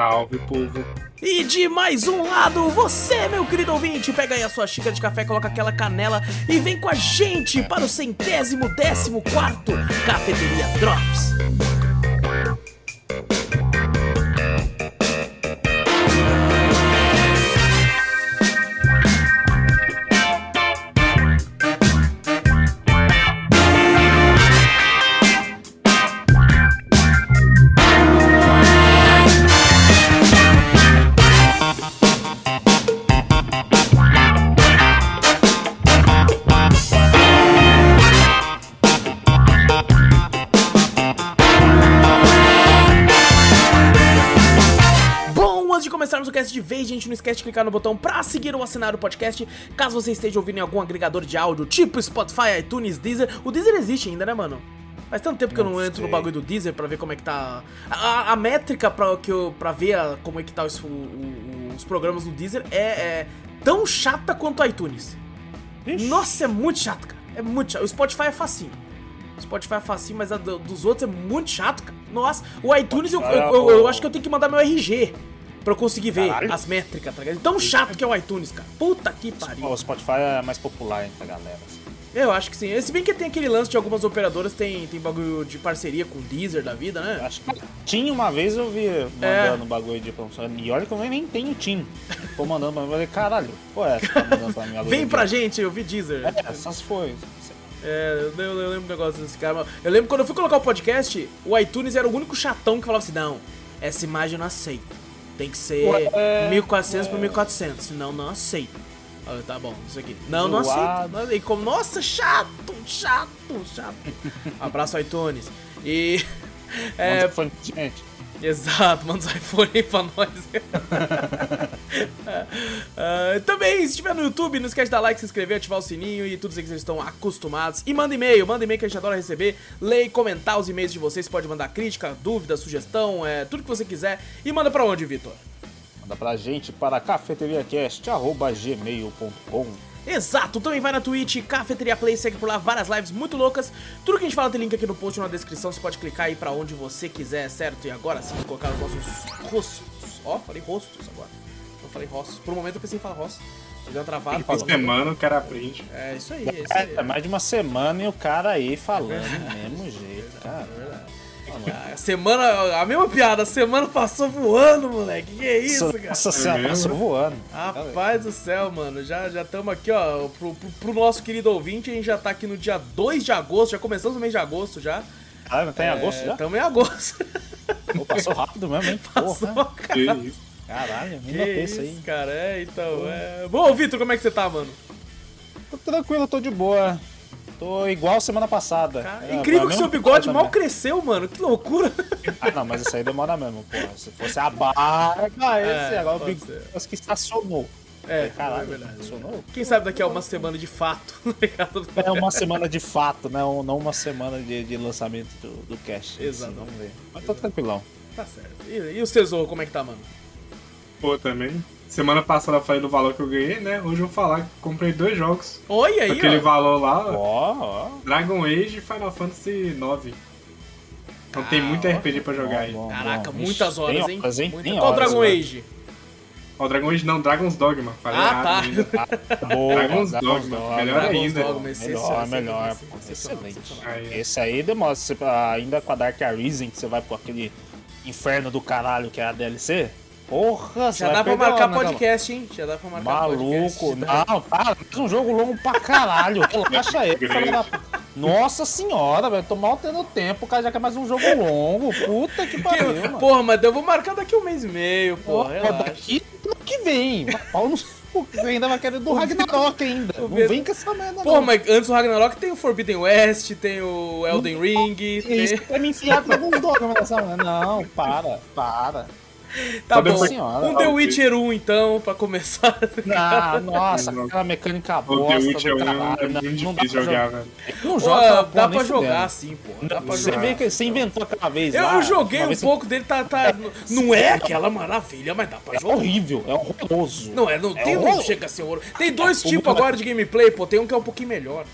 Salve, povo. E de mais um lado, você, meu querido ouvinte, pega aí a sua xícara de café, coloca aquela canela e vem com a gente para o centésimo décimo quarto Cafeteria Drops. Não esquece de clicar no botão pra seguir ou assinar o podcast, caso você esteja ouvindo em algum agregador de áudio, tipo Spotify, iTunes, Deezer. O Deezer existe ainda, né, mano? Faz tanto tempo que eu não Não entro no bagulho do Deezer pra ver como é que tá. A, a- métrica pra, que eu, pra ver a- como é que tá os, o- o- os programas do Deezer é, é tão chata quanto o iTunes. Ixi. Nossa, é muito chato, cara. É muito chato. O Spotify é facinho. O Spotify é facinho, mas a do- dos outros é muito chato, cara. Nossa, o iTunes eu, eu, eu- eu acho que eu tenho que mandar meu RG pra eu conseguir ver Caralho. as métricas, tá ligado? Tão chato que é o iTunes, cara. Puta que pariu. O Spotify é mais popular entre a galera. assim. Eu acho que sim. Se bem que tem aquele lance de algumas operadoras, tem, tem bagulho de parceria com o Deezer da vida, né? Acho que tinha uma vez eu vi É. mandando bagulho de promoção. E olha que eu nem tenho Tim. Tô mandando pra mim. Eu falei, caralho, pô, é, tá mandando pra mim agora? Vem pra gente, eu vi Deezer. É, essas foi. É, eu, eu lembro um negócio desse cara. Eu lembro quando eu fui colocar o podcast, o iTunes era o único chatão que falava assim: não, essa imagem eu não aceito. Tem que ser Ué, 1400 por 1400, senão não aceito. Eu, tá bom, isso aqui. Não, não aceito. Não- E como, nossa, chato, chato, chato. Abraço, iTunes. E. É, É, gente, Exato, manda os iPhone aí pra nós. Ah, também, se estiver no YouTube, não esquece de dar like, se inscrever, ativar o sininho e tudo isso que vocês estão acostumados. E manda e-mail, manda e-mail que a gente adora receber. Lê e comentar os e-mails de vocês, pode mandar crítica, dúvida, sugestão, é, tudo que você quiser. E manda pra onde, Vitor? manda pra gente para cafeteriacast.gmail.com Exato, também vai na Twitch, Cafeteria Play, segue por lá várias lives muito loucas. Tudo que a gente fala tem link aqui no post na descrição, você pode clicar aí pra onde você quiser, certo? E agora sim, colocar os nossos rostos. Ó, falei rostos agora. Não falei rostos. Por um momento eu pensei em falar rostos. Eu dei uma travada. Tem falou. semana o cara aprende. É isso aí, é isso aí. É, mais de uma semana e o cara aí falando do mesmo jeito, cara. Ah, semana, a mesma piada, a semana passou voando, moleque. Que é isso, Nossa, cara? Nossa senhora, É passou voando. Rapaz do céu, mano. Já estamos aqui, ó. Pro, pro, pro nosso querido ouvinte, a gente já tá aqui no dia 2 de agosto. Já começamos o mês de agosto já. Ah, não tem agosto já? Estamos em agosto. Pô, passou rápido mesmo, hein? Passou, Porra. cara. Que isso. Caralho, me Que notei isso, isso aí. cara. É, então. É... Bom, Vitor, como é que você tá, mano? Tô tranquilo, tô de boa. Tô igual semana passada. Cara, É, incrível que seu bigode mal também. cresceu, mano. Que loucura. Ah, não, mas isso aí demora mesmo, pô. Se fosse a barba, esse, É, agora o bigode ser. parece que estacionou. É, Caralho, é verdade. estacionou? Quem sabe daqui a uma semana de fato, tá? É uma semana de fato, né? Não uma semana de, de lançamento do, do cast. Exato. Assim, vamos ver. Mas tô tranquilão. Tá certo. E, e o Cesor, como é que tá, mano? Pô, também. Semana passada eu falei do valor que eu ganhei, né? Hoje eu vou falar que comprei dois jogos. Olha aí, Aquele ó. valor lá, ó, Ó. Dragon Age e Final Fantasy IX. Então tem Ah, muito ó. RPG pra jogar aí. Bom, bom, Caraca, bom. muitas horas, tem hein? horas, hein? Muita- Tem Qual horas, Dragon né? Age? Ó, Dragon Age não, Dragon's Dogma. Falei Ah, tá. Boa, Dragon's Dragon's Dogma, Dogma. melhor Dragon's ainda. Dogma, Melhor, excepcional, melhor. Excelente. Aí, Esse aí demora. Você, ainda com a Dark Arisen, que você vai pro aquele inferno do caralho que é a DLC. Porra, Já dá pra marcar né, podcast, hein? Já dá pra marcar podcast. Maluco. Não, para. Um jogo longo pra caralho. Relaxa aí. Nossa senhora, velho. Tô mal tendo tempo, cara. Já quer mais um jogo longo. Puta que pariu, Que- mano. Porra, mas eu vou marcar daqui um mês e meio, porra. Porra, relaxa. daqui ano que vem. Pau no cu, Você ainda vai querer do Ragnarok ainda. Não vem com essa merda, Porra, não. mas antes do Ragnarok tem o Forbidden West, tem o Elden Ring, Isso tem... pra me enfiar com alguns dogmas nessa. Não, para, para. Tá bom. Senhora, Um The ok. Witcher 1, então, pra começar. Ah, nossa, aquela mecânica O bosta The do Witcher 1 caralho. é Não, muito não dá difícil jogar, velho. Não Pô, joga dá pra jogar sim, pô. Dá pra Você jogar. vê que você inventou aquela vez Eu lá. joguei um pouco dele, tá, tá. Não é aquela maravilha, mas dá pra É jogar. horrível, é horroroso. Não é, não É tem um que chega a ser ouro. Tem dois o tipos agora de gameplay, pô. Tem um que é um pouquinho melhor.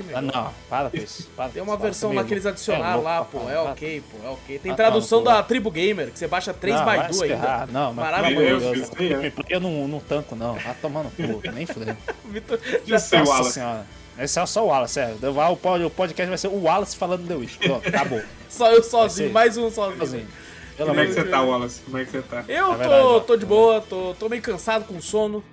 Um pouquinho Ah, melhor. não, para com isso. para Tem uma isso, versão para, lá que eles é adicionaram louco lá, pô. É ok, pô. É ok. Tem Ah, tradução não, da Tribo Gamer, que você baixa 3 Não, by vai 2 se ainda. ferrar. Não, mas Maravilhoso. Deus, é- gameplay eu não, não tanco, não. Tá tomando cu, nem fudendo. Vitor Já sei, Nossa Wallace. senhora. Esse é só o Wallace, sério. O pod- o podcast vai ser o Wallace falando do The Witch. Pronto, acabou. Só eu sozinho, mais um sozinho. Sozinho. Pelo Como é que você tá, Wallace? Como é que você tá? Eu É verdade, tô, tô de boa, tô, tô meio cansado com sono.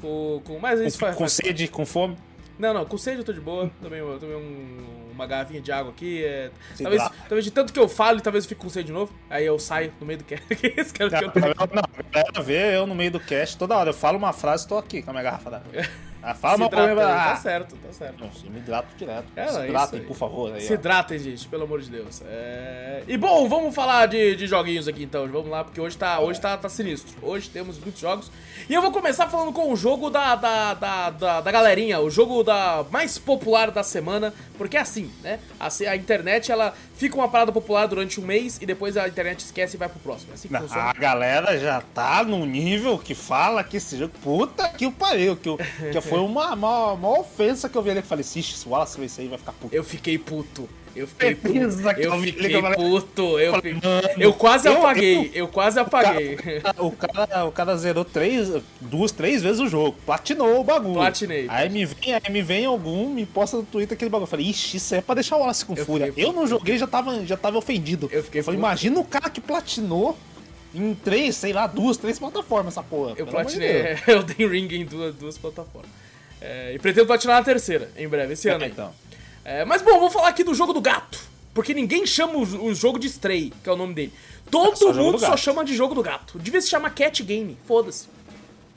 Com, com, mas isso Com, faz, com faz- sede, com fome. Não, não, com sede eu tô de boa. Tomei, eu tomei um- uma garrafinha de água aqui. É, talvez, talvez de tanto que eu falo, talvez eu fique com sede de novo. Aí eu saio no meio do cast. Esse cara que eu Não, a galera vê eu no meio do cast toda hora. Eu falo uma frase e tô aqui com a minha garrafa d'água. Ah, fala uma coisa. tá Ah, certo, tá certo. não, eu me hidrato direto. É, Se é hidratem, por favor. Aí, Se ó. hidratem, gente, pelo amor de Deus. É, E bom, vamos falar de, de joguinhos aqui então. Vamos lá, porque hoje tá, hoje tá, tá sinistro. Hoje temos muitos jogos. E eu vou começar falando com o jogo da, da, da, da, da galerinha, o jogo da mais popular da semana. Porque é assim, né? A, a internet ela fica uma parada popular durante um mês e depois a internet esquece e vai pro próximo. É assim que Não, funciona. A galera já tá num nível que fala que esse jogo. Puta que o pariu. Que, que foi uma, uma, uma ofensa que eu vi ali. que falei, "Ixi, se o Wallace isso aí vai ficar puto. Eu fiquei puto. Eu fiquei puto. Eu eu fiquei eu falei- puto. Eu, falei, fiquei- eu quase eu- apaguei. Eu quase apaguei. O cara, o cara zerou três, duas, três vezes o jogo. Platinou o bagulho. Platinei. Aí me vem, aí me vem algum, me posta no Twitter aquele bagulho. Eu falei, ixi, isso é pra deixar o Wallace com Eu fúria. Eu não joguei, já tava, já tava ofendido. Eu fiquei falei, puto. imagina o cara que platinou em três, sei lá, duas, três plataformas essa porra. Eu platinei Deus. Elden Ring em duas, duas plataformas. É, e pretendo platinar na terceira, em breve, esse ano aí. É, mas bom, vou falar aqui do jogo do gato. Porque ninguém chama o, o jogo de Stray, que é o nome dele. Todo só mundo do só chama de jogo do gato. Devia se chamar Cat Game, foda-se.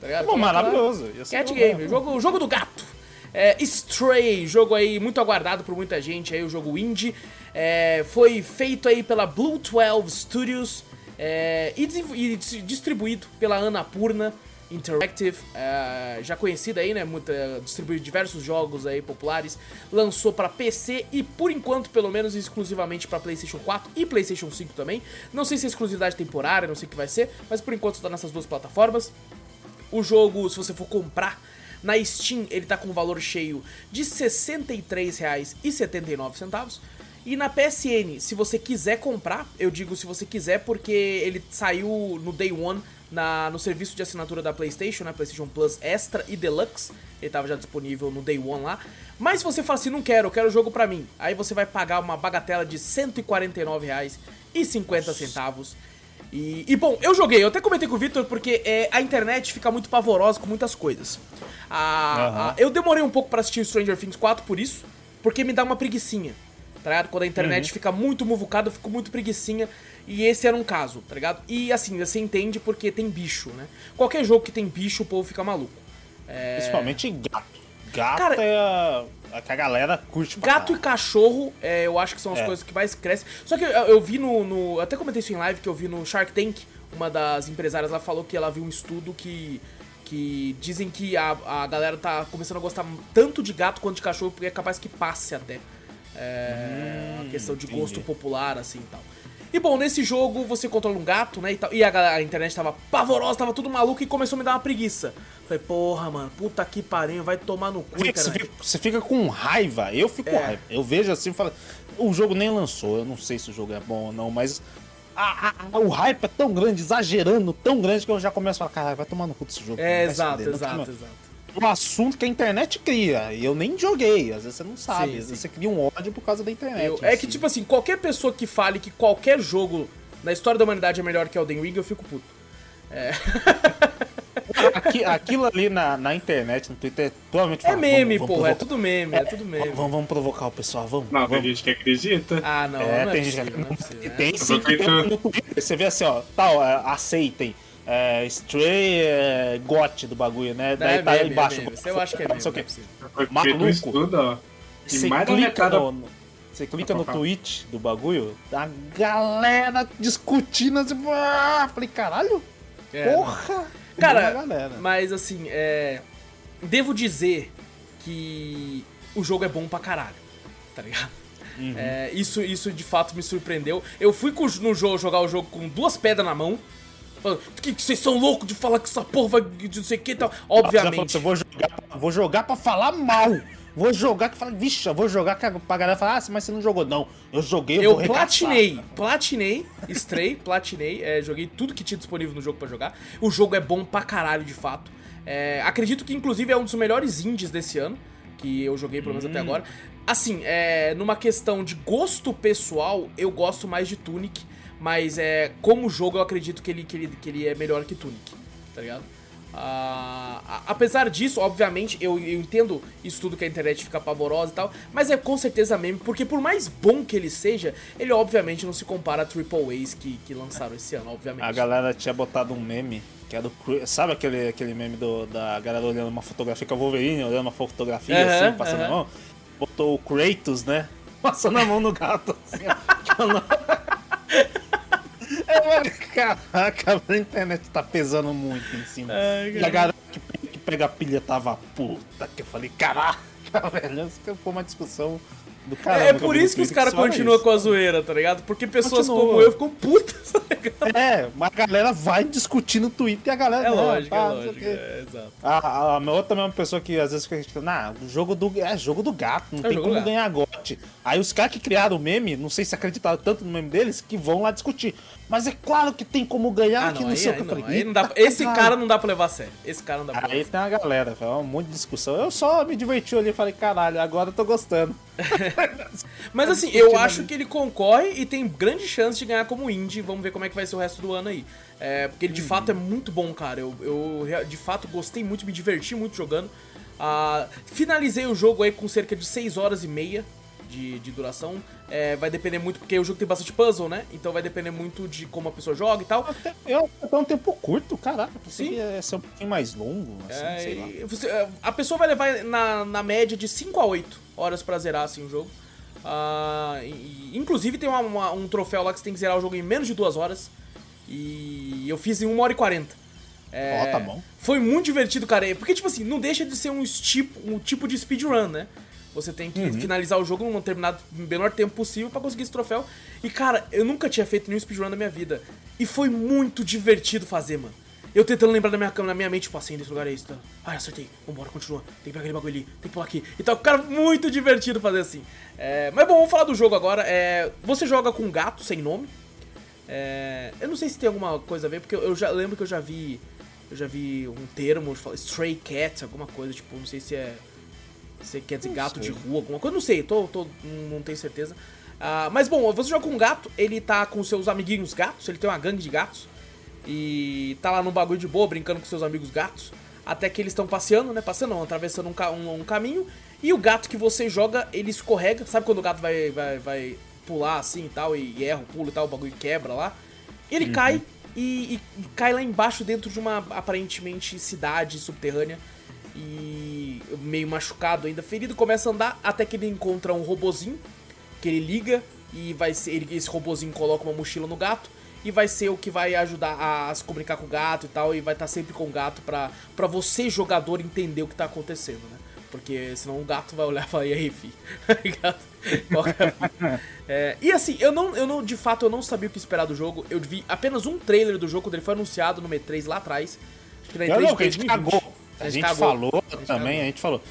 Tá ligado? Bom, maravilhoso. Cat Game, jogo, jogo do gato. É, Stray, jogo aí muito aguardado por muita gente aí, o jogo indie. É, foi feito aí pela Blue 12 Studios é, e, e dis- distribuído pela Annapurna Interactive, é, já conhecida aí, né? Muita, distribuiu diversos jogos aí populares. Lançou pra PC e por enquanto, pelo menos exclusivamente pra PlayStation 4 e PlayStation 5 também. Não sei se é exclusividade temporária, não sei o que vai ser, mas por enquanto tá nessas duas plataformas. O jogo, se você for comprar na Steam, ele tá com um valor cheio de R$ 63,79. E na PSN, se você quiser comprar, eu digo se você quiser porque ele saiu no Day One na, no serviço de assinatura da PlayStation, né? PlayStation Plus Extra e Deluxe. Ele tava já disponível no Day One lá. Mas se você fala assim, não quero, eu quero o jogo pra mim. Aí você vai pagar uma bagatela de R$ 149,50. E, e, bom, eu joguei, eu até comentei com o Victor porque é, a internet fica muito pavorosa com muitas coisas. A- a- eu demorei um pouco pra assistir Stranger Things 4 por isso, porque me dá uma preguicinha, tá ligado? Quando a internet fica muito muvucada, eu fico muito preguicinha. E esse era um caso, tá ligado? E assim, você entende porque tem bicho, né? Qualquer jogo que tem bicho, o povo fica maluco. É, Principalmente gato. Gato Cara- é a, a que a galera curte pra Gato e cachorro, é, eu acho que são as É. coisas que mais crescem. Só que eu, eu vi no, no- Até comentei isso em live que eu vi no Shark Tank. Uma das empresárias lá falou que ela viu um estudo que. Que dizem que a, a galera tá começando a gostar tanto de gato quanto de cachorro, porque é capaz que passe até. É, uma questão de gosto entendi. popular, assim e tal. E bom, nesse jogo você controla um gato, né? E, tal, e a, a internet tava pavorosa, tava tudo maluco e começou a me dar uma preguiça. Falei, porra, mano, puta que pariu, vai tomar no cu, Você fica, você fica com raiva, eu fico com É. raiva. Eu vejo assim e falo, o jogo nem lançou, eu não sei se o jogo é bom ou não, mas a- a- o hype é tão grande, exagerando, tão grande que eu já começo a falar, caralho, vai tomar no cu desse jogo. É, se exato, exato, exato. Um assunto que a internet cria, e eu nem joguei, às vezes você não sabe, Sim, às vezes sim. você cria um ódio por causa da internet. Eu- é si. que, tipo assim, qualquer pessoa que fale que qualquer jogo na história da humanidade é melhor que Elden Ring, eu fico puto. Aqui- aquilo ali na, na internet, no Twitter, provavelmente É fala, meme, vamos- vamos porra, é tudo meme, é tudo meme. Vamos, vamos provocar o pessoal, vamos. Não, tem vamos. gente que acredita. Ah, não, É, não é tem possível, gente não é possível. E né? tem sim, tem tentando- no Twitter. Você vê assim, ó, tal, é, aceitem. É, Stray é, GOT do bagulho, né? Não, Daí é tá meme, aí embaixo. é. Isso eu acho que é meme, Não é Maluco. E Você mais clica metade. no, Você clica no tweet do bagulho, a galera discutindo assim. Ah, falei, caralho, É, porra! Cara, galera. mas assim, é. Devo dizer que o jogo é bom pra caralho, tá ligado? Uhum. É, isso, isso de fato me surpreendeu. Eu fui no jogo jogar o jogo com duas pedras na mão. Falando, que que vocês são loucos de falar que essa porra vai de não sei o que e tal. Obviamente. "Eu vou jogar, vou jogar pra falar mal. Vou jogar que fala, vixe, eu vou jogar que a- pra galera falar, ah, mas você não jogou. Não, eu joguei, eu, Eu vou arregaçar." platinei, platinei, estrei, platinei, é, joguei tudo que tinha disponível no jogo pra jogar. O jogo é bom pra caralho, de fato. É, acredito que, inclusive, é um dos melhores indies desse ano, que eu joguei, pelo menos até agora. Assim, é, numa questão de gosto pessoal, eu gosto mais de Tunic, mas é, como jogo, eu acredito que ele, que ele, que ele é melhor que Tunic, tá ligado? A- apesar disso, obviamente, eu, eu entendo isso tudo que a internet fica pavorosa e tal, mas é com certeza meme, porque por mais bom que ele seja, ele obviamente não se compara a Triple A's que, que lançaram esse ano, obviamente. A galera tinha botado um meme, que era do. Cra- Sabe aquele, aquele meme do, da galera olhando uma fotografia com a Wolverine, olhando uma fotografia Aham, assim, passando aham. a mão? Botou o Kratos, né? Passando a mão no gato, assim, ó. É, Caraca, a internet tá pesando muito em cima. Ai, e a galera que, que pega a pilha tava puta, que eu falei, caraca, velho, isso que foi uma discussão do caramba. é por isso que os caras continuam com a zoeira, tá ligado? Porque pessoas Continua. como eu ficam putas, tá ligado? É, mas a galera vai discutir no Twitter e a galera É não, lógico, pá, é lógico, é, exato. A, a, a outra é uma pessoa que às vezes fica criticando, ah, o jogo do, é jogo do gato, não É tem como gato. ganhar gote. Aí os caras que criaram o meme, não sei se acreditaram tanto no meme deles, que vão lá discutir. Mas é claro que tem como ganhar, Ah, que não, não aí, sei o aí que eu não, falei. não dá, "Eita, esse caralho." cara não dá pra levar a sério. Esse cara não dá pra Aí tem uma galera, um monte de discussão. Eu só me diverti ali e falei, caralho, agora eu tô gostando. Mas assim, eu acho que ele concorre e tem grande chance de ganhar como indie. Vamos ver como é que vai ser o resto do ano aí. É, porque ele de fato é muito bom, cara. Eu, eu de fato gostei muito, me diverti muito jogando. Ah, finalizei o jogo aí com cerca de 6 horas e meia de, de duração. É, vai depender muito, porque o jogo tem bastante puzzle, né? Então vai depender muito de como a pessoa joga e tal. Até, eu, até um tempo curto, caraca, Sim. ia ser um pouquinho mais longo, assim, É, sei lá. você- é, a pessoa vai levar na, na média de 5 a 8 horas pra zerar assim, o jogo. Ah, e- inclusive tem uma- uma- um troféu lá que você tem que zerar o jogo em menos de 2 horas. E eu fiz em 1 hora e 40. É, Ó, tá bom. Foi muito divertido, cara. Porque, tipo assim, não deixa de ser um tipo, um tipo de speedrun, né? Você tem que Uhum. finalizar o jogo num determinado menor tempo possível pra conseguir esse troféu. E, cara, eu nunca tinha feito nenhum speedrun na minha vida. E foi muito divertido fazer, mano. Eu tentando lembrar na minha, na minha mente, passei nesse lugar é esse, tá? Ai, acertei. Vambora, continua. Tem que pegar aquele bagulho ali, tem que pular aqui. E tal, cara, muito divertido fazer assim. É, mas bom, vamos falar do jogo agora. É, você joga com um gato sem nome. É, eu não sei se tem alguma coisa a ver, porque eu, já lembro que eu já vi. Eu já vi um termo, fala stray cat, alguma coisa, tipo, não sei se é. Se quer dizer gato de rua, alguma coisa, não sei, tô, tô, não, tenho certeza. Ah, mas bom, você joga com um gato, ele tá com seus amiguinhos gatos, ele tem uma gangue de gatos. E tá lá no bagulho de boa, brincando com seus amigos gatos. Até que eles estão passeando, né? Passeando, não, atravessando um, ca- um- um caminho. E o gato que você joga, ele escorrega. Sabe quando o gato vai, vai, vai pular assim e tal, e, e erra o pulo e tal, o bagulho quebra lá? Ele cai e, e- e cai lá embaixo dentro de uma aparentemente cidade subterrânea. E meio machucado ainda, ferido, começa a andar até que ele encontra um robozinho que ele liga e vai ser ele, esse robozinho coloca uma mochila no gato e vai ser o que vai ajudar a, se comunicar com o gato e tal e vai estar sempre com o gato pra, pra você jogador entender o que tá acontecendo, né? Porque senão o gato vai olhar e falar, e aí, fi? Qual é a fita?" É, e assim, eu não, eu não, de fato, eu não sabia o que esperar do jogo. Eu vi apenas um trailer do jogo quando ele foi anunciado no E3 lá atrás. Acho que na Não, E3 não, gente 2020. cagou. A gente cagou. falou A gente também, cagou. a gente falou.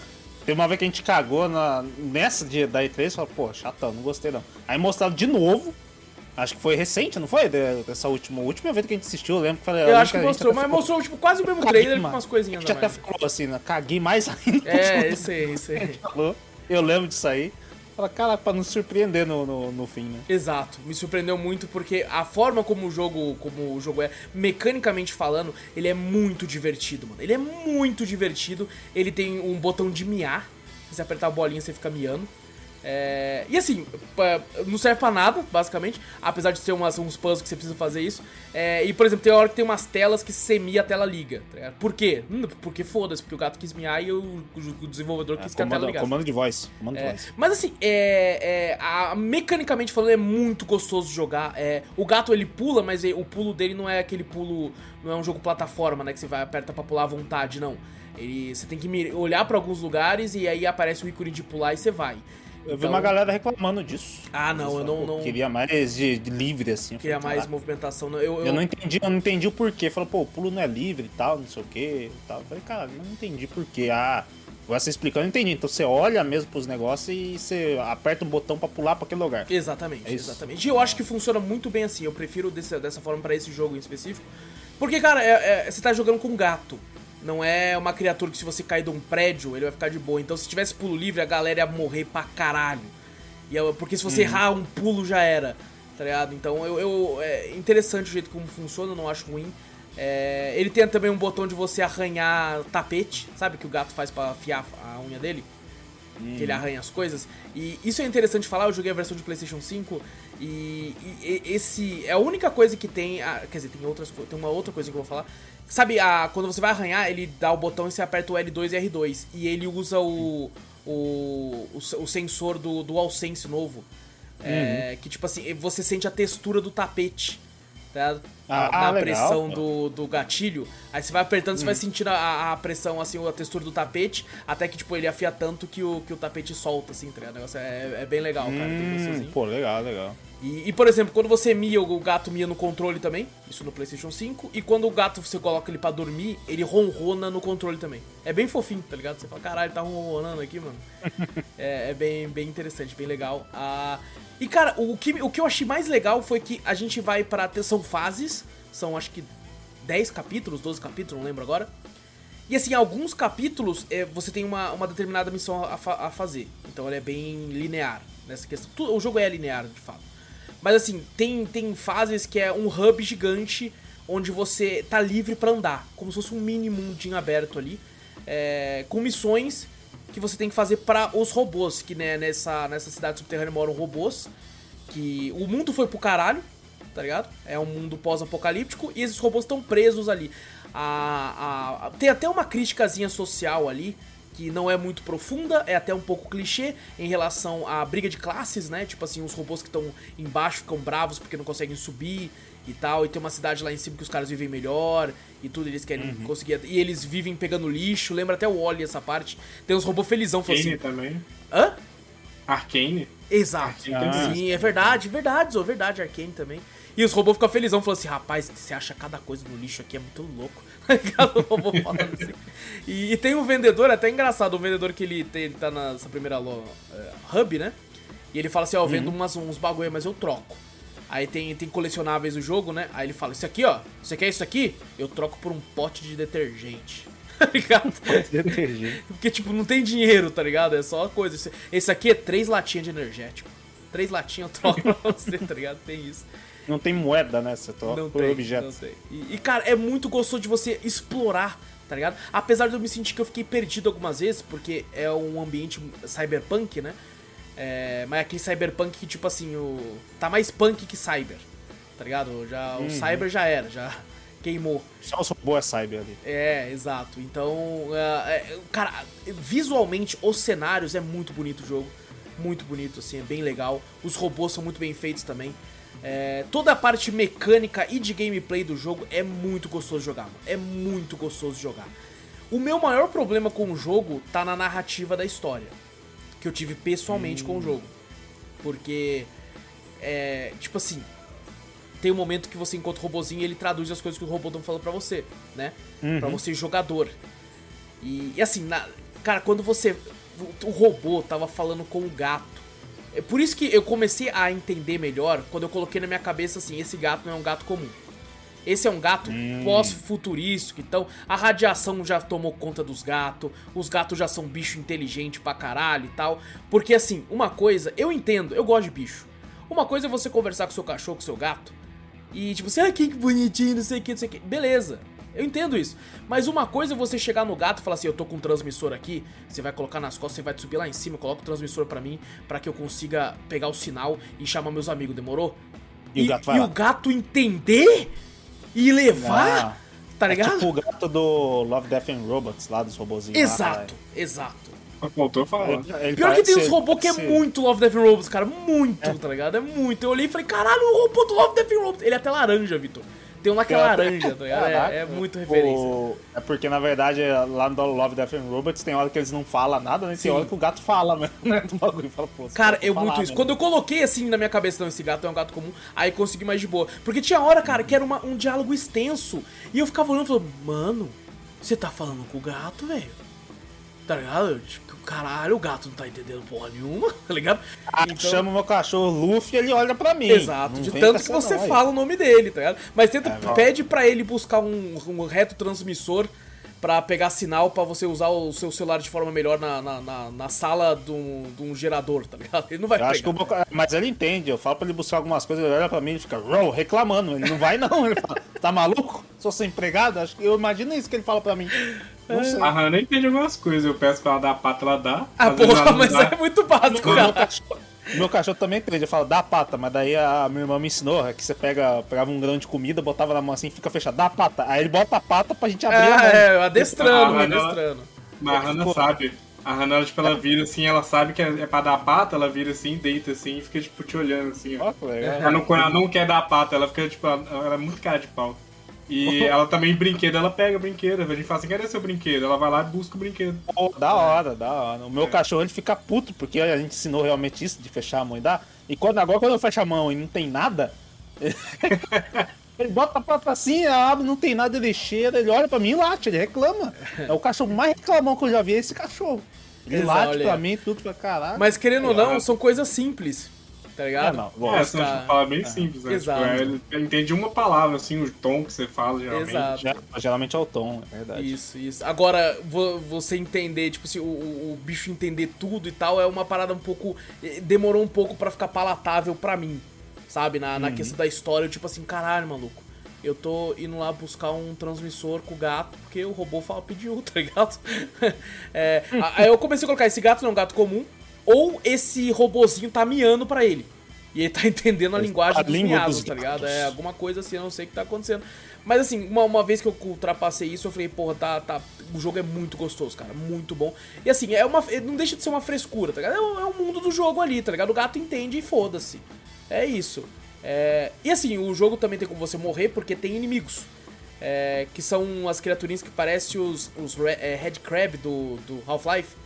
Tem uma vez que a gente cagou na, nessa de, da E3 e falou, pô, chatão, não gostei não. Aí mostraram de novo. Acho que foi recente, não foi? Dessa última, última evento que a gente assistiu, eu lembro que falei. Eu acho que a gente mostrou, mas ficou, mostrou tipo, quase o mesmo "Caguei, trailer com mano." umas A coisinhas gente a até mais. falou assim, né? Caguei mais ainda. É, isso aí, isso aí. falou. Eu lembro disso aí. Fala, cara, pra nos surpreender no, no, no fim, né? Exato, me surpreendeu muito porque a forma como o jogo, como o jogo é, mecanicamente falando, ele é muito divertido, mano. Ele é muito divertido. Ele tem um botão de miar. Se você apertar a bolinha, você fica miando. É, E assim, não serve pra nada, basicamente. Apesar de ter umas, uns puzzles que você precisa fazer isso. É, E, por exemplo, tem hora que tem umas telas que se você mia, a tela liga. tá? Por quê? Hum, Porque foda-se, porque o gato quis miar e o, o desenvolvedor quis que a tela comando, ligasse. comando de voz. Comando de É, voz. mas assim, é, é, a, mecanicamente falando, é muito gostoso jogar. É, o gato ele pula, mas o pulo dele não é aquele pulo. Não é um jogo plataforma, né? Que você vai aperta pra pular à vontade, não. Ele, você tem que olhar pra alguns lugares e aí aparece o ícone de pular e você vai. Eu vi Então- uma galera reclamando disso. Ah, não, eu não- não- Queria mais de, de livre, assim. Queria mais "Caraca". movimentação. Eu, eu- Eu não entendi, eu não entendi o porquê. Falou, pô, o pulo não é livre e tal, não sei o que e tal. Eu falei, cara, não entendi porquê. Ah, você explicando, eu entendi. Então você olha mesmo pros negócios e você aperta um botão pra pular pra aquele lugar. Exatamente, É exatamente. E eu acho que funciona muito bem assim. Eu prefiro desse- dessa forma pra esse jogo em específico. Porque, cara, é- é- você tá jogando com um gato. Não é uma criatura que se você cair de um prédio, ele vai ficar de boa. Então, se tivesse pulo livre, a galera ia morrer pra caralho. E eu- porque se você errar um pulo, já era. Tá ligado? Então, eu, eu- é interessante o jeito como funciona, eu não acho ruim. É, ele tem também um botão de você arranhar tapete, sabe? Que o gato faz pra afiar a unha dele que ele arranha as coisas. E isso é interessante falar, eu joguei a versão de PlayStation 5 e, e- e esse é a única coisa que tem, ah, quer dizer, tem outras tem uma outra coisa que eu vou falar. Sabe, a, quando você vai arranhar, ele dá o botão e você aperta o L2 e R2 e ele usa o o, o, o sensor do DualSense novo. É, que tipo assim, você sente a textura do tapete. Tá? Ah, na legal, pressão do, do gatilho. Aí você vai apertando, você vai sentindo a, a pressão, assim, a textura do tapete, até que, tipo, ele afia tanto que o, que o tapete solta, assim, tá ligado? É, é bem legal, cara. Hum, pô, legal, legal. E, e, por exemplo, quando você mia, o gato mia no controle também, isso no PlayStation 5, e quando o gato você coloca ele pra dormir, ele ronrona no controle também. É bem fofinho, tá ligado? Você fala, caralho, tá ronronando aqui, mano. é é bem, bem interessante, bem legal. Ah, e cara, o que, o que eu achei mais legal foi que a gente vai pra. São fases, são acho que 10 capítulos, 12 capítulos, não lembro agora. E assim, alguns capítulos é, você tem uma, uma determinada missão a, fa- a fazer. Então ele é bem linear nessa questão. Tu- o jogo é linear, de fato. Mas assim, tem, tem fases que é um hub gigante onde você tá livre pra andar. Como se fosse um mini mundinho aberto ali. é, com missões que você tem que fazer para os robôs. Que né, nessa, nessa cidade subterrânea moram robôs. Que o mundo foi pro caralho, tá ligado? É um mundo pós-apocalíptico e esses robôs estão presos ali. A, a- tem até uma criticazinha social ali, que não é muito profunda, é até um pouco clichê em relação à briga de classes, né? Tipo assim, os robôs que estão embaixo ficam bravos porque não conseguem subir e tal, e tem uma cidade lá em cima que os caras vivem melhor e tudo, eles querem conseguir. E eles vivem pegando lixo, lembra até o Wally essa parte. Tem uns robôs felizão, Arcane assim. também. Hã? Arcane. Exato. Ah, Sim, é verdade, verdade, Zô, verdade, Arkane também. E os robôs ficam felizão, falando assim, rapaz, você acha cada coisa no lixo aqui, é muito louco. Ligado? O robô falando assim. E, e tem um vendedor, até engraçado, um vendedor que ele, tem- ele tá nessa primeira lo- é, hub, né? E ele fala assim, ó, eu vendo umas, uns bagulho, mas eu troco. Aí tem, tem colecionáveis do jogo, né? Aí ele fala, isso aqui, ó, você quer isso aqui? Eu troco por um pote de detergente. Tá ligado? Detergente. Porque, tipo, não tem dinheiro, tá ligado? É só coisa. Esse- Esse aqui é três latinhas de energético. Três latinhas eu troco pra você, tá ligado? Tem isso. Não tem moeda, né? Você troca Não por tem, objeto. não tem. E, e, cara, é muito gostoso de você explorar, tá ligado? Apesar de eu me sentir que eu fiquei perdido algumas vezes, porque é um ambiente cyberpunk, né? É, mas é aquele cyberpunk que, tipo assim, o tá mais punk que cyber, tá ligado? Já, O cyber já era, já queimou. Só os robôs é cyber ali. É, exato. Então, é, é, cara, visualmente, os cenários é muito bonito o jogo. Muito bonito, assim, é bem legal. Os robôs são muito bem feitos também. É, toda a parte mecânica e de gameplay do jogo é muito gostoso jogar, mano. É muito gostoso jogar. O meu maior problema com o jogo tá na narrativa da história. Que eu tive pessoalmente com o jogo. Porque, é, tipo assim, tem um momento que você encontra o robozinho e ele traduz as coisas que o robô tá falando pra você, né? Pra você jogador. E, e assim, na- cara, quando você. O, o robô tava falando com o gato. É por isso que eu comecei a entender melhor quando eu coloquei na minha cabeça assim: esse gato não é um gato comum. Esse é um gato pós-futurístico, então a radiação já tomou conta dos gatos, os gatos já são bicho inteligente pra caralho e tal. Porque assim, uma coisa, eu entendo, eu gosto de bicho. Uma coisa é você conversar com seu cachorro, com seu gato, e tipo, assim, ah, que bonitinho, não sei o que, não sei o que. Beleza, eu entendo isso. Mas uma coisa é você chegar no gato e falar assim, eu tô com um transmissor aqui, você vai colocar nas costas, você vai subir lá em cima, coloca o transmissor pra mim, pra que eu consiga pegar o sinal e chamar meus amigos, demorou? E o gato e o gato entender e levar, tá É ligado? tipo o gato do Love, Death and Robots, lá dos robozinhos. lá, Exato, exato. Faltou falar. Ele Pior que tem uns robôs que é ser- muito Love, Death and Robots, cara. Muito, tá ligado? É muito. Eu olhei e falei, caralho, o robô do Love, Death and Robots. Ele é até laranja, Vitor. Tem um lá que é laranja, tá ligado? É, é muito referência. o- É porque, na verdade, lá no Love, Death and Robots tem hora que eles não falam nada, né? Sim. Tem hora que o gato fala, né? Do bagulho. Fala, pô, Cara, eu falar, muito isso. né? Quando eu coloquei assim na minha cabeça, não, esse gato é um gato comum, aí consegui mais de boa. Porque tinha hora, cara, que era uma- um diálogo extenso. E eu ficava olhando e falando, mano, você tá falando com o gato, velho? Tá ligado? Tipo, Caralho, o gato não tá entendendo porra nenhuma, tá ligado? Ah, chama o meu cachorro Luffy e ele olha pra mim. Exato, Não de tanto que você não, aí. fala o nome dele, tá ligado? Mas tenta, É, pede pra ele buscar um, um retrotransmissor pra pegar sinal pra você usar o seu celular de forma melhor na, na, na- na sala de um, de um gerador, tá ligado? Ele não vai Eu acho que pegar. o meu ca- Mas ele entende, eu falo pra ele buscar algumas coisas, ele olha pra mim e fica reclamando. Ele não vai, não. Ele fala, tá maluco? Sou seu empregado? Acho que eu imagino isso que ele fala pra mim. Não sei. A Hannah entende algumas coisas. Eu peço pra ela dar a pata, ela dá. Ah, porra, mas dá. é muito básico, meu cara. cachorro, o meu cachorro também entende, eu falo, dá a pata, mas daí a minha irmã me ensinou é que você pega, pegava um grão de comida, botava na mão assim, fica fechado, dá a pata. Aí ele bota a pata pra gente abrir a mão. É, adestrando, Ah, adestrando. Mas a Hannah sabe. A Hannah, ela, tipo, ela vira assim, ela sabe que é é pra dar a pata, ela vira assim, deita assim e fica, tipo, te olhando assim, ó. Legal. Ela não, quando ela não quer dar a pata, ela fica, tipo, ela, ela é muito cara de pau. E ela também, brinquedo, ela pega brinquedo. A gente fala assim, cadê seu brinquedo? Ela vai lá e busca o brinquedo. Pô, da hora, da hora. O meu cachorro ele fica puto, porque a gente ensinou realmente isso de fechar a mão e dar. E quando, agora quando eu fecho a mão e não tem nada, ele bota a pata assim, abre, não tem nada, ele cheira, ele olha pra mim e late, ele reclama. É o cachorro mais reclamão que eu já vi, é esse cachorro. Ele Exato, late olha. pra mim, tudo pra caralho. Mas querendo ou não, É. são coisas simples, tá É, ligado? não, É, lógico. senão cara. tipo, fala bem simples, né? Exato. Tipo, é, ele entende uma palavra, assim, o tom que você fala, geralmente. Exato. Geralmente é o tom, é verdade. Isso, isso. Agora, vo- você entender, tipo assim, o, o- bicho entender tudo e tal, é uma parada um pouco. eh, Demorou um pouco pra ficar palatável pra mim, sabe? Na, Uhum. na questão da história, eu, tipo assim, caralho, maluco. Eu tô indo lá buscar um transmissor com o gato, porque o robô fala, pediu, tá ligado? É, aí eu comecei a colocar, esse gato não é um gato comum, ou esse robozinho tá miando pra ele. E ele tá entendendo a Ele linguagem a dos língua miados, dos tá ligado? É alguma coisa assim, eu não sei o que tá acontecendo. Mas assim, uma, uma vez que eu ultrapassei isso, eu falei, porra, tá, tá. O jogo é muito gostoso, cara. Muito bom. E assim, é uma. Não deixa de ser uma frescura, tá ligado? É o, é o mundo do jogo ali, tá ligado? O gato entende e foda-se. É isso. É, e assim, o jogo também tem como você morrer porque tem inimigos. É, que são as criaturinhas que parecem os, os é, Red Crab do, do Half-Life.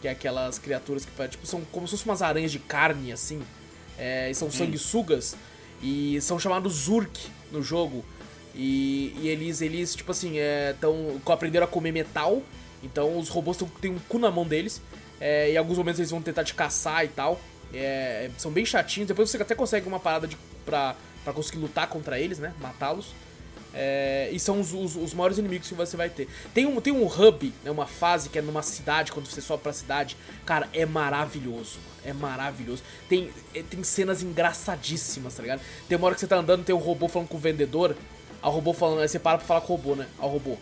Que é aquelas criaturas que tipo, são como se fossem umas aranhas de carne, assim. É, e são sanguessugas. E são chamados Zurk no jogo. E, e eles, eles, tipo assim, é, tão, aprenderam a comer metal. Então os robôs têm um cu na mão deles. É, em alguns momentos eles vão tentar te caçar e tal. É, são bem chatinhos. Depois você até consegue uma parada de, pra, pra conseguir lutar contra eles, né? Matá-los. É, e são os, os- os maiores inimigos que você vai ter. Tem um, tem um hub, né, uma fase que é numa cidade, quando você sobe pra cidade. Cara, é maravilhoso. mano, É maravilhoso. Tem, é, tem cenas engraçadíssimas, tá ligado? Tem uma hora que você tá andando, tem um robô falando com o vendedor. O robô falando, aí você para pra falar com o robô, né? Aí o robô.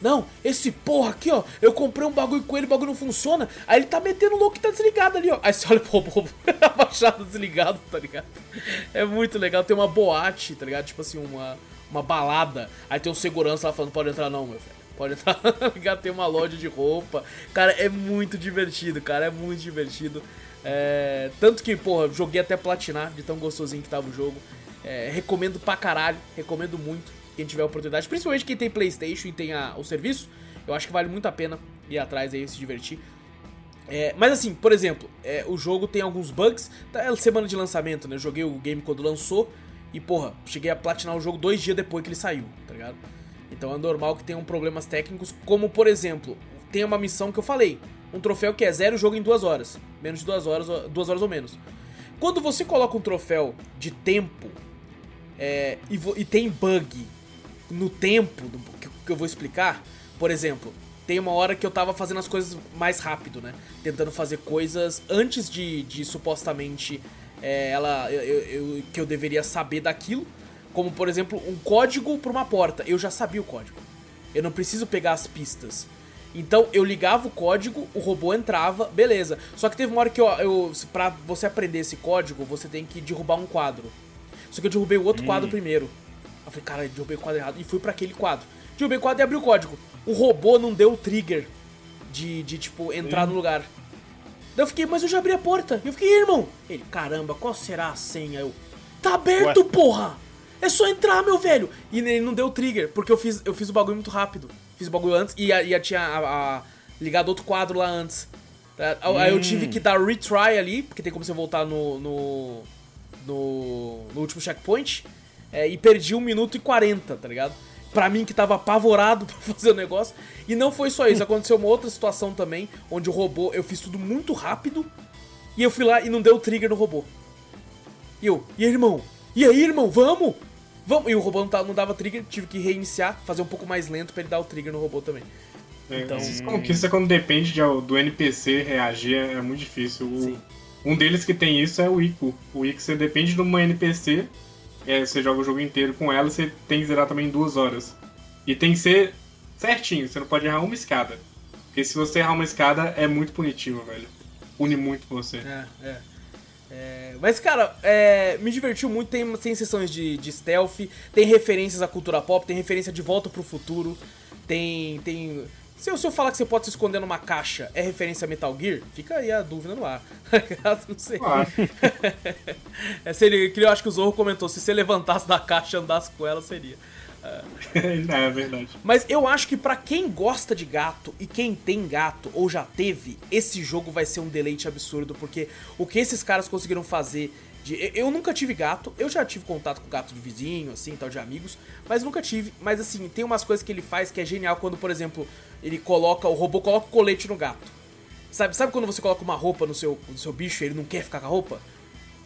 Não, esse porra aqui, ó. Eu comprei um bagulho com ele, o bagulho não funciona. Aí ele tá metendo louco e tá desligado ali, ó. Aí você olha pro robô, abaixado, desligado, tá ligado? É muito legal. Tem uma boate, tá ligado? Tipo assim, uma, uma balada. Aí tem um segurança lá falando: pode entrar não, meu velho. Pode entrar? Tem uma loja de roupa. Cara, é muito divertido, cara. É muito divertido. É, tanto que, porra, joguei até platinar de tão gostosinho que tava o jogo. É, recomendo pra caralho, recomendo muito. Quem tiver oportunidade, principalmente quem tem PlayStation e tem a- o serviço, eu acho que vale muito a pena ir atrás aí se divertir. É, mas assim, por exemplo, é, o jogo tem alguns bugs. Tá, é semana de lançamento, né? Eu joguei o game quando lançou e, porra, cheguei a platinar o jogo dois dias depois que ele saiu, tá ligado? Então é normal que tenham problemas técnicos, como por exemplo, tem uma missão que eu falei: um troféu que é zero jogo em duas horas. Menos de duas horas, duas horas ou menos. Quando você coloca um troféu de tempo é, e, e tem bug no tempo do- que, que eu vou explicar, por exemplo, tem uma hora que eu tava fazendo as coisas mais rápido, né? Tentando fazer coisas antes de, de supostamente é, ela eu, eu- que eu deveria saber daquilo, como por exemplo um código para uma porta. Eu já sabia o código. Eu não preciso pegar as pistas. Então eu ligava o código, o robô entrava, beleza. Só que teve uma hora que eu, eu para você aprender esse código, você tem que derrubar um quadro. Só que eu derrubei o outro quadro primeiro. Eu falei, cara, eu derrubei o quadro errado. E fui pra aquele quadro. Derrubei o quadro e abri o código. O robô não deu o trigger de, de tipo, entrar no lugar. Daí eu fiquei, mas eu já abri a porta. E eu fiquei, irmão. Ele, caramba, qual será a senha? Eu, tá aberto, Ué? porra! É só entrar, meu velho! E ele não deu trigger, porque eu fiz, eu fiz o bagulho muito rápido. Fiz o bagulho antes e, a, e a, tinha a, a, ligado outro quadro lá antes. Tá? Aí hum. eu tive que dar retry ali, porque tem como você voltar no. no. no, no último checkpoint. É, e perdi 1 minuto e 40, tá ligado? Pra mim que tava apavorado pra fazer o negócio. E não foi só isso, aconteceu uma outra situação também, onde o robô, eu fiz tudo muito rápido. E eu fui lá e não deu trigger no robô. E eu, e aí, irmão? E aí, irmão, vamos? Vamos. E o robô não, tá, não dava trigger, tive que reiniciar, fazer um pouco mais lento para ele dar o trigger no robô também. É, então, como que isso é quando depende de, do NPC reagir, é, é muito difícil. O, um deles que tem isso é o Ico. O Ico você depende de uma NPC, é, você joga o jogo inteiro com ela, você tem que zerar também em duas horas. E tem que ser certinho, você não pode errar uma escada. Porque se você errar uma escada, é muito punitivo, velho. Pune muito você. É, é. É, mas, cara, é, me divertiu muito. Tem, tem sessões de, de stealth, tem referências à cultura pop, tem referência de volta pro futuro, tem. tem se eu, se eu falar que você pode se esconder numa caixa, é referência a Metal Gear? Fica aí a dúvida no ar. não sei. Ah. é, se ele, que eu acho que o Zorro comentou: se você levantasse da caixa e andasse com ela, seria. é verdade. Mas eu acho que para quem gosta de gato e quem tem gato ou já teve, esse jogo vai ser um deleite absurdo, porque o que esses caras conseguiram fazer de, eu nunca tive gato, eu já tive contato com gato de vizinho, assim, tal, de amigos, mas nunca tive. Mas assim, tem umas coisas que ele faz que é genial quando, por exemplo, ele coloca, o robô coloca o colete no gato. Sabe, sabe quando você coloca uma roupa no seu, no seu bicho e ele não quer ficar com a roupa?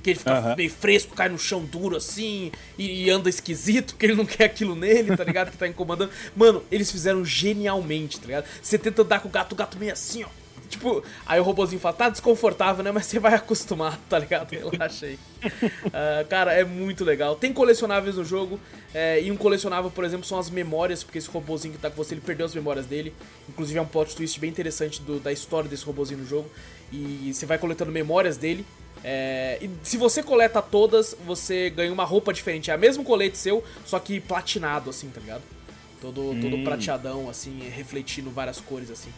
Que ele fica uhum. meio fresco, cai no chão duro assim, e, e, anda esquisito, porque ele não quer aquilo nele, tá ligado? que tá incomodando. Mano, eles fizeram genialmente, tá ligado? Você tenta andar com o gato, o gato meio assim, ó. Tipo, aí o robôzinho fala, tá desconfortável, né? Mas você vai acostumar, tá ligado? Relaxa aí. Uh, cara, é muito legal. Tem colecionáveis no jogo. É, e um colecionável, por exemplo, são as memórias, porque esse robôzinho que tá com você, ele perdeu as memórias dele. Inclusive é um plot twist bem interessante do, da história desse robôzinho no jogo. E você vai coletando memórias dele. É, e se você coleta todas, você ganha uma roupa diferente. É o mesmo colete seu, só que platinado, assim, tá ligado? Todo, hum. todo prateadão, assim, refletindo várias cores, assim.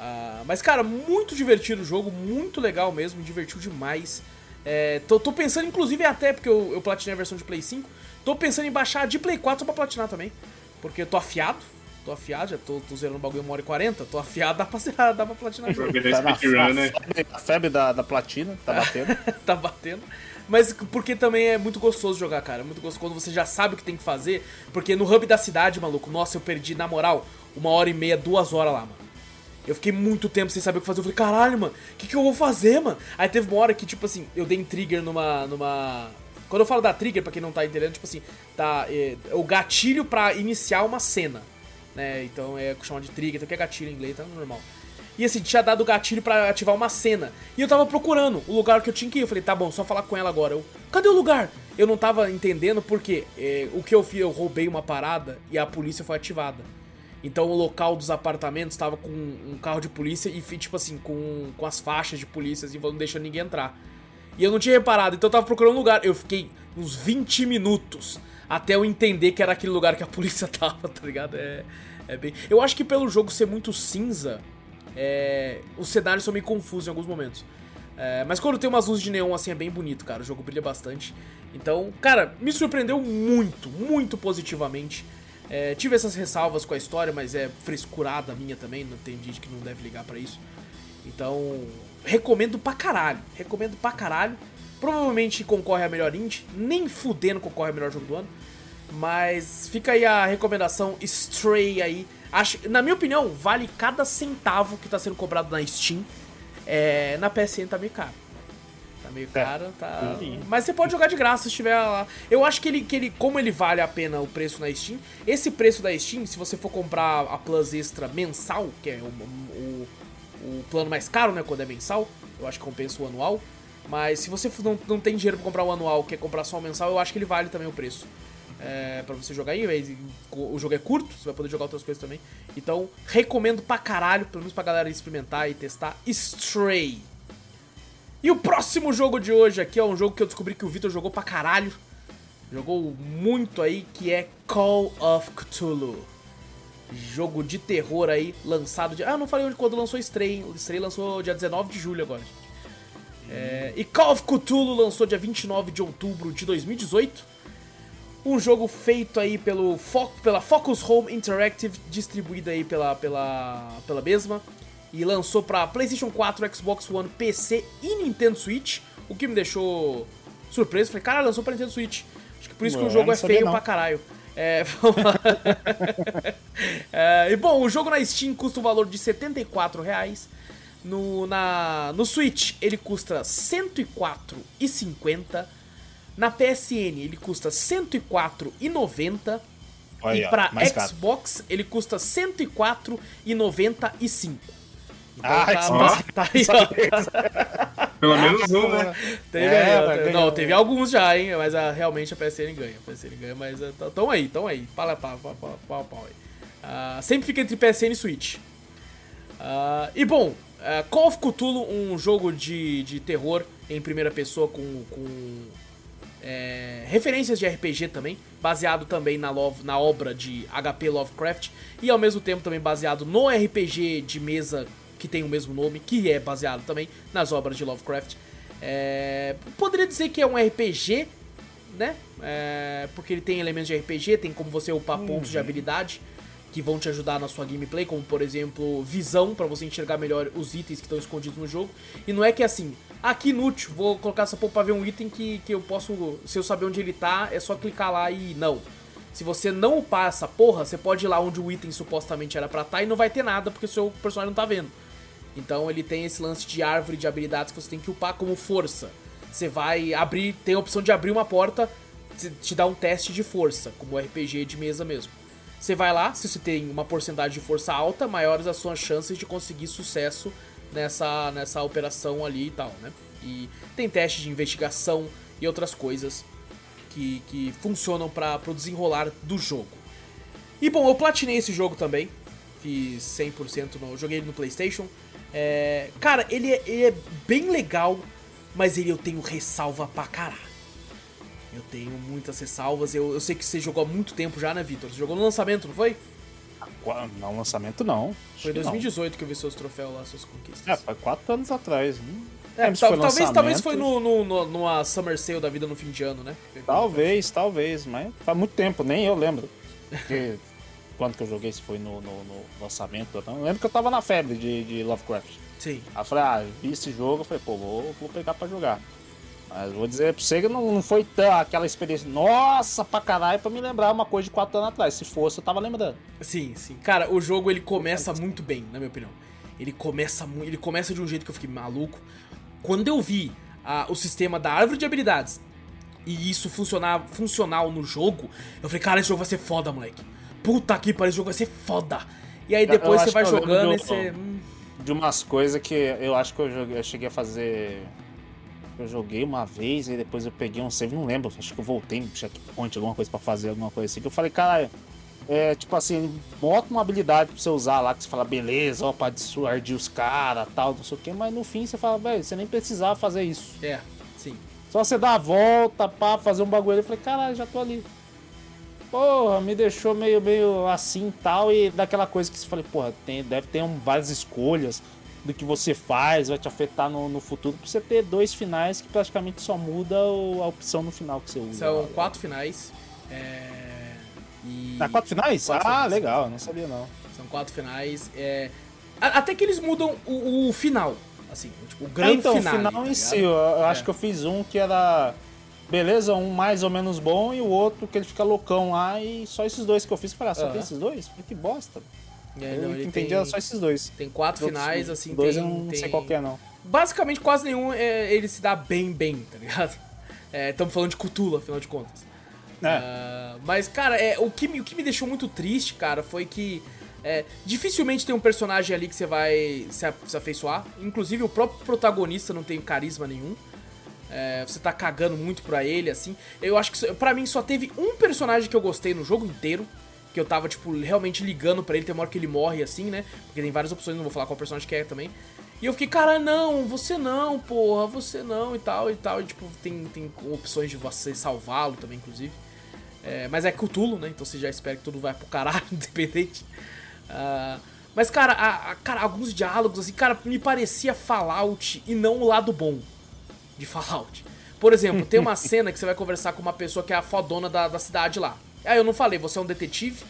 Uh, mas, cara, muito divertido o jogo, muito legal mesmo, me divertiu demais. É, tô, tô, pensando, inclusive, até porque eu, eu platinei a versão de Play 5, tô pensando em baixar de Play 4 só pra platinar também. Porque eu tô afiado, tô afiado, já tô, tô zerando o bagulho uma hora e 40, tô afiado, dá pra, zerar, dá pra platinar jogo. Tá na febre, né? A febre da, da platina, tá batendo. tá batendo. Mas porque também é muito gostoso jogar, cara. É muito gostoso quando você já sabe o que tem que fazer. Porque no hub da cidade, maluco, nossa, eu perdi, na moral, uma hora e meia, duas horas lá, mano. Eu fiquei muito tempo sem saber o que fazer. Eu falei, caralho, mano, o que, que eu vou fazer, mano? Aí teve uma hora que, tipo assim, eu dei em trigger numa. numa. Quando eu falo da trigger, pra quem não tá entendendo, tipo assim, tá. É, o gatilho pra iniciar uma cena. Né? Então é chamado de trigger, então que é gatilho em inglês, tá normal. E assim, tinha dado o gatilho para ativar uma cena. E eu tava procurando o lugar que eu tinha que ir. Eu falei, tá bom, só falar com ela agora. Eu, cadê o lugar? Eu não tava entendendo porque é, o que eu fiz, eu roubei uma parada e a polícia foi ativada. Então o local dos apartamentos estava com um carro de polícia e, tipo assim, com, com as faixas de polícia, assim, não deixando ninguém entrar. E eu não tinha reparado, então eu tava procurando um lugar. Eu fiquei uns 20 minutos até eu entender que era aquele lugar que a polícia tava, tá ligado? É, é bem. Eu acho que pelo jogo ser muito cinza, é... os cenários são meio confusos em alguns momentos. É... Mas quando tem umas luzes de neon assim é bem bonito, cara. O jogo brilha bastante. Então, cara, me surpreendeu muito, muito positivamente. É, tive essas ressalvas com a história, mas é frescurada minha também, não tem gente que não deve ligar para isso. Então, recomendo pra caralho. Recomendo pra caralho. Provavelmente concorre a melhor indie, nem fudendo concorre a melhor jogo do ano. Mas fica aí a recomendação Stray aí. Acho, na minha opinião, vale cada centavo que tá sendo cobrado na Steam. É, na PSN tá meio caro. Tá meio é. caro, tá. Mas você pode jogar de graça se estiver lá. Eu acho que ele, que ele, como ele vale a pena o preço na Steam, esse preço da Steam, se você for comprar a Plus Extra mensal, que é o, o, o plano mais caro, né, quando é mensal, eu acho que compensa o anual. Mas se você não, não tem dinheiro pra comprar o anual, quer comprar só o mensal, eu acho que ele vale também o preço. É, para você jogar aí, o jogo é curto, você vai poder jogar outras coisas também. Então, recomendo pra caralho, pelo menos pra galera experimentar e testar Stray. E o próximo jogo de hoje aqui é um jogo que eu descobri que o Victor jogou pra caralho. Jogou muito aí, que é Call of Cthulhu. Jogo de terror aí, lançado de... Ah, não falei onde quando lançou Stray, hein? O Stray lançou dia 19 de julho agora. É, e Call of Cthulhu lançou dia 29 de outubro de 2018. Um jogo feito aí pelo Fo pela Focus Home Interactive, distribuído aí pela, pela, pela mesma. E lançou para PlayStation 4, Xbox One, PC e Nintendo Switch. O que me deixou surpreso. Falei, cara, lançou pra Nintendo Switch. Acho que por isso que o jogo é feio não. pra caralho. É, vamos lá. é, e bom, o jogo na Steam custa o valor de R$ 74,00. No, na, no Switch ele custa R$ 104,50. Na PSN ele custa R$ 104,90. E pra Xbox caro. ele custa R$ 104,95. Então ah, tá, tá aí, ó. Pelo menos um, né? Teve, é, aí, não, teve alguns já, hein? Mas a, realmente a PSN ganha. A PSN ganha, mas estão uh, aí, estão aí. Pau, pau, pau, pau, pau, pau aí. Uh, sempre fica entre PSN e Switch. Uh, e bom, uh, Call of Cthulhu, um jogo de, de terror em primeira pessoa com, com é, referências de RPG também, baseado também na, love, na obra de HP Lovecraft e ao mesmo tempo também baseado no RPG de mesa que tem o mesmo nome, que é baseado também nas obras de Lovecraft. É, poderia dizer que é um RPG, né? É, porque ele tem elementos de RPG, tem como você upar uhum. pontos de habilidade que vão te ajudar na sua gameplay, como por exemplo, visão, para você enxergar melhor os itens que estão escondidos no jogo. E não é que assim, ah, que inútil, vou colocar essa porra pra ver um item que, que eu posso, se eu saber onde ele tá, é só clicar lá e não. Se você não upar essa porra, você pode ir lá onde o item supostamente era pra estar tá e não vai ter nada porque o seu personagem não tá vendo. Então ele tem esse lance de árvore de habilidades que você tem que upar como força. Você vai abrir, tem a opção de abrir uma porta, te dá um teste de força, como RPG de mesa mesmo. Você vai lá, se você tem uma porcentagem de força alta, maiores as suas chances de conseguir sucesso nessa, nessa operação ali e tal, né? E tem teste de investigação e outras coisas que, que funcionam para o desenrolar do jogo. E bom, eu platinei esse jogo também, fiz 100% no. Joguei ele no PlayStation. É, cara, ele é, ele é bem legal, mas ele eu tenho ressalva pra caralho. Eu tenho muitas ressalvas. Eu, eu sei que você jogou há muito tempo já, né, Vitor? Você jogou no lançamento, não foi? Não, lançamento não. Foi em 2018 que, que eu vi seus troféus lá, suas conquistas. É, foi quatro anos atrás. É, é tal, talvez, talvez foi no, no, no, numa Summer Sale da vida no fim de ano, né? Talvez, talvez, mas faz muito tempo, nem eu lembro. Porque quando que eu joguei, se foi no, no, no lançamento. Eu lembro que eu tava na febre de, de Lovecraft. Sim. Aí eu falei, ah, vi esse jogo, eu falei, pô, vou, vou pegar pra jogar. Mas vou dizer pra você que não, não foi tão, aquela experiência, nossa, pra caralho, pra me lembrar uma coisa de 4 anos atrás. Se fosse, eu tava lembrando. Sim, sim. Cara, o jogo ele começa muito bem, na minha opinião. Ele começa, ele começa de um jeito que eu fiquei maluco. Quando eu vi a, o sistema da árvore de habilidades e isso funcionar funcional no jogo, eu falei, cara, esse jogo vai ser foda, moleque puta que pariu, esse jogo vai ser foda. E aí depois você vai jogando e você. Hum. De umas coisas que eu acho que eu, joguei, eu cheguei a fazer. Eu joguei uma vez e depois eu peguei um save, não lembro. Acho que eu voltei um checkpoint, alguma coisa pra fazer, alguma coisa assim. Que eu falei, cara, é tipo assim, bota uma habilidade pra você usar lá, que você fala, beleza, ó, pra dissuadir os caras tal, não sei o que, mas no fim você fala, velho, você nem precisava fazer isso. É, sim. Só você dar a volta pra fazer um bagulho. Eu falei, caralho, já tô ali porra, me deixou meio, meio assim tal. E daquela coisa que você falei, porra, tem, deve ter um, várias escolhas do que você faz, vai te afetar no, no futuro. Pra você ter dois finais que praticamente só muda a opção no final que você usa. São quatro finais. É... E... Ah, quatro finais? Quatro ah, finais. legal, não sabia não. São quatro finais. É... Até que eles mudam o, o final. Assim, tipo, o grande é, então, final. Então, o final tá em si, eu, eu é. acho que eu fiz um que era beleza, um mais ou menos bom e o outro que ele fica loucão lá e só esses dois que eu fiz. Falei, ah, só uhum. tem esses dois? Que bosta. É, eu não, entendi, era só esses dois. Tem quatro finais, assim, dois tem, eu não tem... sei qual é, não. Basicamente, quase nenhum é, ele se dá bem, bem, tá ligado? Estamos é, falando de Cthulhu, afinal de contas. É. Uh, mas, cara, é, o, que me, o que me deixou muito triste, cara, foi que é, dificilmente tem um personagem ali que você vai se, se afeiçoar. Inclusive, o próprio protagonista não tem carisma nenhum. É, você tá cagando muito pra ele, assim. Eu acho que, pra mim, só teve um personagem que eu gostei no jogo inteiro. Que eu tava, tipo, realmente ligando pra ele. Tem uma hora que ele morre, assim, né? Porque tem várias opções, não vou falar qual personagem que é também. E eu fiquei, cara, não, você não, porra, você não e tal e tal. E, tipo, tem, tem opções de você salvá-lo também, inclusive. É, mas é Cthulhu, né? Então você já espera que tudo vai pro caralho, independente. Uh, mas, cara, a, a, cara, alguns diálogos, assim, cara, me parecia Fallout e não o lado bom de Fallout. Por exemplo, tem uma cena que você vai conversar com uma pessoa que é a fodona da, da cidade lá. Ah, eu não falei, você é um detetive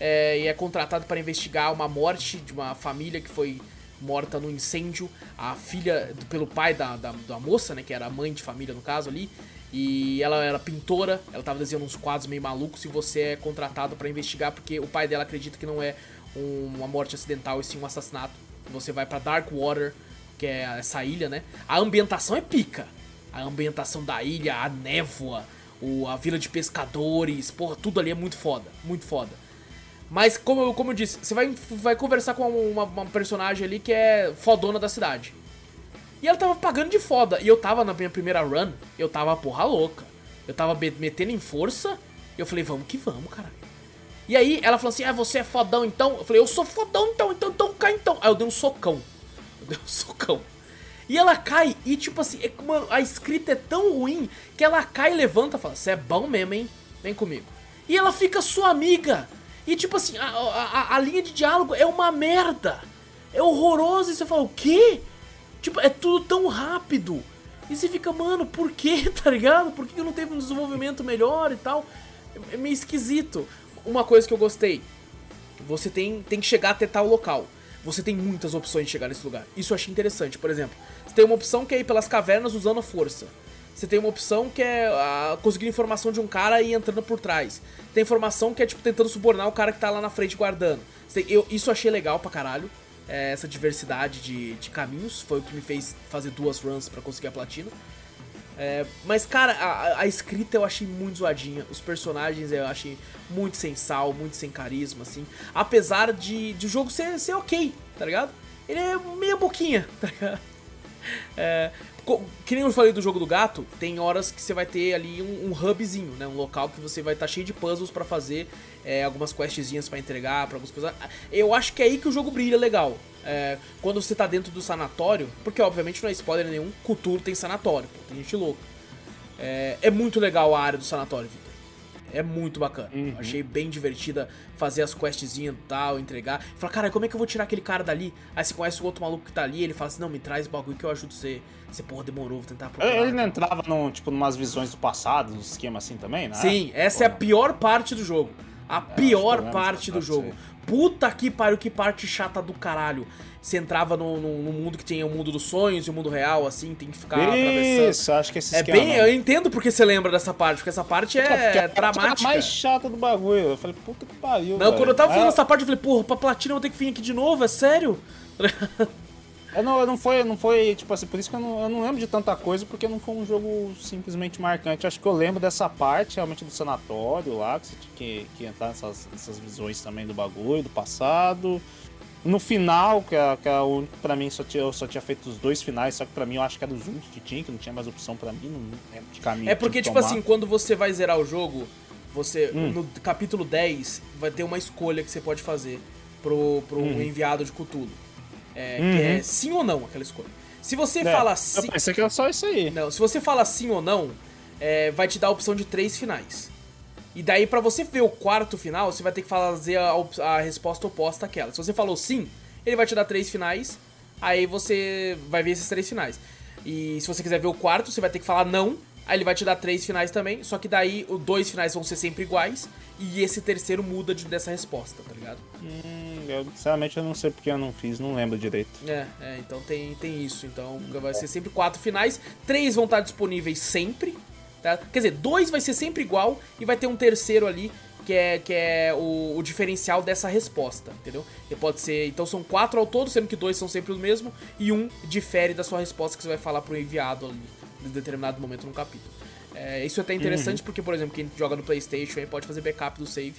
é, e é contratado para investigar uma morte de uma família que foi morta no incêndio. A filha, pelo pai da, da, da moça, né, que era a mãe de família no caso ali, e ela era pintora, ela tava desenhando uns quadros meio malucos e você é contratado para investigar porque o pai dela acredita que não é um, uma morte acidental e sim um assassinato. Você vai para Darkwater, que é essa ilha, né? A ambientação é pica. A ambientação da ilha, a névoa, o, a vila de pescadores, porra, tudo ali é muito foda, muito foda. Mas, como eu, como eu disse, você vai, vai conversar com uma, uma personagem ali que é fodona da cidade. E ela tava pagando de foda. E eu tava na minha primeira run, eu tava porra louca. Eu tava metendo em força. E eu falei, vamos que vamos, cara. E aí ela falou assim: Ah, você é fodão então? Eu falei, eu sou fodão então, então, então cai então. Aí eu dei um socão. Eu dei um socão. E ela cai, e tipo assim, é, mano, a escrita é tão ruim que ela cai e levanta e fala: Você é bom mesmo, hein? Vem comigo. E ela fica sua amiga. E tipo assim, a, a, a linha de diálogo é uma merda. É horroroso. E você fala: O quê? Tipo, é tudo tão rápido. E você fica, mano, por quê, tá ligado? Por que não teve um desenvolvimento melhor e tal? É meio esquisito. Uma coisa que eu gostei: você tem, tem que chegar até tal local. Você tem muitas opções de chegar nesse lugar. Isso eu achei interessante. Por exemplo, você tem uma opção que é ir pelas cavernas usando a força. Você tem uma opção que é uh, conseguir informação de um cara e entrando por trás. Tem informação que é tipo tentando subornar o cara que tá lá na frente guardando. Tem, eu, isso eu achei legal pra caralho. É, essa diversidade de, de caminhos foi o que me fez fazer duas runs para conseguir a platina. É, mas, cara, a, a, escrita eu achei muito zoadinha. Os personagens eu achei muito sem sal, muito sem carisma, assim. Apesar de, de o jogo ser, ser ok, tá ligado? Ele é meia boquinha, tá ligado? É, que nem eu falei do jogo do gato, tem horas que você vai ter ali um, um hubzinho, né? Um local que você vai estar tá cheio de puzzles para fazer, é, algumas questzinhas para entregar, para algumas coisas. Eu acho que é aí que o jogo brilha legal. É, quando você tá dentro do sanatório, porque obviamente não é spoiler nenhum, Cthulhu tem sanatório, pô, tem gente louca. É, é muito legal a área do sanatório, Victor. É muito bacana. Uhum. Achei bem divertida fazer as questzinhas e tal, entregar. Fala, cara, como é que eu vou tirar aquele cara dali? Aí você conhece o outro maluco que tá ali, ele fala assim, não, me traz o bagulho que eu ajudo você. Você, porra, demorou, vou tentar procurar. Ele não entrava, no, tipo, numas visões do passado, num esquema assim também, né? Sim, essa é a pior parte do jogo. A é, pior parte do jogo. Puta que pariu, que parte chata do caralho. Você entrava no, no, no, mundo que tinha o mundo dos sonhos e o mundo real, assim, tem que ficar Isso, atravessando. Isso, acho que esse é bem, Eu entendo porque você lembra dessa parte, porque essa parte é, é dramática. É mais chata do bagulho. Eu falei, puta que pariu. Não, velho. quando eu tava falando essa parte, eu falei, porra, pra platina eu vou ter que vir aqui de novo, é sério? É, não, não foi, não foi, tipo assim, por isso que eu não, eu não lembro de tanta coisa, porque não foi um jogo simplesmente marcante. Acho que eu lembro dessa parte, realmente, do sanatório lá, que você tinha que, que entrar nessas, nessas visões também do bagulho, do passado. No final, que, é, que é o, pra mim só tinha, eu só tinha feito os dois finais, só que pra mim eu acho que era os únicos que tinha, que não tinha mais opção pra mim, não lembro de caminho. É porque, tipo tomar. assim, quando você vai zerar o jogo, você, hum. no capítulo 10, vai ter uma escolha que você pode fazer pro, pro hum. enviado de Cthulhu. É, uhum. Que é sim ou não aquela escolha. Se você é, fala sim. Eu pensei que era só isso aí. Não, se você fala sim ou não, é, vai te dar a opção de três finais. E daí, para você ver o quarto final, você vai ter que fazer a, a, resposta oposta àquela. Se você falou sim, ele vai te dar três finais. Aí você vai ver esses três finais. E se você quiser ver o quarto, você vai ter que falar não. Aí ele vai te dar três finais também. Só que daí os dois finais vão ser sempre iguais. E esse terceiro muda de, dessa resposta, tá ligado? Hum, eu, sinceramente eu não sei porque eu não fiz, não lembro direito. É, é então tem, tem isso. Então vai ser sempre quatro finais. Três vão estar disponíveis sempre. Tá? Quer dizer, dois vai ser sempre igual. E vai ter um terceiro ali que é, que é o, o, diferencial dessa resposta, entendeu? E pode ser. Então são quatro ao todo, sendo que dois são sempre o mesmo, e um difere da sua resposta que você vai falar pro enviado ali, em determinado momento no capítulo. É, isso é até interessante uhum. porque, por exemplo, quem joga no PlayStation aí pode fazer backup do save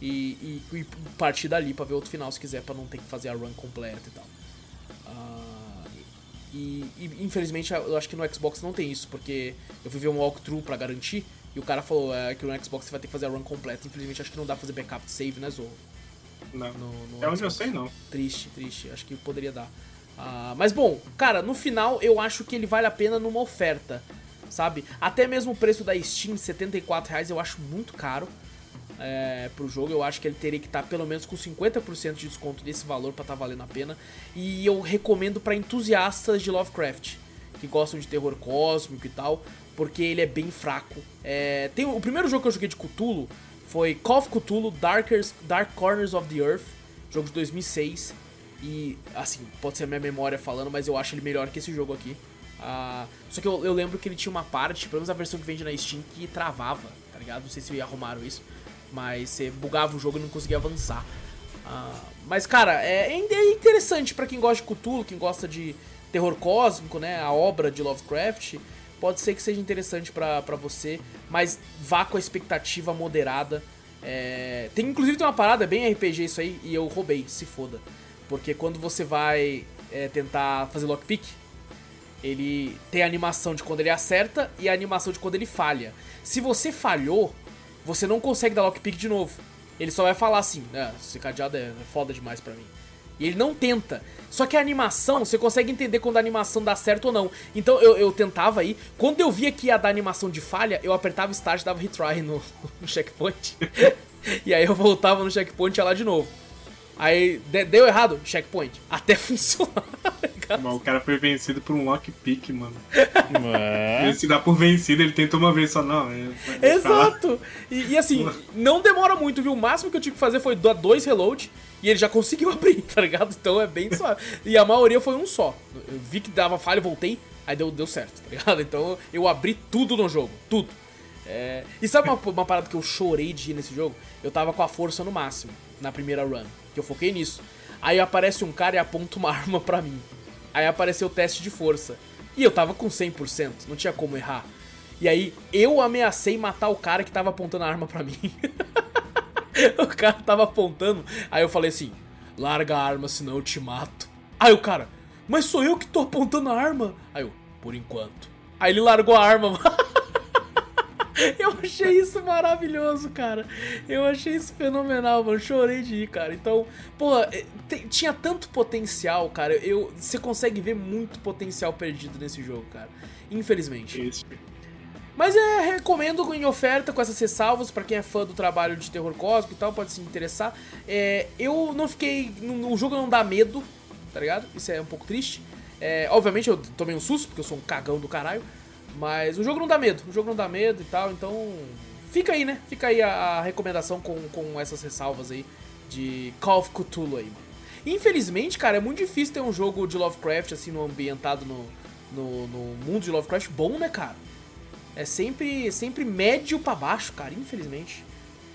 e, e, e partir dali pra ver outro final se quiser, pra não ter que fazer a run completa e tal. Uh, e, e, infelizmente eu acho que no Xbox não tem isso, porque eu fui ver um walkthrough pra garantir e o cara falou é, que no Xbox você vai ter que fazer a run completa. Infelizmente, acho que não dá pra fazer backup de save, né, Zorro? Não. No, no é onde eu sei, não. Triste, triste. Acho que poderia dar. Uh, mas bom, cara, no final eu acho que ele vale a pena numa oferta, sabe? Até mesmo o preço da Steam, 74 reais, eu acho muito caro é, pro jogo. Eu acho que ele teria que estar tá pelo menos com 50% de desconto desse valor para estar tá valendo a pena. E eu recomendo para entusiastas de Lovecraft que gostam de terror cósmico e tal, porque ele é bem fraco. É, tem o primeiro jogo que eu joguei de Cthulhu foi Call of Cthulhu Darkers, Dark Corners of the Earth, jogo de 2006. E, assim, pode ser a minha memória falando, mas eu acho ele melhor que esse jogo aqui. Uh, só que eu, eu, lembro que ele tinha uma parte, pelo menos a versão que vende na Steam, que travava, tá ligado? Não sei se arrumaram isso, mas você bugava o jogo e não conseguia avançar. Uh, mas, cara, é, é interessante para quem gosta de Cthulhu, quem gosta de terror cósmico, né? A obra de Lovecraft. Pode ser que seja interessante para você, mas vá com a expectativa moderada. É... Tem, inclusive, tem uma parada bem RPG isso aí, e eu roubei, se foda. Porque quando você vai é, tentar fazer lockpick, ele tem a animação de quando ele acerta e a animação de quando ele falha. Se você falhou, você não consegue dar lockpick de novo. Ele só vai falar assim, ah, esse cadeado é foda demais para mim. E ele não tenta. Só que a animação, você consegue entender quando a animação dá certo ou não. Então eu, eu tentava aí. Quando eu via que ia dar animação de falha, eu apertava start e dava retry no, no checkpoint. e aí eu voltava no checkpoint e ia lá de novo. Aí deu errado, checkpoint. Até funcionar. Mas o cara foi vencido por um lockpick, mano. Ele se dá por vencido, ele tentou uma vez só, não. É, Exato! E, e, assim, não demora muito, viu? O máximo que eu tive que fazer foi dar dois reload e ele já conseguiu abrir, tá ligado? Então é bem suave. E a maioria foi um só. Eu vi que dava falha, voltei, aí deu, deu certo, tá ligado? Então eu abri tudo no jogo, tudo. É... E sabe uma, uma parada que eu chorei de ir nesse jogo? Eu tava com a força no máximo, na primeira run, que eu foquei nisso. Aí aparece um cara e aponta uma arma pra mim. Aí apareceu o teste de força. E eu tava com 100%, não tinha como errar. E aí eu ameacei matar o cara que tava apontando a arma pra mim. o cara tava apontando, aí eu falei assim: larga a arma, senão eu te mato. Aí o cara, mas sou eu que tô apontando a arma. Aí eu, por enquanto. Aí ele largou a arma, Eu achei isso maravilhoso, cara. Eu achei isso fenomenal, mano. Chorei de ir, cara. Então, pô, é, tinha tanto potencial, cara. Eu, você consegue ver muito potencial perdido nesse jogo, cara. Infelizmente. Isso. Mas é, recomendo em oferta com essas ressalvas para quem é fã do trabalho de terror cósmico e tal, pode se interessar. É, eu não fiquei. O jogo não dá medo, tá ligado? Isso é um pouco triste. É, obviamente eu tomei um susto, porque eu sou um cagão do caralho. Mas o jogo não dá medo, o jogo não dá medo e tal, então. Fica aí, né? Fica aí a, a recomendação com, com essas ressalvas aí de Call of Cthulhu aí, mano. Infelizmente, cara, é muito difícil ter um jogo de Lovecraft, assim, no ambientado no, no, no mundo de Lovecraft bom, né, cara? É sempre, sempre médio para baixo, cara, infelizmente.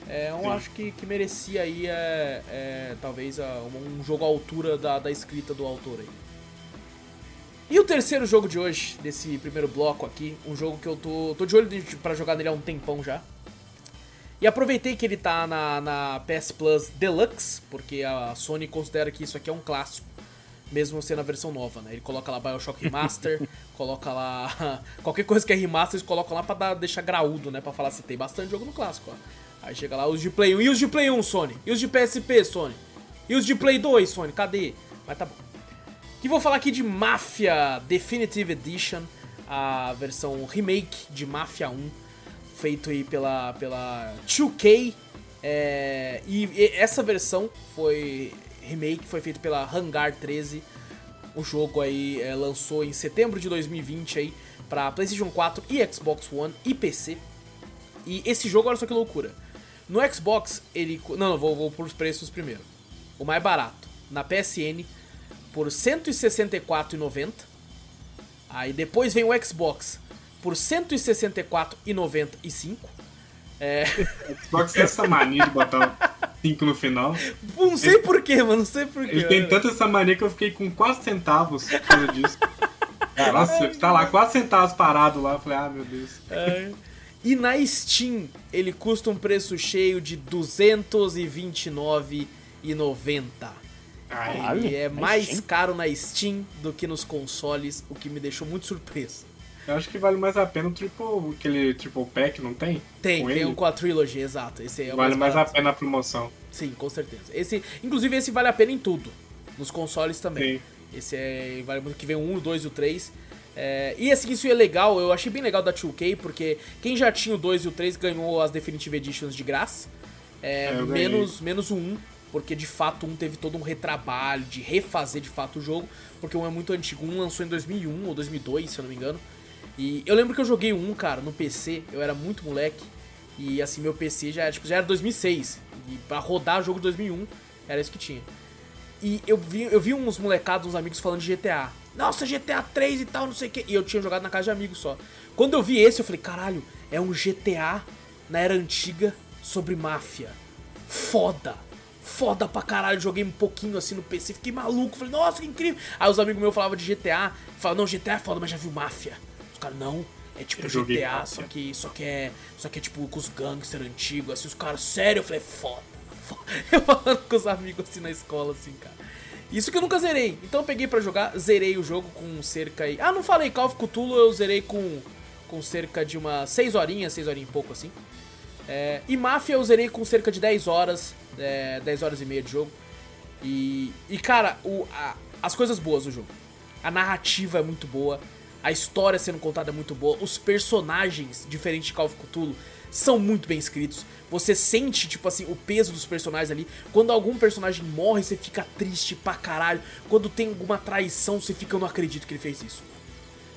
É, eu Sim. acho que, que merecia aí, é, é talvez, um jogo à altura da, da escrita do autor aí. E o terceiro jogo de hoje, desse primeiro bloco aqui, um jogo que eu tô, tô de olho para jogar nele há um tempão já. E aproveitei que ele tá na, na PS Plus Deluxe, porque a Sony considera que isso aqui é um clássico, mesmo sendo a versão nova, né? Ele coloca lá Bioshock Remaster, coloca lá. qualquer coisa que é remaster, eles colocam lá pra dar, deixar graúdo, né? Pra falar assim, tem bastante jogo no clássico, ó. Aí chega lá os de Play 1. E os de Play 1, Sony? E os de PSP, Sony? E os de Play 2, Sony? Cadê? Mas tá bom. Que vou falar aqui de Mafia Definitive Edition, a versão remake de Mafia 1, feito aí pela, pela 2K. É, e, e, essa versão foi remake, foi feito pela Hangar 13. O jogo aí é, lançou em setembro de 2020 aí para PlayStation 4 e Xbox One e PC. E esse jogo, olha só que loucura. No Xbox, ele. Não, não, vou, vou por preços primeiro. O mais barato. Na PSN, por R$ 164,90. Aí depois vem o Xbox por R$ 164,95. É... Xbox tem essa mania de botar 5 no final. Não sei ele... porquê, mano. Não sei porquê. Ele tem tanta essa mania que eu fiquei com 4 centavos por causa disso. Nossa, tá lá, 4 centavos parado lá. Eu falei, ah, meu Deus. É. E na Steam, ele custa um preço cheio de R$ 229,90. Ele é mais caro na Steam do que nos consoles, o que me deixou muito surpreso. Eu acho que vale mais a pena o triple, aquele triple pack, não tem? Tem, com tem um com a trilogy, exato. Esse é vale mais, mais a pena a promoção. Sim, com certeza. Esse, inclusive esse vale a pena em tudo. Nos consoles também. Sim. Esse é vale muito que vem o 1, o 2 e o 3. É, e assim, isso é legal, eu achei bem legal da 2K, porque quem já tinha o 2 e o 3 ganhou as Definitive Editions de graça. É, é menos, menos o 1 porque de fato um teve todo um retrabalho de refazer de fato o jogo, porque um é muito antigo. Um lançou em 2001 ou 2002, se eu não me engano. E eu lembro que eu joguei um, cara, no PC, eu era muito moleque, e assim, meu PC já era, tipo, já era 2006, e pra rodar o jogo de 2001, era isso que tinha. E eu vi, eu vi uns molecados, uns amigos falando de GTA. Nossa, GTA 3 e tal, não sei o que. E eu tinha jogado na casa de amigos só. Quando eu vi esse, eu falei, caralho, é um GTA na era antiga sobre máfia. Foda! Foda pra caralho, joguei um pouquinho assim no PC, fiquei maluco, falei, nossa, que incrível. Aí os amigos meus falavam de GTA, falavam, não, GTA é foda, mas já viu máfia. Os caras, não, é tipo Eu GTA, só que, só que é. Só que é tipo com os gangsters antigos, assim, os caras, sério, eu falei, foda, foda. Eu falando com os amigos assim na escola, assim, cara. Isso que eu nunca zerei. Então eu peguei pra jogar, zerei o jogo com cerca aí. Ah, não falei, Call of Cthulhu eu zerei com, com cerca de umas 6 horinhas, 6 horinhas e pouco assim. É, e Mafia eu zerei com cerca de 10 horas, é, 10 horas e meia de jogo. E, e cara, o, a- as coisas boas do jogo. A narrativa é muito boa, a história sendo contada é muito boa, os personagens, diferente de Call of Cthulhu, são muito bem escritos. Você sente, tipo assim, o peso dos personagens ali. Quando algum personagem morre, você fica triste pra caralho. Quando tem alguma traição, você fica, eu não acredito que ele fez isso.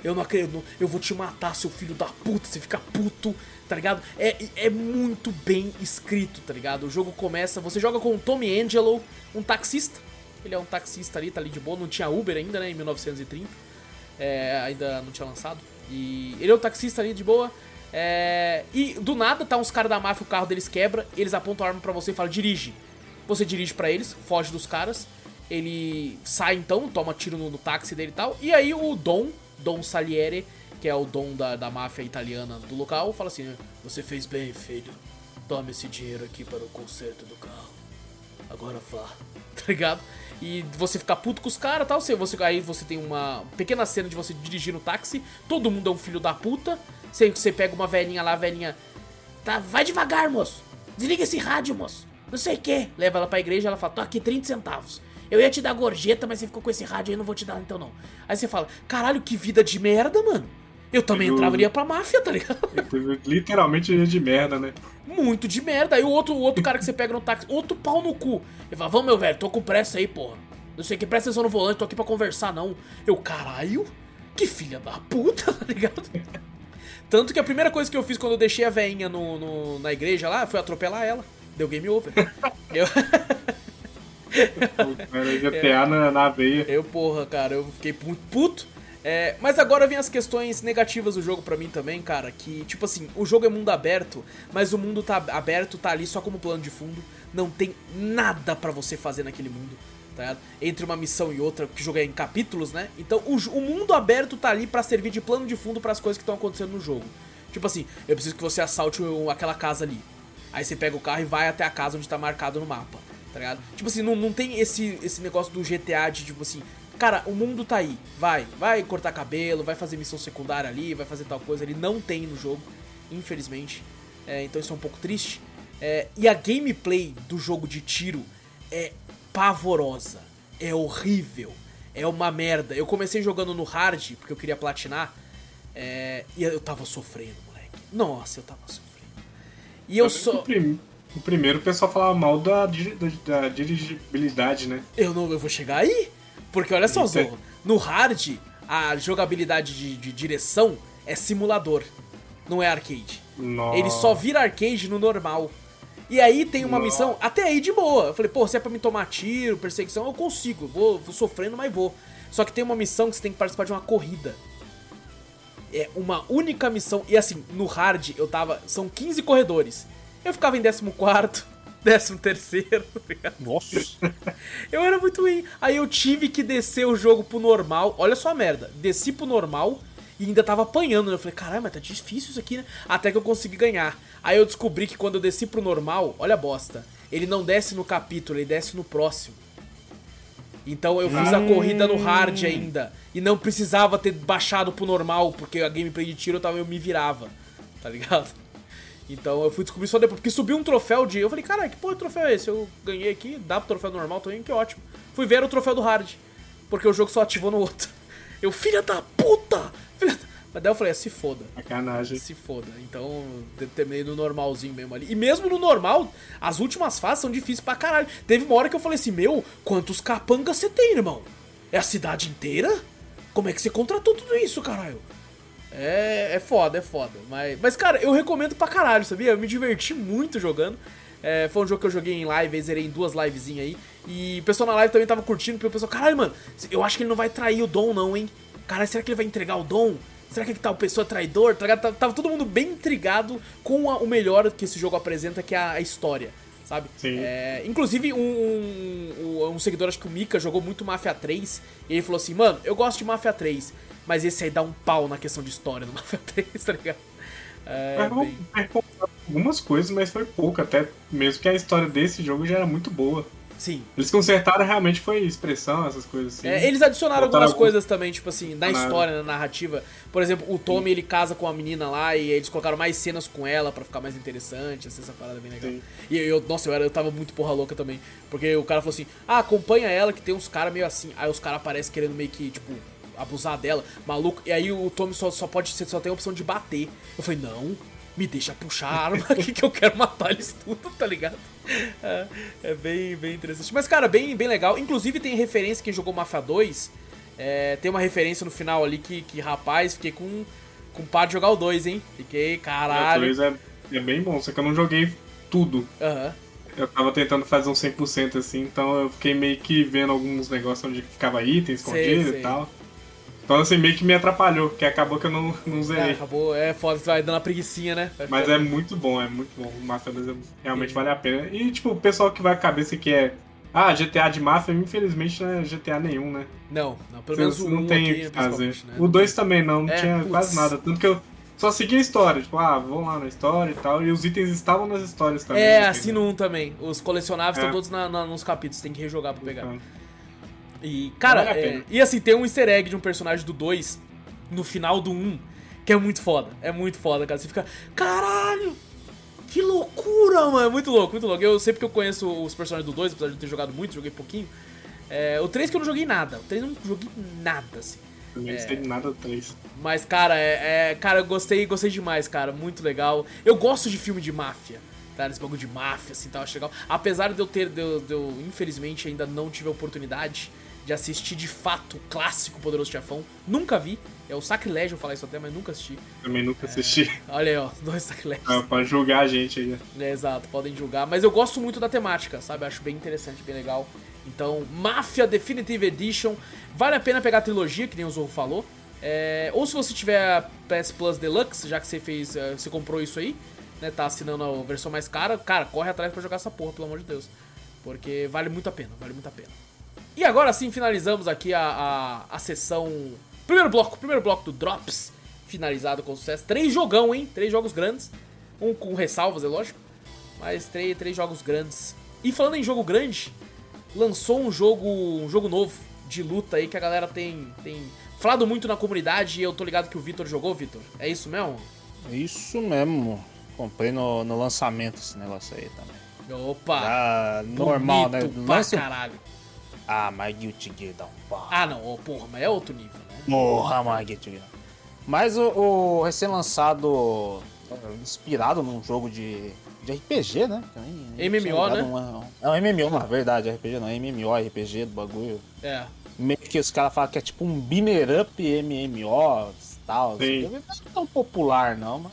Eu não acredito, eu vou te matar, seu filho da puta, você fica puto, tá ligado? É, é muito bem escrito, tá ligado? O jogo começa, você joga com o Tommy Angelo, um taxista. Ele é um taxista ali, tá ali de boa, não tinha Uber ainda, né, em 1930. É, ainda não tinha lançado. E ele é um taxista ali de boa. É, e do nada tá uns caras da máfia, o carro deles quebra, eles apontam a arma pra você e falam, dirige. Você dirige pra eles, foge dos caras. Ele sai então, toma tiro no, no táxi dele e tal. E aí o Dom, Dom Salieri, que é o dom da, da máfia italiana do local, fala assim: Você fez bem, filho. Toma esse dinheiro aqui para o conserto do carro. Agora vá. Tá ligado? E você ficar puto com os caras tal. Você, você, aí você tem uma pequena cena de você dirigir no táxi. Todo mundo é um filho da puta. Você, você pega uma velhinha lá, a velhinha. Tá, vai devagar, moço. Desliga esse rádio, moço. Não sei o que. Leva ela pra igreja ela fala: tô aqui 30 centavos. Eu ia te dar gorjeta, mas você ficou com esse rádio aí, não vou te dar então não. Aí você fala: caralho, que vida de merda, mano. Eu também Eu- entrava e ia pra máfia, tá ligado? Literalmente de merda, né? Muito de merda. Aí o outro, o outro cara que você pega no táxi, outro pau no cu. Ele fala, vamos, meu velho, tô com pressa aí, porra. Não sei o que, presta atenção no volante, tô aqui pra conversar, não. Eu, caralho, que filha da puta, tá ligado? Tanto que a primeira coisa que eu fiz quando eu deixei a veinha no, no- na igreja lá foi atropelar ela. Deu game over. eu, GTA na, na veia. eu, porra, cara, eu fiquei muito puto. É, mas agora vem as questões negativas do jogo pra mim também, cara. Que, tipo assim, o jogo é mundo aberto, mas o mundo tá aberto, tá ali só como plano de fundo. Não tem nada pra você fazer naquele mundo, tá ligado? Entre uma missão e outra, porque o jogo é em capítulos, né? Então o, o mundo aberto tá ali pra servir de plano de fundo pras coisas que estão acontecendo no jogo. Tipo assim, eu preciso que você assalte aquela casa ali. Aí você pega o carro e vai até a casa onde tá marcado no mapa, tá ligado? Tipo assim, não, não tem esse, esse negócio do GTA de tipo assim, cara, o mundo tá aí, vai, vai cortar cabelo, vai fazer missão secundária ali, vai fazer tal coisa ali. Não tem no jogo, infelizmente. É, então isso é um pouco triste. É, e a gameplay do jogo de tiro é pavorosa, é horrível, é uma merda. Eu comecei jogando no hard, porque eu queria platinar, é, e eu tava sofrendo, moleque. Nossa, eu tava sofrendo. E eu só. O, prim- o primeiro o pessoal falava mal da, da, da dirigibilidade, né? Eu não eu vou chegar aí. Porque olha só, Zorro, no hard, a jogabilidade de, de direção é simulador, não é arcade. Nossa. Ele só vira arcade no normal. E aí tem uma Nossa. missão, até aí de boa. Eu falei, pô, se é pra me tomar tiro, perseguição, eu consigo. Vou, vou sofrendo, mas vou. Só que tem uma missão que você tem que participar de uma corrida. É uma única missão. E assim, no hard eu tava. São 15 corredores. Eu ficava em 14, 13, tá ligado? Nossa. Eu era muito ruim. Aí eu tive que descer o jogo pro normal. Olha só a merda. Desci pro normal e ainda tava apanhando. né? Eu falei, caralho, mas tá difícil isso aqui, né? Até que eu consegui ganhar. Aí eu descobri que quando eu desci pro normal, olha a bosta. Ele não desce no capítulo, ele desce no próximo. Então eu fiz a corrida no hard ainda. E não precisava ter baixado pro normal, porque a gameplay de tiro eu, tava, eu me virava. Tá ligado? Então eu fui descobrir só depois. Porque subiu um troféu de. Eu falei, caralho, que porra de troféu é esse? Eu ganhei aqui, dá pro troféu normal também, que ótimo. Fui ver o troféu do hard. Porque o jogo só ativou no outro. Eu, filha da puta! Filha da... Mas daí eu falei, ah, se foda. Sacanagem. Se foda. Então, terminei no normalzinho mesmo ali. E mesmo no normal, as últimas fases são difíceis pra caralho. Teve uma hora que eu falei assim, meu, quantos capangas você tem, irmão? É a cidade inteira? Como é que você contratou tudo isso, caralho? É, é foda, é foda. Mas, mas, cara, eu recomendo pra caralho, sabia? Eu me diverti muito jogando. É, foi um jogo que eu joguei em live, zerei em duas livezinhas aí. E o pessoal na live também tava curtindo, porque o pessoal, caralho, mano, eu acho que ele não vai trair o Dom, não, hein? Caralho, será que ele vai entregar o Dom? Será que tá o pessoa traidor? Tá, tava todo mundo bem intrigado com a, o melhor que esse jogo apresenta, que é a, a história, sabe? Sim. É, inclusive, um, um, um, seguidor, acho que o Mika, jogou muito Mafia 3, e ele falou assim, mano, eu gosto de Mafia 3, mas esse aí dá um pau na questão de história do Mafia 3, tá ligado? É, bem... algumas coisas, mas foi pouco, até mesmo que a história desse jogo já era muito boa. Sim. Eles consertaram realmente foi expressão, essas coisas assim. É, eles adicionaram Botaram algumas algum... coisas também, tipo assim, na história, na narrativa. Por exemplo, o Tommy Sim. ele casa com a menina lá e eles colocaram mais cenas com ela para ficar mais interessante, assim, essa parada é bem legal. Sim. E eu, nossa, eu, era, eu tava muito porra louca também. Porque o cara falou assim: ah, acompanha ela que tem uns caras meio assim. Aí os caras aparecem querendo meio que, tipo, abusar dela, maluco. E aí o Tommy só, só pode ser, só tem a opção de bater. Eu falei, não, me deixa puxar a arma aqui que eu quero matar eles tudo, tá ligado? É, é, bem, bem interessante. Mas, cara, bem, bem legal. Inclusive tem referência, quem jogou Mafia 2, é, tem uma referência no final ali que, que rapaz, fiquei com, com par de jogar o 2, hein? Fiquei, caralho. O 2 é, é bem bom, só que eu não joguei tudo. Aham. Uhum. Eu tava tentando fazer um 100% assim, então eu fiquei meio que vendo alguns negócios onde ficava item escondido e tal. Então, assim, meio que me atrapalhou, porque acabou que eu não, não zerei. É, acabou, é foda, você vai dando uma preguiçinha, né? Vai Mas é muito bom, é muito bom. O Mafia 2 realmente Sim. vale a pena. E, tipo, o pessoal que vai a cabeça que é. Ah, GTA de máfia, infelizmente não é GTA nenhum, né? Não, não pelo menos o não tem o que fazer. Né? O 2 também não, não é, tinha putz. quase nada. Tanto que eu só segui a história, tipo, ah, vou lá na história e tal. E os itens estavam nas histórias também. É, assim no 1 também. Os colecionáveis é. estão todos na, na, nos capítulos, tem que rejogar pra pegar. Então. E, cara, é, e assim, tem um easter egg de um personagem do 2 no final do 1, que é muito foda. É muito foda, cara. Você fica, caralho! Que loucura, mano! É muito louco, muito louco. Eu sempre que eu conheço os personagens do 2, apesar de eu ter jogado muito, joguei pouquinho. É, o 3 que eu não joguei nada. O 3 eu não joguei nada, assim. Também não sei nada do 3. Mas, cara, é, é, Cara, eu gostei, gostei demais, cara. Muito legal. Eu gosto de filme de máfia. Tá? Esse bagulho de máfia, assim, tal, acho legal. Apesar de eu ter, de eu, de eu, infelizmente, ainda não tive a oportunidade de assistir de fato o clássico Poderoso Chefão. Nunca vi. É o sacrilégio falar isso até, mas nunca assisti. Também nunca assisti. É, olha aí, ó, dois sacrilégios. Pode julgar a gente aí. É, exato, podem julgar. Mas eu gosto muito da temática, sabe? Acho bem interessante, bem legal. Então, Mafia Definitive Edition. Vale a pena pegar a trilogia, que nem o Zorro falou. É, ou se você tiver PS Plus Deluxe, já que você fez. Eh, você comprou isso aí, né? Tá assinando a versão mais cara, cara, corre atrás para jogar essa porra, pelo amor de Deus. Porque vale muito a pena, vale muito a pena. E agora sim finalizamos aqui a, a, a sessão. Primeiro bloco, primeiro bloco do Drops, finalizado com sucesso. Três jogão, hein? Três jogos grandes. Um com ressalvas, é lógico. Mas três, três jogos grandes. E falando em jogo grande, lançou um jogo, um jogo novo de luta aí que a galera tem, tem falado muito na comunidade e eu tô ligado que o Vitor jogou, Vitor. É isso mesmo? É isso mesmo. Comprei no, no lançamento esse negócio aí também. Opa! Já normal, né? Pra caralho. Ah, mas Guilty Gear dá um pau. Ah, não, oh, porra, mas é outro nível, né? Porra, mas Guilty Gear. Mas o, o recém-lançado, inspirado num jogo de, de RPG, né? Nem, MMO, né? Uma, é um MMO, na verdade, RPG não, é MMO, RPG do bagulho. É. Meio que os caras falam que é tipo um beamer up MMO e tal. Assim. Não é tão popular, não, mas...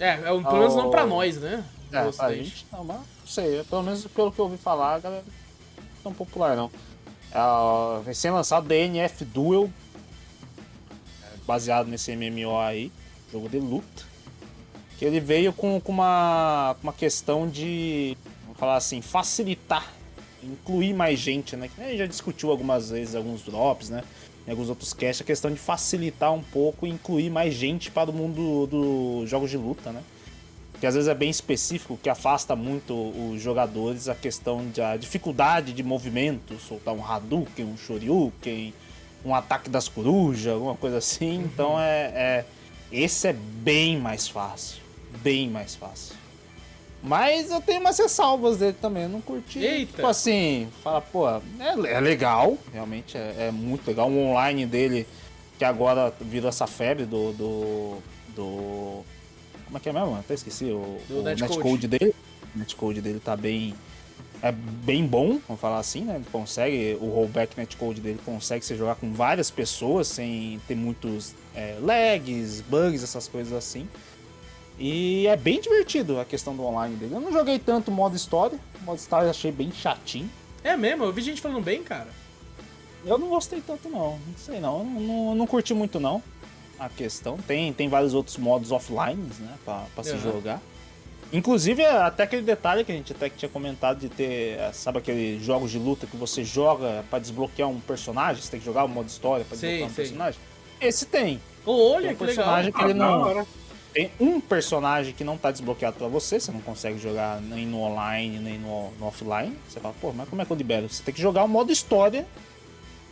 É, é um, pelo menos não pra nós, né? É, pra gente não, mas não sei. Pelo menos pelo que eu ouvi falar, a galera não é tão popular, não. Uh, recém-lançado DNF Duel, é, baseado nesse MMO aí, jogo de luta. Que ele veio com, com uma, uma questão de, vamos falar assim, facilitar, incluir mais gente, né? Que a gente já discutiu algumas vezes, alguns drops, né? Em alguns outros casts, a questão de facilitar um pouco e incluir mais gente para o mundo dos jogos de luta, né? Que às vezes é bem específico, que afasta muito os jogadores a questão da dificuldade de movimento, soltar um Hadouken, um Shoryuken, um ataque das corujas, alguma coisa assim. Uhum. Então é, é, esse é bem mais fácil, bem mais fácil. Mas eu tenho umas ressalvas dele também, eu não curti. Eita. Tipo assim, fala, pô, é, é legal, realmente é, é, muito legal. O online dele que agora virou essa febre do. do. do como é que é mesmo? Até esqueci. O, Do o netcode. netcode dele. O netcode dele tá bem. É bem bom, vamos falar assim, né? Ele consegue, o rollback netcode dele consegue você jogar com várias pessoas sem ter muitos é, lags, bugs, essas coisas assim. E é bem divertido a questão do online dele. Eu não joguei tanto modo história. O modo história eu achei bem chatinho. É mesmo, eu vi gente falando bem, cara. Eu não gostei tanto não, não sei não, eu não, não, não curti muito não a questão. Tem, tem vários outros modos offline, né, pra, pra se jogar. Inclusive, é até aquele detalhe que a gente até que tinha comentado de ter, é, sabe aqueles jogos de luta que você joga pra desbloquear um personagem, você tem que jogar o modo história pra Sei, desbloquear um sei. personagem? Esse tem. Olha tem um que legal. personagem que Ah, ele da não... Tem um personagem que não tá desbloqueado pra você, você não consegue jogar nem no online, nem no, no offline. Você fala, pô, mas como é que eu libero? Você tem que jogar o modo história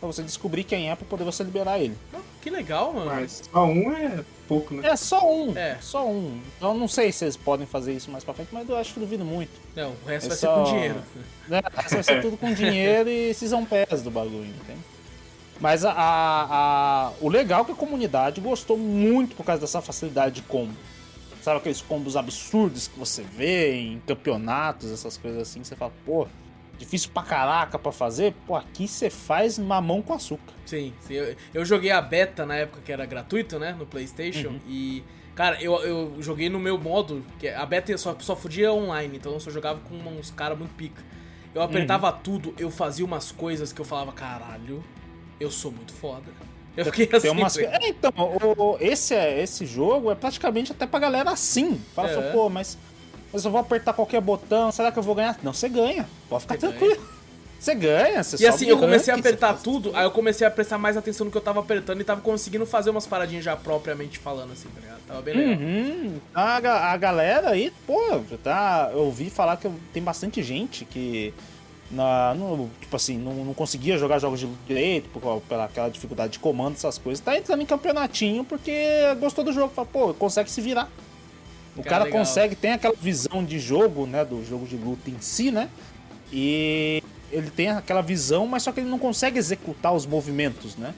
pra você descobrir quem é pra poder você liberar ele. Oh, Que legal, mano. Mas só um é pouco, né? É só um, É. só um. Então eu não sei se eles podem fazer isso mais pra frente, mas eu acho que duvido muito. Não, o resto É vai só- ser com dinheiro. Né? Essa vai ser tudo com dinheiro e season pass do bagulho, entende? Mas a, a- a- o legal é que a comunidade gostou muito por causa dessa facilidade de combo. Sabe aqueles combos absurdos que você vê em campeonatos, essas coisas assim, você fala, pô, difícil pra caraca pra fazer? Pô, aqui você faz mamão com açúcar. Sim, sim. Eu, eu joguei a beta na época que era gratuito, né? No PlayStation. Uhum. E, cara, eu, eu joguei no meu modo. que A beta só, só fudia online, então eu só jogava com uns caras muito pica. Eu apertava Uhum. tudo, eu fazia umas coisas que eu falava, caralho, eu sou muito foda. Eu fiquei assim. Umas... É, então, o- o- esse, é- esse jogo é praticamente até pra galera assim. Fala É. só, pô, mas, mas eu vou apertar qualquer botão, será que eu vou ganhar? Não, você ganha. Pode ficar Você tranquilo. Você ganha, você E assim, eu comecei a apertar tudo, aí eu comecei a prestar mais atenção no que eu tava apertando e tava conseguindo fazer umas paradinhas já propriamente falando, assim, tá ligado? Tava bem legal. Uhum. A, ga- a galera aí, pô, tá, eu ouvi falar que tem bastante gente que na, no- tipo assim, não, não conseguia jogar jogos de direito por, pela aquela dificuldade de comando, essas coisas. Tá entrando em campeonatinho porque gostou do jogo. Fala, pô, consegue se virar. O Cara, cara, consegue, tem aquela visão de jogo, né, do jogo de luta em si, né? E ele tem aquela visão, mas só que ele não consegue executar os movimentos, né?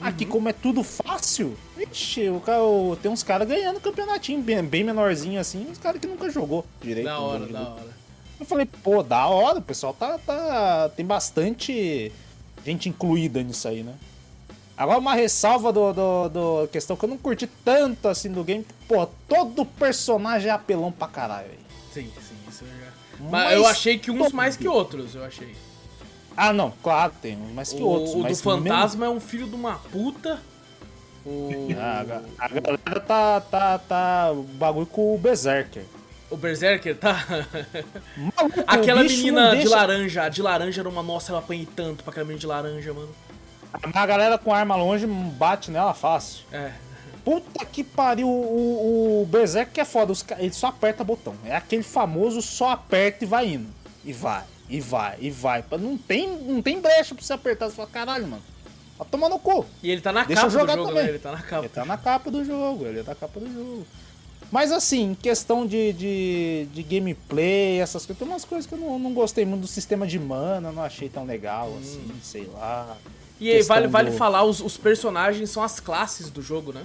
Aqui, Uhum. como é tudo fácil, ixi, o cara, tem uns caras ganhando campeonatinho bem, bem menorzinho assim, uns caras que nunca jogou direito. Da hora, da hora. Eu falei, pô, da hora, o pessoal tá, tá. Tem bastante gente incluída nisso aí, né? Agora uma ressalva do, do, do questão que eu não curti tanto assim do game. Pô, todo personagem é apelão pra caralho, velho. Sim, sim, isso eu já. Mas, Mas eu achei que uns todo- mais que outros, eu achei. Ah, não, claro, tem uns mais que o, outros. o do fantasma é um filho de uma puta. O, mesmo- Ah, a, a galera tá, tá, tá. o bagulho com o Berserker. o Berserker, tá? Maluco, Aquela menina de laranja, a de laranja era uma. Nossa, eu apanhei tanto pra aquela menina de laranja, mano. A galera com arma longe bate nela fácil. É. Puta que pariu, o, o Berserk que é foda, os ele só aperta botão. É aquele famoso só aperta e vai indo. E vai, e vai, e vai. Não tem, não tem brecha pra você apertar. Você fala, caralho, mano. Vai tomar no cu. E ele tá na Deixa capa jogar do jogo, também. né? Ele tá na capa. Ele tá na capa do jogo, ele é da capa do jogo. Mas assim, em questão de, de, de gameplay, essas coisas, tem umas coisas que eu não, não gostei muito do sistema de mana, não achei tão legal assim, sei lá. E aí, vale, vale do- falar, os, os personagens são as classes do jogo, né?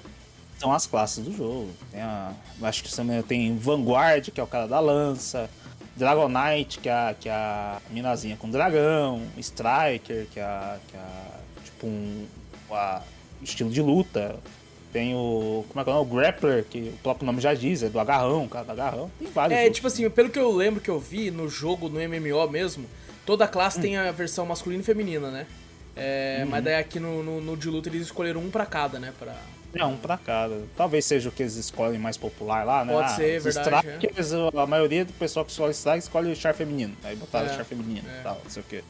são as classes do jogo. Tem a, acho que tem Vanguard, que é o cara da lança, Dragonite, que é a, que é a minazinha com dragão, Striker, que é, a, que é a, tipo um a- estilo de luta. Tem o. Como é que é o Grappler, que o próprio nome já diz, é do agarrão, o cara do agarrão. Tem vários. É, outros. tipo assim, pelo que eu lembro que eu vi no jogo, no MMO mesmo, toda Hum. classe tem a versão masculina e feminina, né? É, Uhum. Mas daí aqui no, no, no de luta eles escolheram um pra cada, né? Pra... É, um pra cada. Talvez seja o que eles escolhem mais popular lá, né? Pode ser, os verdade, Strikers, a maioria do pessoal que escolhe Strike escolhe o char feminino. Aí botaram É, o char feminino é. e tal, não sei o quê.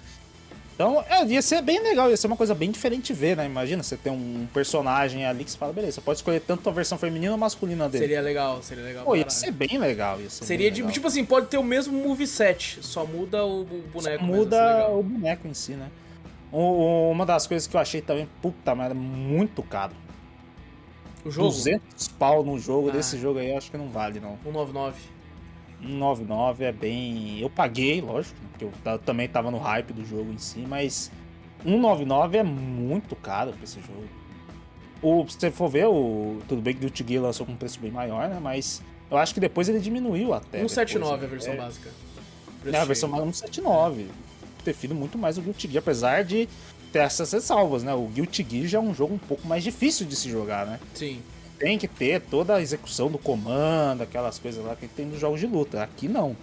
Então, é, ia ser bem legal, ia ser uma coisa bem diferente de ver, né? Imagina você ter um personagem ali que você fala, beleza, você pode escolher tanto a versão feminina ou masculina dele. Seria legal, seria legal. Pô, ia ser bem legal, ser Seria bem tipo, legal. tipo assim, pode ter o mesmo moveset, só muda o, boneco. Só mesmo, muda é legal. o boneco em si, né? Uma das coisas que eu achei também, puta merda, muito caro. O jogo? 200 pau no jogo, Ah. desse jogo aí eu acho que não vale, não. 199. 199 é bem. Eu paguei, lógico, né, porque eu ta- também tava no hype do jogo em si, mas 199 é muito caro pra esse jogo. O, se você for ver, o, tudo bem que o Guilty Gear lançou com um preço bem maior, né? Mas eu acho que depois ele diminuiu até. 179 depois, a versão é. básica. É, a versão 179. Prefiro muito mais o Guilty Gear, apesar de ter essas ressalvas, né? O Guilty Gear já é um jogo um pouco mais difícil de se jogar, né? Sim. Tem que ter toda a execução do comando, aquelas coisas lá que tem nos jogos de luta. Aqui não.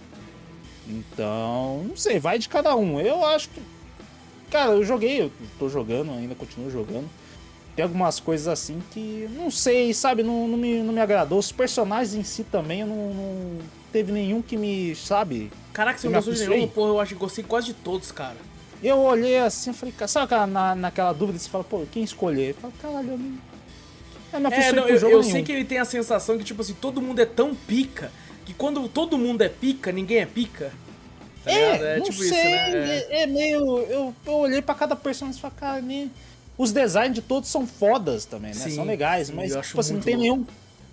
Então, não sei, vai de cada um. Eu acho que. Cara, eu joguei, eu tô jogando ainda, continuo jogando. Tem algumas coisas assim que, não sei, sabe, não, não, me, não me agradou. Os personagens em si também, eu não, não teve nenhum que me, sabe? Caraca, você não gostou de nenhum? Porra, eu acho que gostei quase de todos, cara. Eu olhei assim, falei, cara, sabe aquela- na, naquela dúvida, você fala, pô, quem escolher? Eu falo, caralho, eu não. Eu me É, não, eu, eu nenhum. sei que ele tem a sensação que, tipo assim, todo mundo é tão pica que quando todo mundo é pica, ninguém é pica. Tá ligado? É, não tipo sei, isso, né? É. é, é meio. Eu, eu olhei pra cada personagem e falei, cara, nem- os designs de todos são fodas também, né? Sim, são legais, sim, mas tipo assim, não tem nenhum.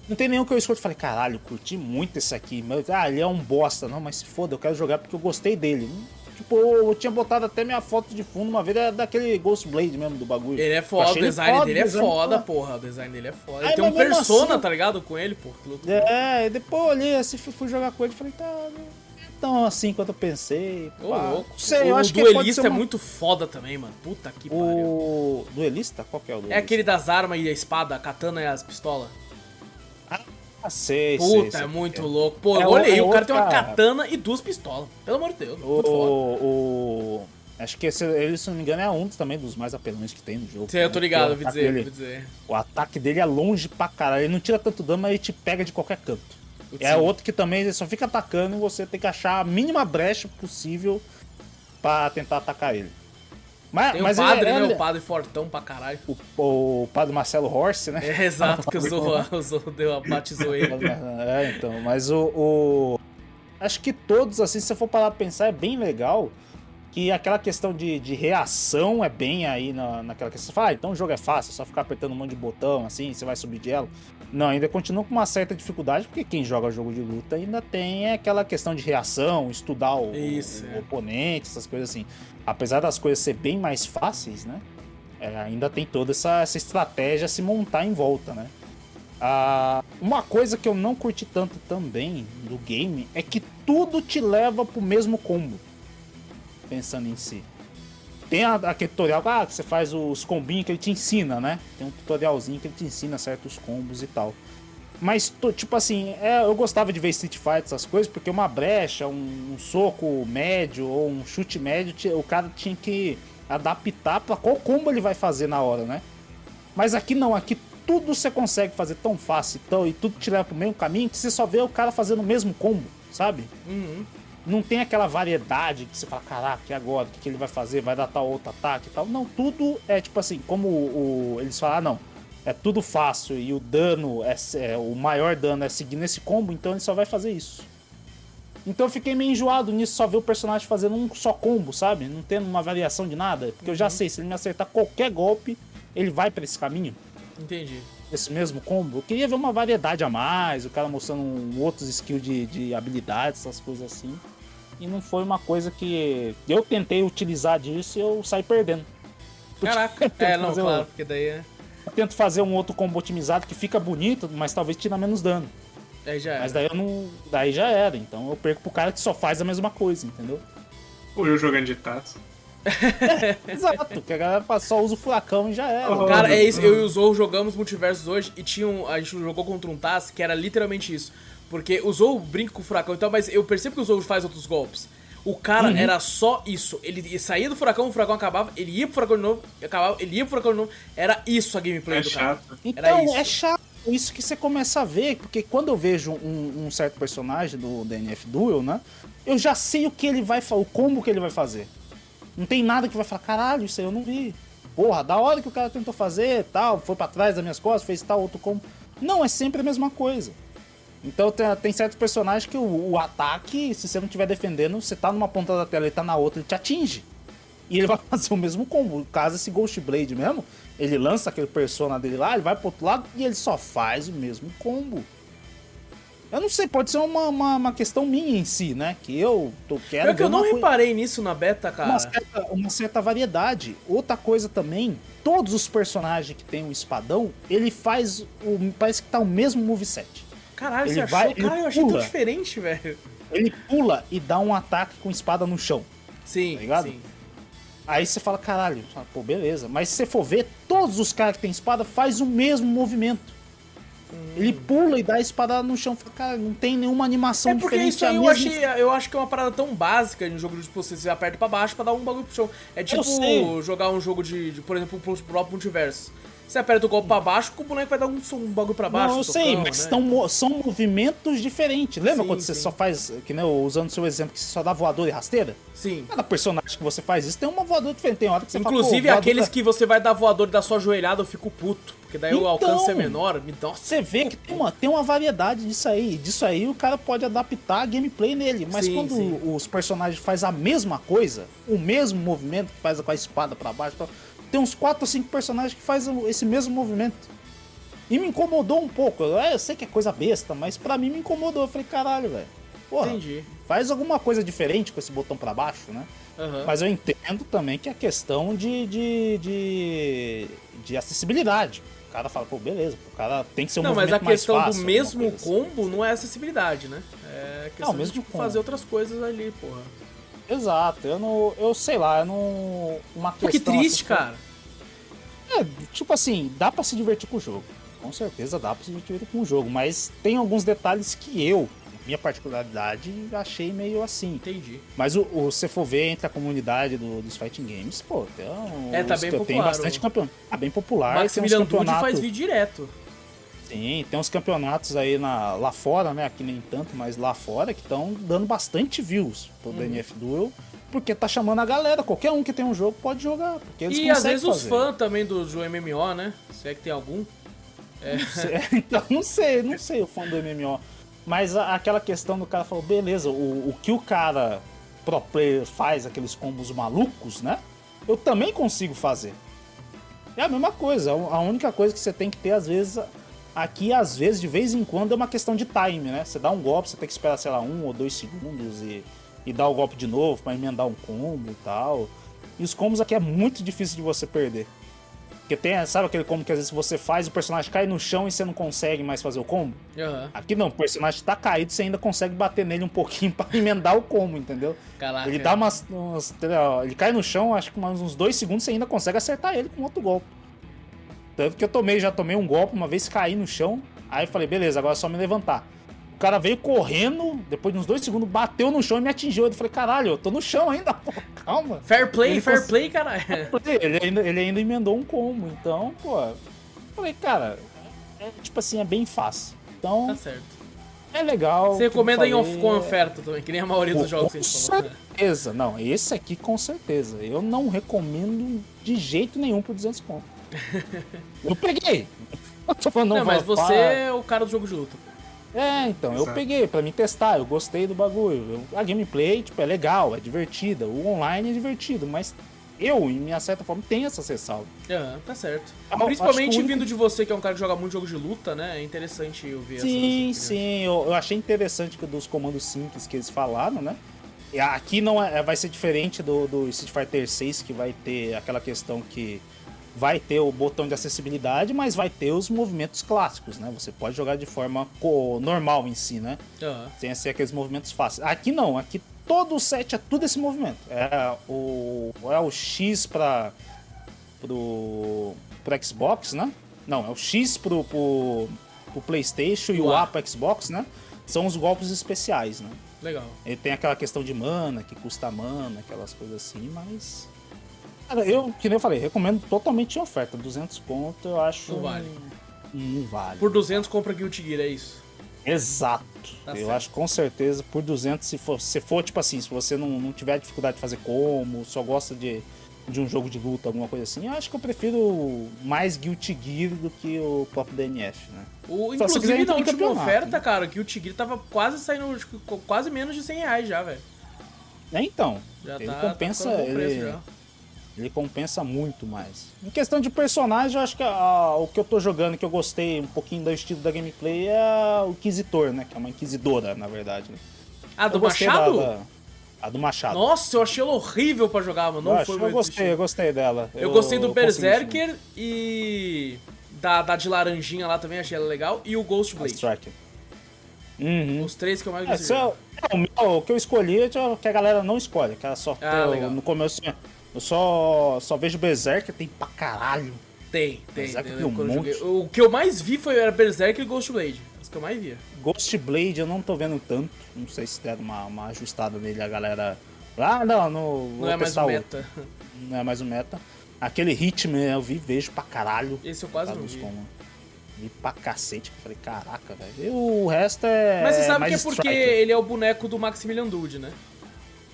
Não tem nenhum que eu escolhi e falei, caralho, curti muito esse aqui. Mas, ah, ele é um bosta. Não, mas se foda, eu quero jogar porque eu gostei dele. Tipo, eu, tinha botado até minha foto de fundo uma vez é daquele Ghost Blade mesmo do bagulho. Ele é foda, o ele design foda, dele é o design foda, porra. O design dele é foda. Ele Ai, tem um persona, assim- tá ligado? Com ele, porra. É, e depois olhei assim, fui, fui jogar com ele e falei, tá, não é tão assim quanto eu pensei. Ô, pá. louco. Sei, o eu acho que pode duelista é uma- muito foda também, mano. Puta que pariu. O duelista? Qual que é o duelista? É aquele das armas e a espada, a katana e as pistolas. Ah, sei, Puta, sei é muito é. louco. Pô, É eu o- olhei, é o cara tem uma cara. katana e duas pistolas. Pelo amor de Deus, O, o, Acho que esse, ele, se não me engano, é um também dos mais apelões que tem no jogo. Sim, eu tô né? ligado, O eu vi ataque dizer, dele- dizer. O ataque dele é longe pra caralho. Ele não tira tanto dano, mas ele te pega de qualquer canto. É Sim. outro que também ele só fica atacando e você tem que achar a mínima brecha possível pra tentar atacar ele. Mas, Tem o mas ele- padre, ele- né? O padre fortão pra caralho. o, o padre Marcelo Horse, né? É, exato, que usou, usou deu, batizou ele. É, então, mas o, o- Acho que todos, assim, se você for parar pra pensar, é bem legal. Que aquela questão de, de reação é bem aí na, naquela questão. Você fala, ah, então o jogo é fácil, é só ficar apertando um monte de botão, assim, você vai subir de elo. Não, ainda continua com uma certa dificuldade, porque quem joga jogo de luta ainda tem aquela questão de reação, estudar o, Isso, o é. oponente, essas coisas assim. Apesar das coisas ser bem mais fáceis, né? é, ainda tem toda essa, essa estratégia a se montar em volta, né? Ah, uma coisa que eu não curti tanto também do game é que tudo te leva pro mesmo combo. Pensando em si. Tem a- aquele tutorial ah, que você faz os combinhos que ele te ensina, né? Tem um tutorialzinho que ele te ensina certos combos e tal. Mas, tipo assim, é, eu gostava de ver Street Fighter, essas coisas, porque uma brecha, um, um soco médio ou um chute médio, o cara tinha que adaptar pra qual combo ele vai fazer na hora, né? Mas aqui não, aqui tudo você consegue fazer tão fácil tão, e tudo te leva pro mesmo caminho que você só vê o cara fazendo o mesmo combo, sabe? Uhum. Não tem aquela variedade que você fala, caraca, e agora? O que, que ele vai fazer? Vai dar tal outro ataque e tal. Não, tudo é tipo assim, como o, o- eles falam, ah, não, é tudo fácil e o dano, é, é- o maior dano é seguir nesse combo, então ele só vai fazer isso. Então eu fiquei meio enjoado nisso, só ver o personagem fazendo um só combo, sabe? Não tendo uma variação de nada. Porque eu já sei, se ele me acertar qualquer golpe, ele vai pra esse caminho Entendi. esse mesmo combo. Eu queria ver uma variedade a mais, o cara mostrando um- outros skills de, de habilidades, essas coisas assim. E não foi uma coisa que eu tentei utilizar disso e eu saí perdendo. Caraca. É, não, fazer claro, um- porque daí é. Eu tento fazer um outro combo otimizado que fica bonito, mas talvez tira menos dano. Aí já Mas era. daí eu não. Daí já era. Então eu perco pro cara que só faz a mesma coisa, entendeu? Ou eu jogando de taça. Exato, que a galera fala, só usa o furacão e já era. Oh. Cara, é isso. Eu e o Zou jogamos multiversos hoje e tinha um, a gente jogou contra um Taz que era literalmente isso. Porque o Zou brinca com o furacão e tal, mas eu percebo que o Zou faz outros golpes. O cara Uhum. era só isso. Ele saía do furacão, o furacão acabava, ele ia pro furacão de novo, acabava, ele ia pro furacão de novo. Era isso a gameplay É do cara. chato. Era Então, isso. é chato isso que você começa a ver, porque quando eu vejo um, um certo personagem do DNF Duel, né? Eu já sei o que ele vai fazer, o combo que ele vai fazer. Não tem nada que vai falar, caralho, isso aí eu não vi. Porra, da hora que o cara tentou fazer, tal, foi pra trás das minhas costas, fez tal outro combo. Não, é sempre a mesma coisa. Então tem, tem certos personagens que o, o ataque, se você não estiver defendendo, você tá numa ponta da tela e tá na outra, ele te atinge. E ele vai fazer o mesmo combo. No caso, esse Ghost Blade mesmo, ele lança aquele persona dele lá, ele vai pro outro lado e ele só faz o mesmo combo. Eu não sei, pode ser uma, uma, uma questão minha em si, né? Que eu tô quero. É que eu não reparei nisso na beta, cara. Uma certa, uma certa variedade. Outra coisa também, todos os personagens que tem um espadão, ele faz. O, parece que tá o mesmo moveset. Caralho, ele você vai, achou? Cara, eu achei pula, tão diferente, velho. Ele pula e dá um ataque com espada no chão. Sim, tá ligado? sim. Aí você fala, caralho, pô, beleza. Mas se você for ver, todos os caras que tem espada faz o mesmo movimento. Ele pula e dá a espada no chão. Cara, não tem nenhuma animação é porque diferente. Isso aí eu, achei, eu acho que é uma parada tão básica no jogo de tipo, você aperta pra baixo pra dar um bagulho pro chão. É tipo jogar um jogo de, de, por exemplo, pro próprio multiverso. Você aperta o golpe pra baixo, o boneco vai dar um, um bagulho pra baixo. Não, eu sei, mas né? tão, são movimentos diferentes. Lembra sim, quando você sim. só faz, que nem usando o seu exemplo, que você só dá voador e rasteira? Sim. Cada personagem que você faz isso tem uma voadora diferente. Tem hora que você Inclusive, fala, aqueles que você vai dar voador e dar sua joelhada, eu fico puto. Porque daí então, o alcance é menor. Me dá Você vê que tem uma, tem uma variedade disso aí. Disso aí o cara pode adaptar a gameplay nele. Mas sim, quando os personagens fazem a mesma coisa, o mesmo movimento que faz com a espada para baixo, pra tem uns 4 ou 5 personagens que fazem esse mesmo movimento. E me incomodou um pouco. Eu sei que é coisa besta, mas pra mim me incomodou. Eu falei, caralho, velho. Porra, Entendi. faz alguma coisa diferente com esse botão para baixo, né? Uhum. Mas eu entendo também que é questão de, de, de, de, acessibilidade. O cara fala, pô, beleza, o cara tem que ser um Não, mas a questão fácil, do mesmo combo assim. não é acessibilidade, né? É questão não, mesmo de tipo, fazer outras coisas ali, porra. Exato, eu não. Eu sei lá, eu não. Uma Pô, que triste, assim, cara. É, tipo assim, dá para se divertir com o jogo. Com certeza dá pra se divertir com o jogo, mas tem alguns detalhes que eu, minha particularidade, achei meio assim. Entendi. Mas o, o se for ver entre a comunidade do, dos fighting games, pô, tem um, é, tá bem popular. Tem bastante campeão. Tá bem popular. Maximilian Dude faz vídeo direto. Sim, tem uns campeonatos aí na, lá fora, né? Aqui nem tanto, mas lá fora que estão dando bastante views pro uhum. DNF Duel. Porque tá chamando a galera, qualquer um que tem um jogo pode jogar. E às vezes fazer. os fãs também do, do MMO, né? Se é que tem algum. É. Não então, não sei, não sei o fã do MMO. Mas a, aquela questão do cara falou, beleza, o, o que o cara pro player faz, aqueles combos malucos, né? Eu também consigo fazer. É a mesma coisa, a única coisa que você tem que ter, às vezes, Aqui, às vezes, de vez em quando, é uma questão de time, né? Você dá um golpe, você tem que esperar, sei lá, um ou dois segundos e, e dar o golpe de novo para emendar um combo e tal. E os combos aqui é muito difícil de você perder. Porque tem, sabe aquele combo que às vezes você faz e o personagem cai no chão e você não consegue mais fazer o combo? Uhum. Aqui não, o personagem tá caído, você ainda consegue bater nele um pouquinho para emendar o combo, entendeu? Caraca. Ele dá umas, umas, Ele cai no chão, acho que uns dois segundos você ainda consegue acertar ele com outro golpe. Tanto que eu tomei, já tomei um golpe, uma vez caí no chão. Aí eu falei, beleza, agora é só me levantar. O cara veio correndo, depois de uns dois segundos, bateu no chão e me atingiu. Eu falei, caralho, eu tô no chão ainda, pô, calma. Fair play, ele fair play, caralho. Ele ainda, ele ainda emendou um combo, então, pô. Eu falei, cara, é, tipo assim, é bem fácil. Então. Tá certo. É legal. Você recomenda em off com oferta também, que nem a maioria dos jogos que a gente falou. Com certeza, não, esse aqui com certeza. Eu não recomendo de jeito nenhum por 200 conto. Eu peguei. Eu tô falando, não, não mas você é o cara do jogo de luta. É, então, Exato. eu peguei para me testar, eu gostei do bagulho. Eu, a gameplay, tipo, é legal, é divertida. O online é divertido, mas eu, em minha certa forma, tenho essa ressalva. É, tá certo. Eu, Principalmente único... vindo de você, que é um cara que joga muito jogo de luta, né? É interessante ouvir sim, essa Sim, eu, eu, achei interessante dos comandos simples que eles falaram, né? E aqui não é, vai ser diferente do, do Street Fighter 6, que vai ter aquela questão que vai ter o botão de acessibilidade, mas vai ter os movimentos clássicos, né? Você pode jogar de forma normal em si, né? Uhum. Sem ser aqueles movimentos fáceis. Aqui não, aqui todo o set é tudo esse movimento. É o, é o X para pro, pro Xbox, né? Não, é o X pro, pro, pro PlayStation e o A pro Xbox, né? São os golpes especiais, né? Legal. Ele tem aquela questão de mana, que custa mana, aquelas coisas assim, mas Cara, eu, que nem eu falei, recomendo totalmente em oferta. 200 conto, eu acho. Não vale. Não vale. Por 200 compra Guilty Gear, é isso? Exato. Tá eu certo. acho com certeza por 200, se for, se for tipo assim, se você não, não tiver dificuldade de fazer como, só gosta de, de um jogo de luta, alguma coisa assim, eu acho que eu prefiro mais Guilty Gear do que o próprio DNF, né? O, inclusive, na última oferta, né? cara, o Guilty Gear tava quase saindo, quase menos de 100 reais já, velho. É, então. Já ele tá, compensa. Tá ele, Ele compensa muito mais. Em questão de personagem, eu acho que a, o que eu tô jogando, que eu gostei um pouquinho do estilo da gameplay, é o Inquisitor, né? Que é uma Inquisidora, na verdade. Né? Ah, do Machado? Da, da, a do Machado. Nossa, eu achei ela horrível pra jogar, mano. Não eu foi acho, Eu gostei, eu gostei dela. Eu, eu gostei do Berserker e. Da, da de laranjinha lá também, achei ela legal. E o Ghost Blade. Uhum. Os três que eu mais é, gostei. É, o, meu, o que eu escolhi é que a galera não escolhe, que ela só ah, no começo. Eu só, só vejo Berserker, tem pra caralho. Tem, tem. Berserker tem um monte. O que eu mais vi foi era Berserker e Ghost Blade. Os que eu mais via. Ghost Blade eu não tô vendo tanto. Não sei se deram uma, uma ajustada nele, a galera. Ah, não, no, não é mais o meta. Não é mais o meta. Aquele Hitman eu vi, vejo pra caralho. Esse eu quase não vi. Como. Vi pra cacete. Eu falei, caraca, velho. E o resto é. Mas você sabe que é porque ele é o boneco do Maximilian Dude, né?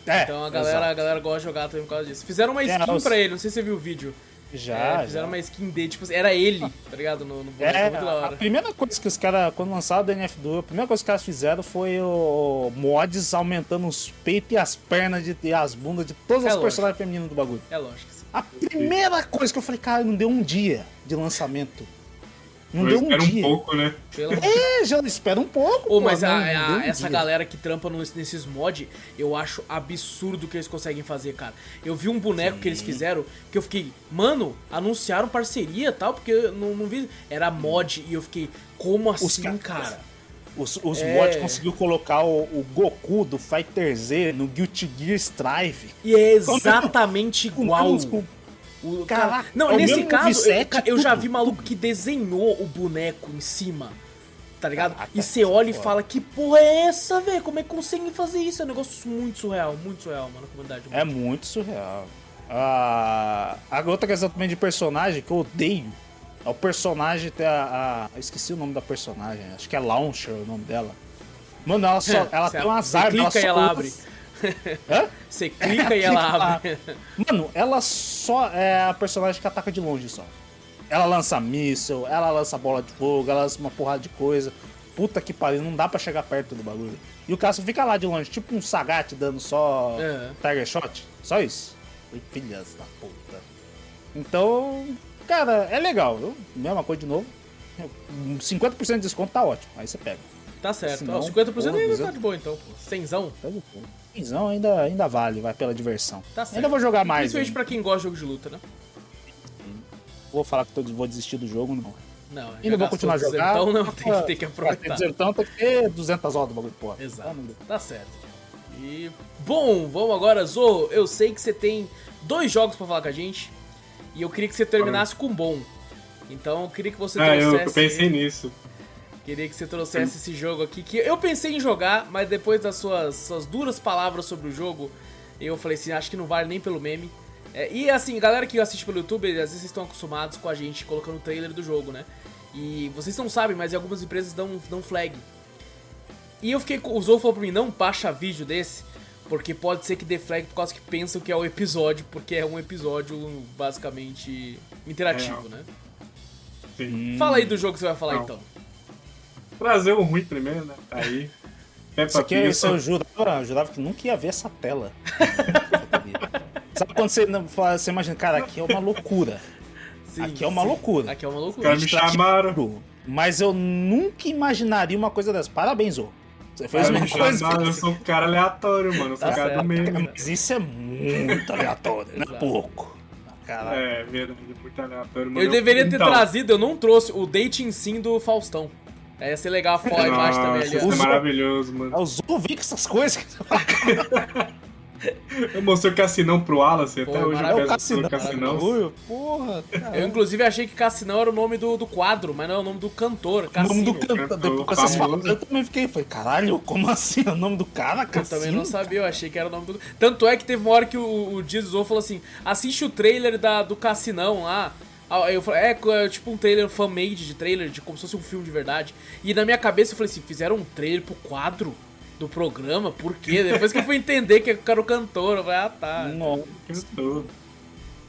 É, então a galera, a galera gosta de jogar também por causa disso. Fizeram uma skin é, pra ele, não sei se você viu o vídeo. Já. É, fizeram já. uma skin dele, tipo era ele, tá ligado? No, no boneco, é, muito da hora. A primeira coisa que os caras, quando lançaram o DNF2, a primeira coisa que os caras fizeram foi o mods aumentando os peitos e as pernas de, e as bundas de todos é os personagens femininos do bagulho. É lógico. Sim. A primeira coisa que eu falei, cara, não deu um dia de lançamento. Não deu um dia. um pouco, né? É, já espera um pouco. Oh, mas a, a, um essa dia. galera que trampa nesses mods, eu acho absurdo que eles conseguem fazer, cara. Eu vi um boneco Sim. que eles fizeram que eu fiquei, mano, anunciaram parceria e tal, porque eu não, não vi. Era mod e eu fiquei, como assim, os cara? Os, os é... mods conseguiu colocar o, o, Goku do Fighter Z no Guilty Gear Strive. E é exatamente igual. Com, o Caraca, não, é nesse caso, eu, eu já vi maluco que desenhou o boneco em cima. Tá ligado? Caraca, e você olha e fala, que porra é essa, velho? Como é que conseguem fazer isso? É um negócio muito surreal, muito surreal, mano, na comunidade. É muito surreal. Ah, a outra questão também de personagem que eu odeio. É o personagem ter a, a, Eu esqueci o nome da personagem. Acho que é Launcher o nome dela. Mano, ela só. ela tem umas armas. Clica ela ela abre. Hã? Você clica é, e ela abre. Mano, ela só é a personagem que ataca de longe só. Ela lança míssil, ela lança bola de fogo, ela lança uma porrada de coisa. Puta que pariu, não dá pra chegar perto do bagulho. E o cara fica lá de longe, tipo um Sagat dando só é. Tiger Shot. Só isso. Filhas da puta. Então, cara, é legal. Eu, mesma coisa de novo. 50% de desconto tá ótimo. Aí você pega. Tá certo. Senão, 50% ainda tá de boa então. Cenzão. Tá de boa. Cenzão ainda, ainda vale, vai pela diversão. Tá certo. Ainda vou jogar mais. Principalmente pra quem gosta de jogo de luta, né? Vou falar que tô, vou desistir do jogo, não. Não, ainda vou continuar jogando. Então não, tem que, tem que aproveitar. Então tem que ter 200 horas do bagulho, porra. Exato. Tá certo. E, bom, vamos agora, Zo. Eu sei que você tem dois jogos pra falar com a gente. E eu queria que você terminasse com bom. Então eu queria que você ah, trouxesse... eu pensei nisso. Queria que você trouxesse esse jogo aqui, que eu pensei em jogar, mas depois das suas, suas duras palavras sobre o jogo, eu falei assim, acho que não vale nem pelo meme. É, e assim, galera que assiste pelo YouTube, às vezes estão acostumados com a gente colocando o trailer do jogo, né? E vocês não sabem, mas algumas empresas dão, dão flag. E eu fiquei. O Zou falou pra mim, não baixa vídeo desse, porque pode ser que dê flag por causa que pensam que é o episódio, porque é um episódio basicamente interativo, é. né? Sim. Fala aí do jogo que você vai falar não. então. Trazer o ruim primeiro, né? Aí. Peppa isso aqui, isso eu jurava, eu jurava que nunca ia ver essa tela. Sabe quando você, você imagina, cara, aqui é uma loucura. Sim, aqui é uma sim. loucura. Aqui é uma loucura. Os me chamaram. Mas eu nunca imaginaria uma coisa dessa. Parabéns, ô. Você fez uma coisa. eu sou um cara aleatório, mano. Eu sou tá um cara do meio. Mas isso é muito aleatório, não é pouco. Caralho. É, verdade, muito aleatório. Mano. Eu deveria ter então... trazido, eu não trouxe o dating sim do Faustão. Aí ia ser legal a foto embaixo também ali. Isso é maravilhoso, mano. Eu ouvi com essas coisas. Eu mostrei o Cassinão pro Wallace, até hoje eu peço Cassinão. Cassinão. Porra, cara. Eu inclusive achei que Cassinão era o nome do, do quadro, mas não é o nome do cantor. O nome do cantor. Depois que vocês falaram, eu também fiquei, falei, caralho, como assim? É o nome do cara, cara? Eu também não sabia, eu achei que era o nome do. Tanto é que teve uma hora que o, o Dias falou assim: assiste o trailer da, do Cassinão lá. Ah, eu falei, é, é tipo um trailer fan-made de trailer, de como se fosse um filme de verdade. E na minha cabeça eu falei assim, fizeram um trailer pro quadro do programa? Por quê? Depois que eu fui entender que era o cantor, eu falei, ah tá. Não, tudo.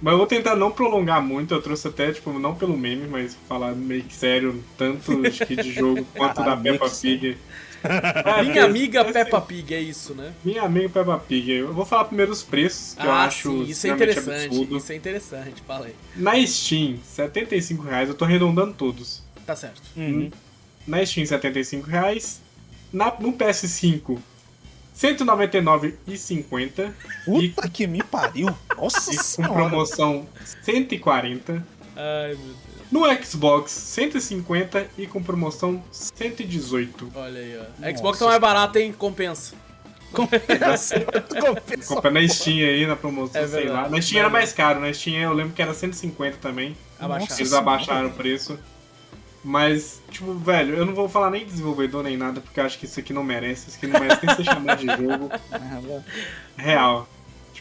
Mas eu vou tentar não prolongar muito, eu trouxe até, tipo, não pelo meme, mas falar meio que sério, tanto de jogo quanto da Peppa Pig. É, Minha amiga Peppa Pig, é isso, né? Minha amiga Peppa Pig. Eu vou falar primeiro os preços, que eu ah, acho sim, isso é interessante. absurdo. Isso é interessante, fala aí. Na Steam, 75 reais, eu tô arredondando todos. Tá certo. Uhum. Na Steam, 75 reais. Na, no PS5, R$ 199,50. E Puta que me pariu. Nossa e com senhora. promoção 140. Ai, meu Deus. No Xbox, 150 e com promoção 118. Olha aí, ó. A Nossa. Xbox tá mais barata, hein? Compensa. Compensa. Compra na Steam aí, na promoção, É sei lá. Na Steam era mais caro, na Steam eu lembro que era 150 também. Abaixar. Eles abaixaram o preço. Mas, tipo, velho, eu não vou falar nem de desenvolvedor nem nada, porque eu acho que isso aqui não merece. Isso aqui não merece nem ser chamado de jogo real.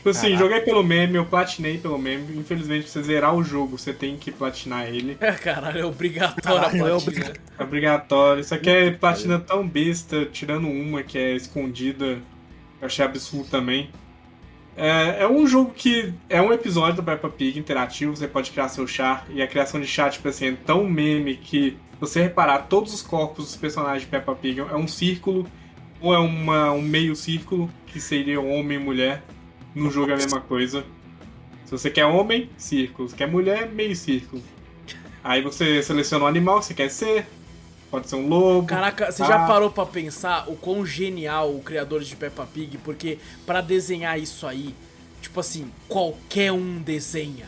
Tipo assim, Caraca. joguei pelo meme, eu platinei pelo meme. Infelizmente, pra você zerar o jogo, você tem que platinar ele. Caralho, é obrigatório Caralho, é a platina. É obrigatório. Isso aqui é platina tão besta, tirando uma que é escondida. Eu achei absurdo também. É, é um jogo que é um episódio do Peppa Pig interativo, você pode criar seu char, e a criação de chat, tipo assim, é tão meme que se você reparar, todos os corpos dos personagens de Peppa Pig é um círculo, ou é uma, um meio círculo, que seria homem e mulher. No jogo é a mesma coisa. Se você quer homem, círculo. Se quer mulher, meio círculo. Aí você seleciona o animal que você quer ser. Pode ser um lobo. Caraca, você Ah. já parou pra pensar o quão genial o criador de Peppa Pig? Porque pra desenhar isso aí, tipo assim, qualquer um desenha.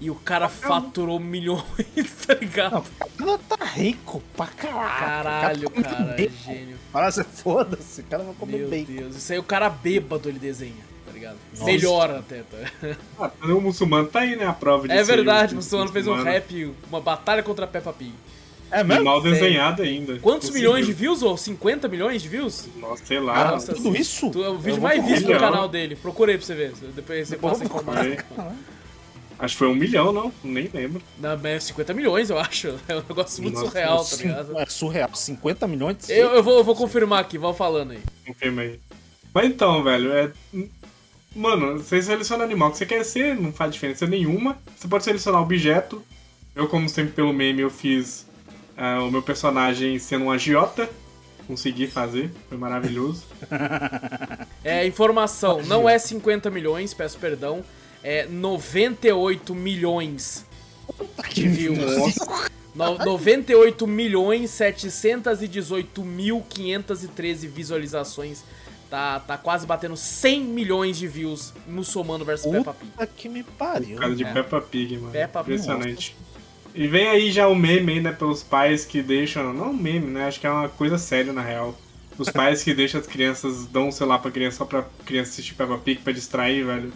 E o cara faturou milhões, tá ligado? Ela tá rico pra caralho. Caralho, O cara tá cara, bacon. gênio. Fala, você foda-se, o cara vai comer Meu bacon. Deus, isso aí o cara bêbado ele desenha, tá ligado? Nossa. Melhor até, tá? Ah, o muçulmano tá aí, né? A prova disso. É verdade, o Muçulmano fez um rap, uma batalha contra a Peppa Pig. É E mesmo? mal Sério. desenhado ainda. Quantos Conseguiu. milhões de views, ou 50 milhões de views? Nossa, sei lá. Nossa, tudo assim, isso? Tu- É o vídeo Eu mais visto no canal dele. Procura aí pra você ver. Depois você passa a vou informação. procurar. Acho que foi um milhão, não? Nem lembro. Não, mas é 50 milhões, eu acho. É um negócio muito Nossa, surreal, tá ligado? É surreal. 50 milhões de Eu, eu, vou, eu vou confirmar aqui, vão falando aí. Confirma aí. Mas então, velho, é. Mano, você seleciona animal que você quer ser, não faz diferença nenhuma. Você pode selecionar objeto. Eu, como sempre pelo meme, eu fiz ah, o meu personagem sendo um agiota. Consegui fazer, foi maravilhoso. É, informação, não é 50 milhões, peço perdão. É 98 milhões de views. No, 98 milhões 718 mil 513 visualizações. Tá, tá quase batendo 100 milhões de views Muçulmano vs Peppa Pig. Puta que me pariu. Por causa de É. Peppa Pig, mano. Peppa Pig. Impressionante. E vem aí já o meme aí, né, pelos pais que deixam. Não um meme, né? Acho que é uma coisa séria na real. Os pais que deixam as crianças, dão um celular pra criança só pra criança assistir Peppa Pig pra distrair, velho.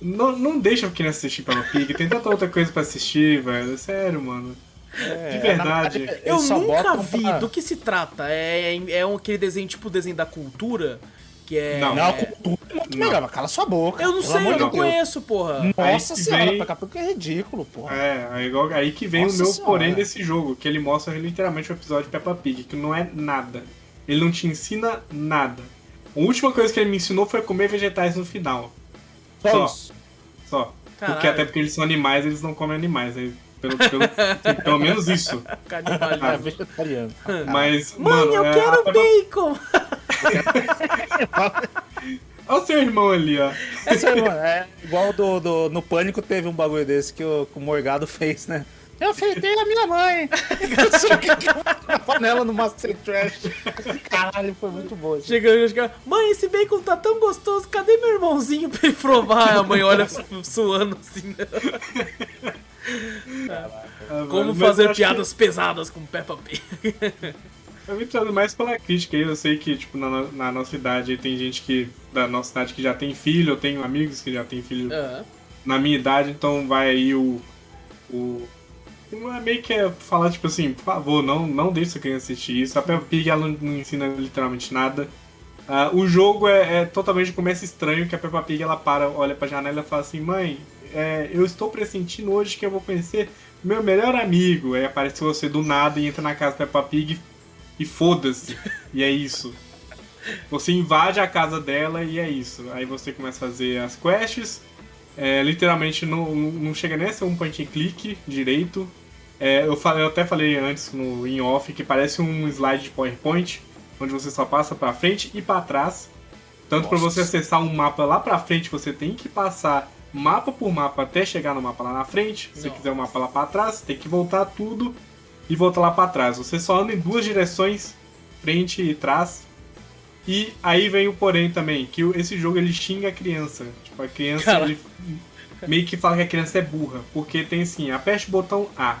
Não, não deixa a criança assistir Peppa Pig, tem tanta outra coisa pra assistir, velho. Sério, mano. É, de verdade. na Eu nunca vi. pra- Do que se trata? É, é, é um, aquele desenho tipo desenho da cultura? Que é. Não, Não, a é- cultura é muito Não. melhor, cala sua boca. Eu não sei, eu não conheço, porra. Nossa senhora, vem- daqui a pouco é ridículo, porra. É, aí, igual- aí que vem Nossa o meu senhora. porém desse jogo, que ele mostra literalmente o episódio de Peppa Pig, que não é nada. Ele não te ensina nada. A última coisa que ele me ensinou foi comer vegetais no final. Só só. isso. Só. Porque até porque eles são animais, eles não comem animais. Aí, pelo, pelo, pelo menos isso. É Canibalismo. vegetariano. Mas, Mãe, mano, eu é, quero a bacon! Olha o seu irmão ali, ó. Essa é igual do, do- no Pânico teve um bagulho desse que o, que o Morgado fez, né? Eu fritei a minha mãe. O que a panela no Master Trash. Caralho, foi muito bom. isso. Chega, chega, mãe, esse bacon tá tão gostoso, cadê meu irmãozinho pra ele provar? A mãe olha su- suando assim. Ah, Como fazer piadas pesadas com Peppa Pig. que Eu vim trazendo mais pela crítica aí. Eu sei que, tipo, na, na nossa idade tem gente que. Da nossa cidade que já tem filho, eu tenho amigos que já tem filho Aham. na minha idade, então vai aí o. o é meio que é falar, tipo assim, por favor, não, não deixe sua criança assistir isso. A Peppa Pig ela não, não ensina literalmente nada. Ah, o jogo é, é totalmente começa estranho, que a Peppa Pig ela para, olha pra janela e fala assim, mãe, é, eu estou pressentindo hoje que eu vou conhecer meu melhor amigo. Aí aparece você do nada e entra na casa da Peppa Pig e foda-se. E é isso. Você invade a casa dela e é isso. Aí você começa a fazer as quests. É, literalmente não, não chega nem a ser um point and click direito. É, eu, falei, eu até falei antes no in off que parece um slide de PowerPoint. onde você só passa pra frente e pra trás. Tanto Nossa. você acessar um mapa lá pra frente, você tem que passar mapa por mapa até chegar no mapa lá na frente. Se você quiser o mapa lá pra trás, tem que voltar tudo e voltar lá pra trás. Você só anda em duas direções, frente e trás. E aí vem o porém também, que esse jogo ele xinga a criança. Tipo, a criança ele meio que fala que a criança é burra, porque tem assim, aperte o botão A.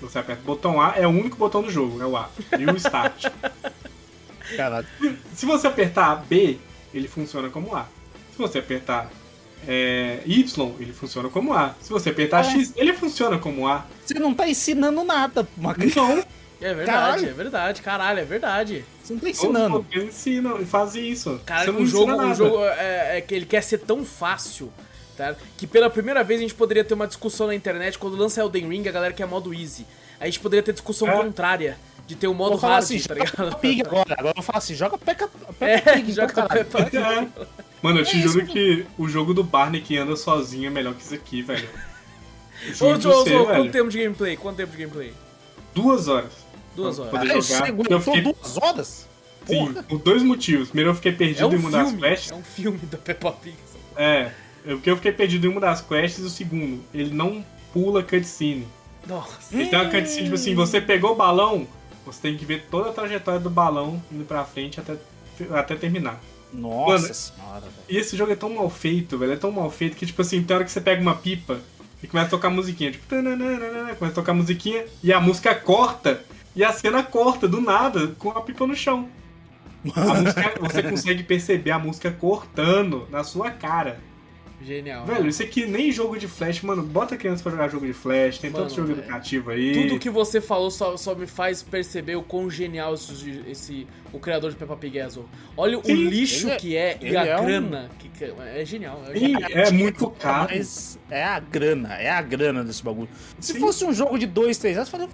Você aperta o botão A, é o único botão do jogo, é o A. E o Start. Caralho. Se você apertar B, ele funciona como A. Se você apertar é, Y, ele funciona como A. Se você apertar É. X, ele funciona como A. Você não tá ensinando nada pra uma criança. Então, É verdade, Caralho. é verdade, caralho, é verdade. Você não tá ensinando. eles ensinam e fazem isso. Cara, você não o jogo, o jogo é, é que ele quer ser tão fácil, tá? Que pela primeira vez a gente poderia ter uma discussão na internet quando lança Elden Ring, a galera quer modo easy. A gente poderia ter discussão É. contrária, de ter o modo Vou falar hard, assim, tá ligado? Pig agora. Agora eu falar assim, joga Peppa, É, Pig. então, joga. Peppa Pig. Mano, eu te É juro isso, que o jogo do Barney que anda sozinho é melhor que isso aqui, velho. Ô, Juro Joe, quanto tempo de gameplay? Quanto tempo de gameplay? Duas horas. Duas horas. poder Caralho, jogar. aguentou fiquei- duas horas? Sim, Porra. por dois motivos. Primeiro, eu fiquei perdido É um em as filme, quests. é um filme da Peppa Pig. É, eu- porque eu fiquei perdido em uma das quests. E o segundo, ele não pula cutscene. Nossa. Ele tem uma cutscene, tipo assim, você pegou o balão, você tem que ver toda a trajetória do balão indo pra frente até, até terminar. Nossa Mano, senhora, velho. E esse jogo é tão mal feito, velho, é tão mal feito que, tipo assim, tem hora que você pega uma pipa e começa a tocar musiquinha, tipo, tananana, começa a tocar musiquinha e a música corta e a cena corta do nada com a pipa no chão. Música, você consegue perceber a música cortando na sua cara. Genial. Velho, isso aqui nem jogo de flash, mano. Bota criança pra jogar jogo de flash, tem Mano, tanto jogo velho. educativo aí. Tudo que você falou só, só me faz perceber o quão genial esse, esse- o criador de Peppa Pig é, Azul. Olha o Sim, lixo ele é- que é e a é um- grana. Que, que- é genial. É Sim, genial. é muito caro. Mas é a grana, é a grana desse bagulho. Se Sim. fosse um jogo de dois, três anos, eu falei,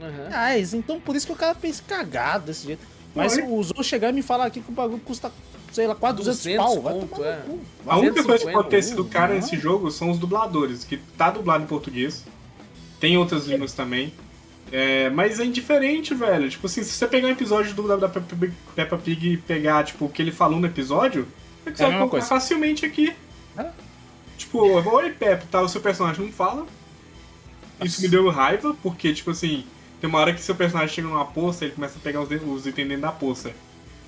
Aham. reais. Então por isso que o cara fez cagado desse jeito. Mas Foi. o Zou chegar e me falar aqui que o bagulho custa, sei lá, quase 200, 200 pau. Conto, é. A única coisa que 250, pode ter sido caro não. nesse jogo são os dubladores, que tá dublado em português. Tem outras línguas também. É, mas é indiferente, velho. Tipo assim, se você pegar um episódio do, da, da Peppa Pig- Peppa Pig e pegar, tipo, o que ele falou no episódio, você É a vai colocar coisa. facilmente aqui. É. Tipo, oi Peppa, tá, o seu personagem não fala. Isso me deu raiva, porque, tipo assim, tem uma hora que seu personagem chega numa poça, ele começa a pegar os, os itens dentro da poça.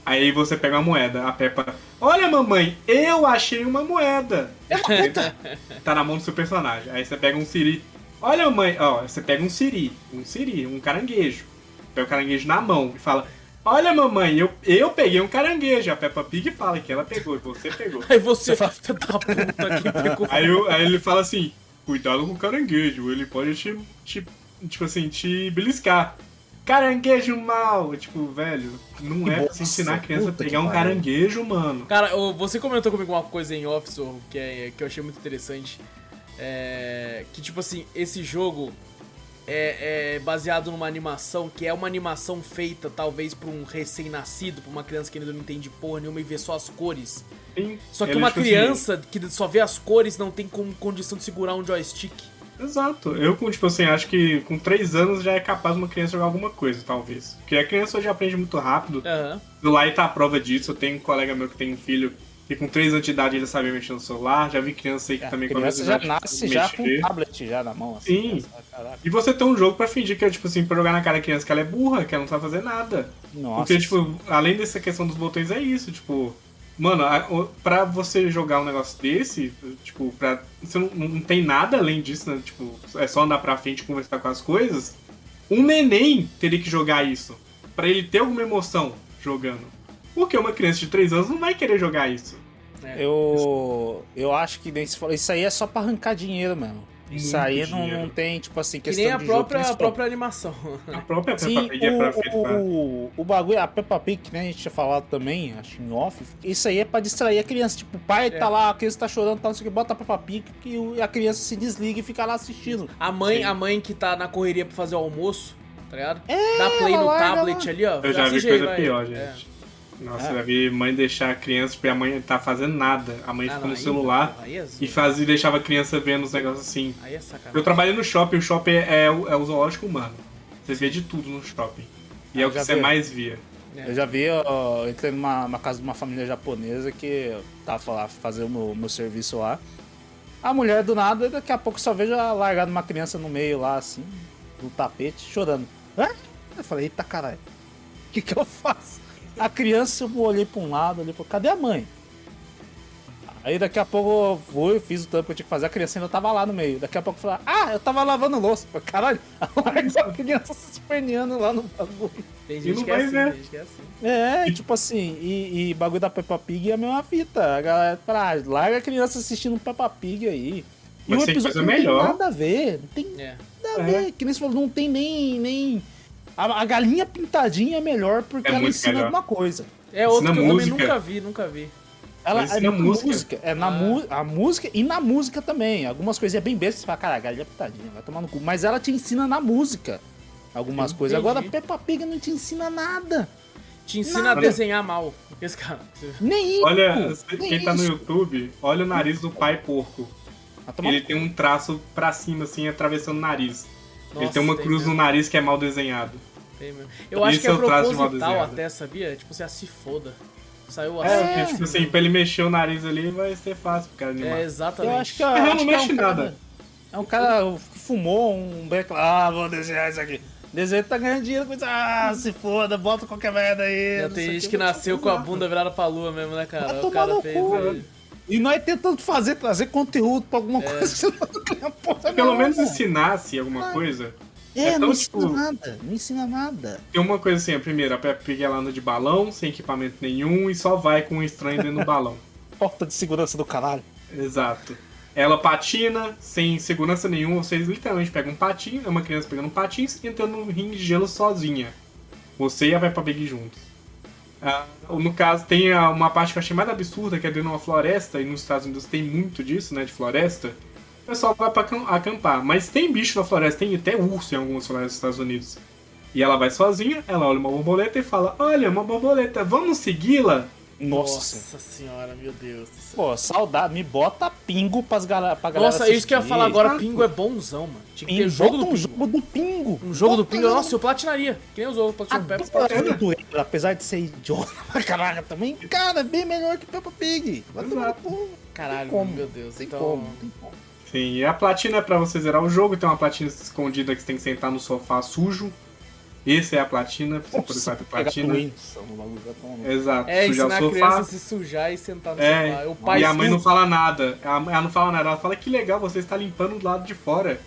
Aí você pega uma moeda, a Peppa, olha mamãe, eu achei uma moeda. tá na mão do seu personagem. Aí você pega um siri. Olha mamãe, ó, você pega um siri, um siri, um caranguejo. Pega o caranguejo na mão e fala, olha mamãe, eu, eu peguei um caranguejo. A Peppa Pig fala que ela pegou e você pegou. Aí você, fala- filho da puta, que pegou. Aí, eu- aí ele fala assim, cuidado com o caranguejo, ele pode te, te tipo assim, te beliscar. Caranguejo mal! Tipo, velho, não é pra você ensinar a criança a pegar que um pariu. caranguejo, mano. Cara, você comentou comigo uma coisa em off, Zorro, que, é, que eu achei muito interessante. É, que, tipo assim, esse jogo é, é baseado numa animação que é uma animação feita, talvez, pra um recém-nascido, pra uma criança que ainda não entende porra nenhuma e vê só as cores. Sim, Só que ele, uma criança que só vê as cores não tem como condição de segurar um joystick. Exato. Eu, com, tipo assim, acho que com 3 anos já é capaz uma criança jogar alguma coisa, talvez. Porque a criança hoje aprende muito rápido. Aham. O Lai tá a prova disso. Eu tenho um colega meu que tem um filho que com 3 anos de idade ele sabia mexer no celular. Já vi criança aí que A também criança já idade nasce já com um tablet já na mão. Assim, Sim. Pensa, Caraca. E você tem um jogo pra fingir que é, tipo assim, pra jogar na cara da criança que ela é burra, que ela não sabe fazer nada. Nossa. Porque, tipo, além dessa questão dos botões, é isso, tipo. Mano, pra você jogar um negócio desse, tipo, pra. Você não, não tem nada além disso, né? Tipo, é só andar pra frente e conversar com as coisas. Um neném teria que jogar isso. Pra ele ter alguma emoção jogando. Porque uma criança de 3 anos não vai querer jogar isso. Eu, eu acho que isso aí é só pra arrancar dinheiro mesmo. Isso aí não, não tem, tipo assim, Que questão nem a de jogo, própria, que nem a própria animação. A própria Sim, Peppa Pig é pra, o, feita pra- o, o bagulho, a Peppa Pig, que nem a gente tinha falado também, acho em off, isso aí é pra distrair a criança. Tipo, o pai É. tá lá, a criança tá chorando, tá, não sei o que, bota a Peppa Pig que o- a criança se desliga e fica lá assistindo. A mãe, Sim. a mãe que tá na correria pra fazer o almoço, tá ligado? É, Dá play no larga tablet lá. ali, ó. Eu já vi assiste aí, coisa vai. pior, É. Nossa, É. eu já vi mãe deixar a criança, porque a mãe tá fazendo nada. A mãe Ah, ficou não, no aí- celular Aí é, e zoeira. fazia, deixava a criança vendo os negócios assim. aí é sacanagem. Eu trabalhei no shopping, o shopping é, o- é o zoológico humano. Você vê de tudo no shopping. E Ah, é o que você vi. mais via. É. Eu já vi, eu entrei numa, numa, casa de uma família japonesa que tava lá fazendo o meu, meu serviço lá. A mulher do nada, daqui a pouco só vejo ela largando uma criança no meio lá, assim, no tapete, chorando. Hã? Eu falei, eita caralho, o que que eu faço? A criança, eu olhei pra um lado, olhei pra cadê a mãe? Aí daqui a pouco eu fui, fiz o tampo que eu tinha que fazer, a criança ainda tava lá no meio. Daqui a pouco eu falei, ah, eu tava lavando louça. Falei, Caralho, a criança se esperneando lá no bagulho. Tem gente, que é, assim, tem gente que é assim. É, tipo assim, e, e bagulho da Peppa Pig é a mesma fita. A galera fala, ah, larga a criança assistindo Peppa Pig aí. E Mas o episódio não melhor. tem nada a ver. Não tem é. nada a ver. É. Que nem você falou, não tem nem. nem... A, a galinha pintadinha é melhor porque é ela ensina melhor. alguma coisa. É outro que eu música. também nunca vi, nunca vi. Ela é na música. música. É na ah. a música e na música também. Algumas coisinhas bem bestas, você fala, cara, a galinha é pitadinha, vai tomar no cu. Mas ela te ensina na música algumas Entendi. coisas. Agora Peppa Pig não te ensina nada. Te ensina nada. a desenhar mal. Esse cara. Nem isso. Olha, quem nem tá no YouTube, olha o nariz do pai porco. Ele tem um traço pra cima, assim, atravessando o nariz. Nossa, Ele tem uma cruz mesmo. no nariz que é mal desenhado. Eu acho que é, é proposital até, sabia? Tipo, você assim, se foda. Saiu assim. É, porque, tipo assim, pra ele mexer o nariz ali vai ser fácil pro cara animar. É, exatamente. Eu acho que, eu, acho não mexe é um nada. Cara, é um cara que fumou um beco. Ah, vou desenhar isso aqui. Desenho tá ganhando dinheiro com isso. Ah, se foda, bota qualquer merda aí. Já tem gente que, que nasceu com a bunda virada pra lua mesmo, né, cara? o cara fez. Cu, e nós tentando fazer, trazer conteúdo pra alguma é. coisa. Porra, Pelo não, menos ensinasse alguma coisa. É, é não ensina tipo, nada, não ensina nada. Tem uma coisa assim, a primeira, a Peppa ela anda de balão, sem equipamento nenhum, e só vai com um estranho dentro do balão. Porta de segurança do caralho. Exato. Ela patina, sem segurança nenhuma, vocês literalmente pegam um patinho, é uma criança pegando um patins e entrando no ringue de gelo sozinha. Você e a Peppa Pig juntos. Ah, no caso, tem uma parte que eu achei mais absurda, que é dentro de uma floresta, e nos Estados Unidos tem muito disso, né, de floresta o pessoal vai pra acampar. Mas tem bicho na floresta, tem até urso em algumas florestas dos Estados Unidos. E ela vai sozinha, ela olha uma borboleta e fala: Olha, uma borboleta, vamos segui-la? Nossa. Nossa senhora, meu Deus do céu. Pô, saudade, me bota pingo pras gal pra galera Nossa, assistir. isso que eu ia falar agora, pingo é bonzão, mano. Tinha que ter jogo do, um jogo do pingo. Um jogo bota do pingo, nossa, eu platinaria. Que nem os outros, platinaria Peppa Pig. Apesar de ser idiota pra caralho também, cara, é bem melhor que Peppa Pig. Vai tomar Caralho, meu Deus. Tem então... como, tem como. Sim, e a platina é pra você zerar o jogo, tem uma platina escondida que você tem que sentar no sofá sujo. Essa é a platina, você poder sair pra platina. Exato, é, sujar o sofá. criança se sujar e sentar no é, sofá. O pai e a mãe não fala nada. Ela não fala nada, ela fala que legal, você está limpando do lado de fora.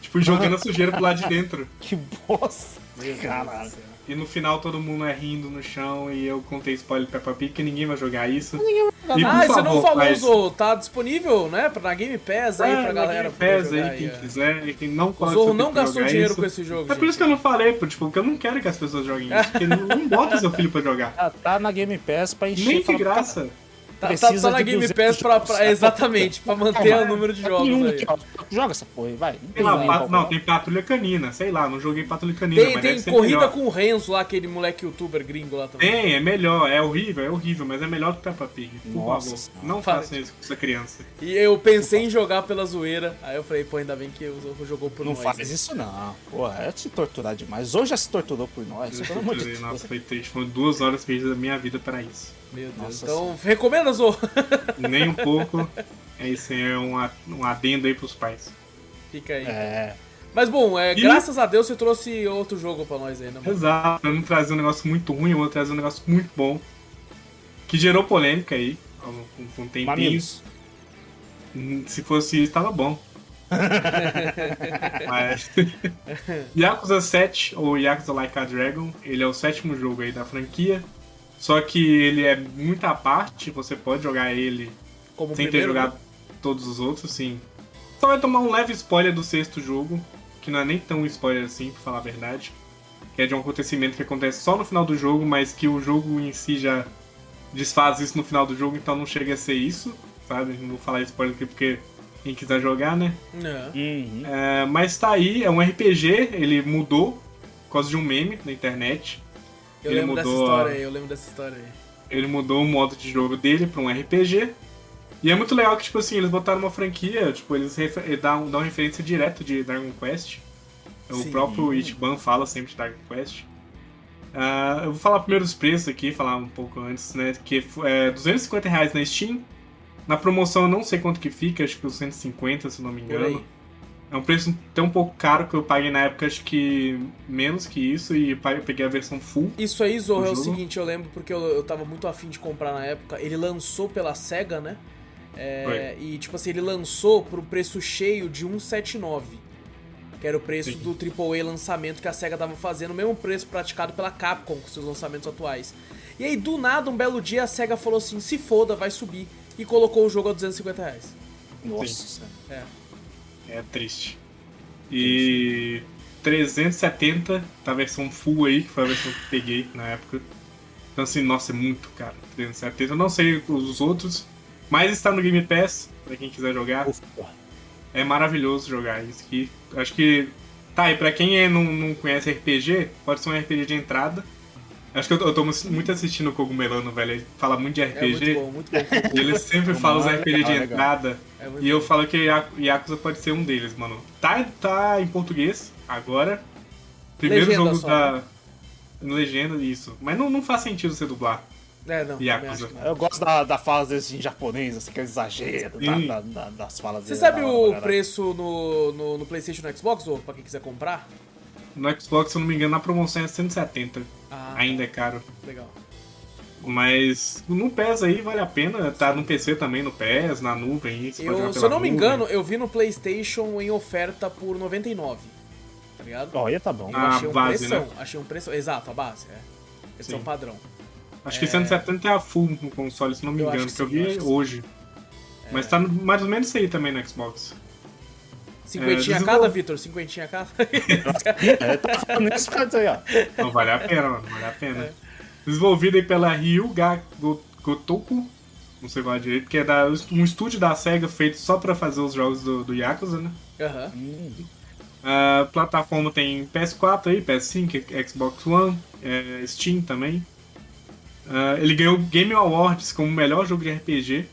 Tipo, jogando a sujeira pro lado de dentro. Que bosta! Caralho. E no final todo mundo é rindo no chão e eu contei spoiler Peppa Pig que ninguém vai jogar isso. Ninguém vai jogar. ah, você não falou, mas... Zorro, tá disponível, né? Na Game Pass aí é, pra galera. Game Pass aí, quem é. quiser. E quem não pode. O Zorro não gastou dinheiro isso. com esse jogo. É gente. por isso que eu não falei, tipo, porque eu não quero que as pessoas joguem isso. Porque não, não bota seu filho pra jogar. Ah, tá na Game Pass pra encher. Nem de graça. Tá, tá, tá na Game Pass pra, pra, Exatamente, pra manter o número de jogos um, aí. Joga essa porra aí, vai. Não, tem, não, pat, não tem Patrulha Canina, sei lá, não joguei Patrulha Canina, tem, mas Tem Corrida melhor. com o Renzo lá, aquele moleque youtuber gringo lá também. Tem, é melhor, é horrível, é horrível, mas é melhor que Peppa Pig, por Nossa, favor. Não faça isso com essa criança. E eu pensei em jogar pela zoeira, aí eu falei, pô, ainda bem que o jogou por não nós. Não faz né? isso não, porra, é te torturar demais. Hoje já se torturou por nós, pelo amor de Deus. Nossa, foi triste, foram duas horas perdidas da minha vida para isso. Meu Deus. Nossa então, senhora. recomenda, Zo? Nem um pouco. É isso aí, é um, um adendo aí pros pais. Fica aí. É. Mas bom, é, e... graças a Deus você trouxe outro jogo pra nós aí, né? Mano? Exato, eu não trazer um negócio muito ruim, eu vou trazer um negócio muito bom. Que gerou polêmica aí, com um tempinho. Mamilos. Hum, se fosse isso, tava bom. Mas... Yakuza 7, ou Yakuza Like a Dragon, ele é o sétimo jogo aí da franquia. Só que ele é muito à parte, você pode jogar ele Como sem ter jogado né? todos os outros, sim. Só vai tomar um leve spoiler do sexto jogo, que não é nem tão spoiler assim, pra falar a verdade. Que é de um acontecimento que acontece só no final do jogo, mas que o jogo em si já desfaz isso no final do jogo, então não chega a ser isso, sabe? Não vou falar spoiler aqui porque quem quiser jogar, né? Não. Uhum. É, mas tá aí, é um RPG, ele mudou por causa de um meme na internet. Eu ele lembro mudou, dessa história aí, eu lembro dessa história aí. Ele mudou o modo de jogo dele pra um RPG. E é muito legal que, tipo assim, eles botaram uma franquia, tipo, eles dão, dão referência direto de Dragon Quest. O Sim. próprio Ichiban fala sempre de Dragon Quest. Uh, eu vou falar primeiro os preços aqui, falar um pouco antes, né? Que é 250 reais na Steam. Na promoção eu não sei quanto que fica, acho que 150, se não me engano. É um preço até um pouco caro que eu paguei na época, acho que menos que isso, e eu peguei a versão full. Isso aí, Zorro, é o seguinte, eu lembro porque eu, eu tava muito afim de comprar na época. Ele lançou pela SEGA, né? É, e tipo assim, ele lançou pro preço cheio de 179 que era o preço Sim. do AAA lançamento que a SEGA tava fazendo, o mesmo preço praticado pela Capcom com seus lançamentos atuais. E aí, do nada, um belo dia, a SEGA falou assim: se foda, vai subir. E colocou o jogo a 250 reais. Nossa. É. É triste. E 370 tá versão full aí, que foi a versão que peguei na época. Então assim, nossa, é muito caro. 370. Eu não sei os outros, mas está no Game Pass, pra quem quiser jogar. Ufa. É maravilhoso jogar isso aqui. Acho que. Tá, e pra quem é, não, não conhece RPG, pode ser um RPG de entrada. Acho que eu tô, eu tô muito assistindo o Cogumelano, velho. Ele fala muito de RPG. É muito bom, muito bom. Ele sempre fala os RPG de entrada. É e eu falo que Yakuza pode ser um deles, mano. Tá, tá em português agora. Primeiro legenda jogo só, da. Né? Legenda, isso. Mas não, não faz sentido você dublar. É, não. Yakuza. Eu gosto da, da fala desse em japonês, assim, aquele exagero da, da, das falas Você sabe o preço no, no, no, PlayStation e no Xbox, ou pra quem quiser comprar? No Xbox, se eu não me engano, na promoção é 170. Ah, Ainda é caro. Legal. Mas no PES aí vale a pena, tá no PC também, no PES, na nuvem. Eu, se eu não me engano, eu vi no PlayStation em oferta por 99. Tá ligado? Olha, tá bom. Eu a achei um base, pressão, né? achei um preço. Exato, a base, é. Versão padrão. Acho que 170 é a full no console, se não me eu engano, que, que, eu vi hoje. É... Mas tá mais ou menos isso aí também no Xbox. Cinquentinha é, cada, Vitor? Cinquentinha cada? é, tá falando isso aí, ó. Não, vale a pena, mano, vale a pena. É. Desenvolvida aí pela Ryuga Gotoku, não sei falar direito, que é da, um estúdio da SEGA feito só pra fazer os jogos do, do Yakuza, né? Aham. Uhum. A plataforma tem PS4 aí, PS5, Xbox One, é, Steam também. Uh, ele ganhou Game Awards como melhor jogo de RPG.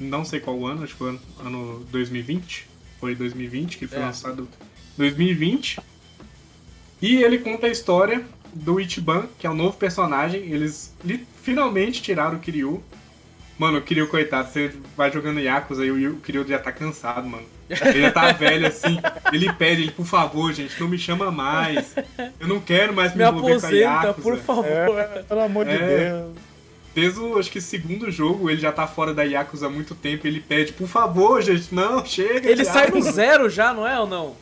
Uhum. Não sei qual ano, acho que foi ano, ano 2020. Foi 2020 que foi é. lançado. 2020. E ele conta a história do Ichiban, que é o novo personagem. Eles finalmente tiraram o Kiryu. Mano, o Kiryu, coitado, você vai jogando Yakuza e o Kiryu já tá cansado, mano. Ele já tá velho assim. Ele pede, ele, por favor, gente, não me chama mais. Eu não quero mais me, me envolver aposenta, com a Yakuza. por favor. É, pelo amor de é. Deus. Desde o, acho que segundo jogo, ele já tá fora da Yakuza há muito tempo. Ele pede, por favor, gente, não, chega. Ele sai no zero já, não é ou não?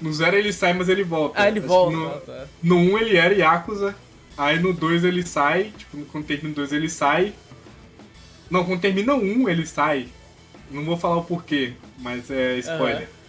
No zero ele sai, mas ele volta. Ah, ele acho volta. No, ah, tá. no 1 um ele era Yakuza. Aí no 2 ele sai. Tipo, quando termina o 2 ele sai. Não, quando termina o 1 um, ele sai. Não vou falar o porquê, mas é spoiler. Uhum.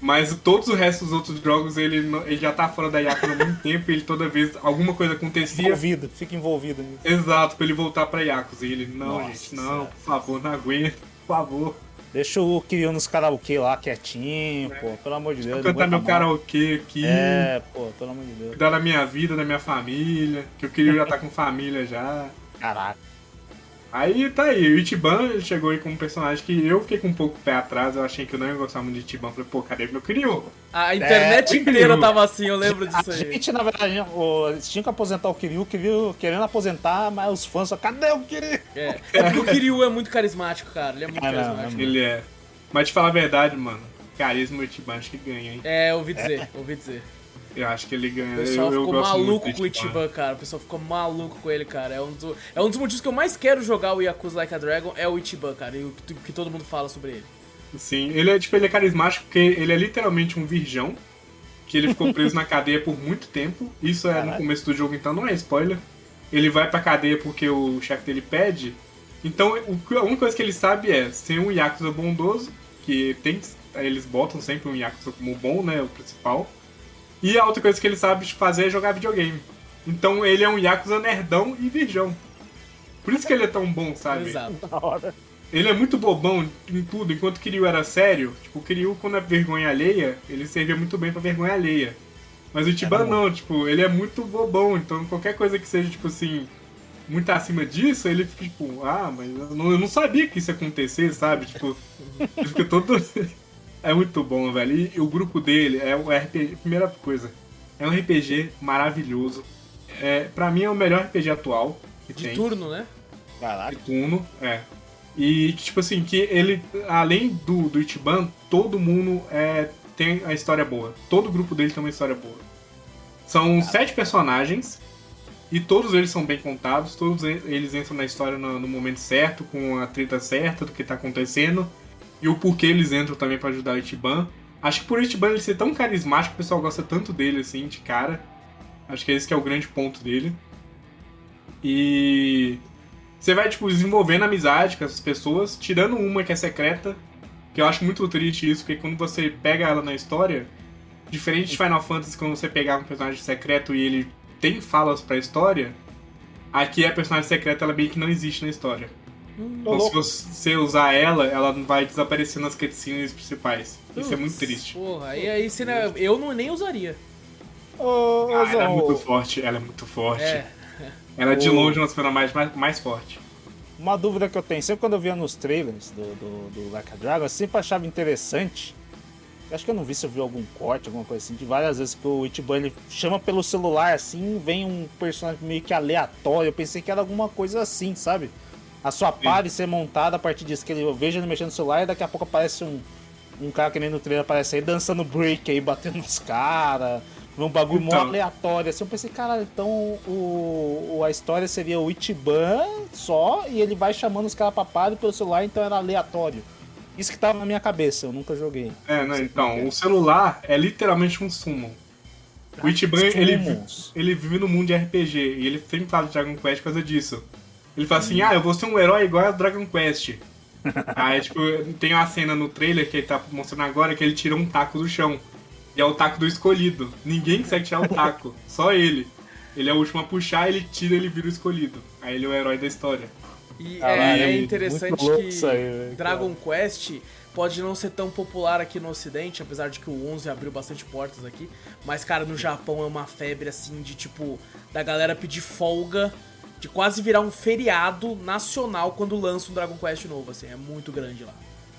Mas todos os restos dos outros jogos, ele, ele já tá fora da Yakuza há muito tempo e ele toda vez alguma coisa acontecia. Envolvido, fica envolvido nisso. Exato, pra ele voltar pra Yakuza. E ele, não, Nossa, gente, não, por favor, não aguento, por favor. Deixa o Kiryu nos karaokê lá quietinho, é. pô, pelo amor de Deus. Vou cantar meu karaokê aqui. É, pô, pelo amor de Deus. Cuidar da minha vida, da minha família, que o Kiryu já tá com família já. Caraca. Aí tá aí, o Ichiban chegou aí como um personagem que eu fiquei com um pouco pé atrás, eu achei que eu não ia gostar muito de Ichiban. Falei, pô, cadê meu Kiryu? A internet é, inteira tava assim, eu lembro disso a aí. A gente, na verdade, eles tinham que aposentar o Kiryu, o Kiryu querendo aposentar, mas os fãs só, cadê o Kiryu? É, é porque o Kiryu é muito carismático, cara, ele é muito é, carismático. Ele é. Mas te falar a verdade, mano, carisma o Ichiban acho que ganha, hein? É, ouvi dizer, é. ouvi dizer. Eu acho que ele ganha. O pessoal eu, ficou eu maluco com o Ichiban, cara. O pessoal ficou maluco com ele, cara. É um, do, é um dos motivos que eu mais quero jogar o Yakuza Like a Dragon é o Ichiban, cara. E o que, que todo mundo fala sobre ele. Sim, ele é, tipo, ele é carismático porque ele é literalmente um virgão. Que ele ficou preso na cadeia por muito tempo. Isso é Caralho. no começo do jogo, então não é spoiler. Ele vai pra cadeia porque o chefe dele pede. Então a única coisa que ele sabe é ser um Yakuza bondoso, que tem. Eles botam sempre um Yakuza como bom, né? O principal. E a outra coisa que ele sabe fazer é jogar videogame. Então ele é um Yakuza nerdão e virgão. Por isso que ele é tão bom, sabe? Exato. Ele é muito bobão em tudo, enquanto o Kiryu era sério. Tipo, o Kiryu, quando é vergonha alheia, ele servia muito bem pra vergonha alheia. Mas o Tiban não, tipo, ele é muito bobão, então qualquer coisa que seja, tipo assim, muito acima disso, ele fica tipo, ah, mas eu não, eu não sabia que isso ia acontecer, sabe? Tipo, ele fica todo. É muito bom, velho. E o grupo dele é um RPG. Primeira coisa, é um RPG maravilhoso. é, pra mim é o melhor RPG atual que De tem. turno, né? Caraca. De turno, é. E que, tipo assim, que ele, além do, do Ichiban, todo mundo é, tem a história boa. Todo o grupo dele tem uma história boa. São sete personagens e todos eles são bem contados, todos e- eles entram na história no, no momento certo, com a treta certa do que tá acontecendo e o porquê eles entram também pra ajudar o Ichiban. Acho que por o Ichiban ele ser tão carismático, o pessoal gosta tanto dele assim, de cara. Acho que esse que é o grande ponto dele. E você vai, tipo, desenvolvendo amizade com essas pessoas, tirando uma que é secreta, que eu acho muito triste isso, porque quando você pega ela na história, diferente de Final Fantasy, quando você pegar um personagem secreto e ele tem falas pra história, aqui a personagem secreta ela meio que não existe na história. Então, se você usar ela, ela vai desaparecer nas cutscenes principais. Isso é muito Putz, triste. Porra, aí, aí você, né, eu não, nem usaria. Ô, Ah, ela é muito forte, ela é muito forte. É. Ela é de O- longe uma das personagens mais, mais fortes. uma dúvida que eu tenho, sempre quando eu via nos trailers do, do, do Like a Dragon, eu sempre achava interessante. eu Acho que eu não vi se eu vi algum corte, alguma coisa assim, de várias vezes que o Ichiban ele chama pelo celular assim, vem um personagem meio que aleatório. Eu pensei que era alguma coisa assim, sabe? A sua party ser montada a partir disso, que ele, eu vejo ele mexendo no celular e daqui a pouco aparece um, um cara que nem no trailer aparece aí dançando break aí, batendo nos caras. Um bagulho mó Então. aleatório. Assim, eu pensei, cara, então o, o- a história seria o Ichiban só e ele vai chamando os caras pra party pelo celular, então era aleatório. Isso que tava na minha cabeça, eu nunca joguei. É, né? Então, o celular é literalmente um summon. O Ichiban, ele, vi- Summons. ele vive no mundo de RPG e ele sempre fala de Dragon Quest por causa disso. Ele fala assim, ah, eu vou ser um herói igual a Dragon Quest. Aí, tipo, tem uma cena no trailer que ele tá mostrando agora que ele tira um taco do chão. E é o taco do escolhido. Ninguém consegue tirar o taco, só ele. Ele é o último a puxar, ele tira ele vira o escolhido. Aí ele é o herói da história. E Caralho, é, é muito interessante que aí, velho, Dragon Quest pode não ser tão popular aqui no ocidente, apesar de que o 11 abriu bastante portas aqui, mas cara, no Japão é uma febre assim de tipo da galera pedir folga, de quase virar um feriado nacional quando lança um Dragon Quest novo, assim, é muito grande lá.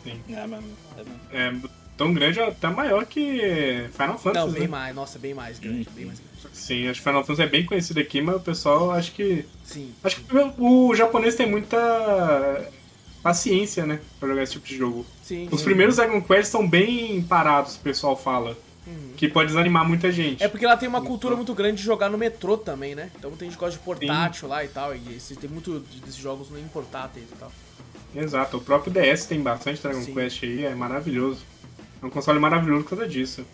É, mano, é, mano. É tão grande, até maior que Final Fantasy. Não, né? bem mais, nossa, bem mais grande, bem mais grande. Sim, acho que Final Fantasy é bem conhecido aqui, mas o pessoal acho que. Sim. Acho que o, o japonês tem muita paciência, né? Pra jogar esse tipo de jogo. Sim. Os sim. primeiros Dragon Quest são bem parados, o pessoal fala. Que pode desanimar muita gente. É porque lá tem uma cultura muito grande de jogar no metrô também, né? Então tem gente que gosta de portátil lá e tal, e esse- tem muito desses jogos em portáteis e tal. Exato, o próprio DS tem bastante Dragon Sim. Quest aí, é maravilhoso. É um console maravilhoso por causa disso.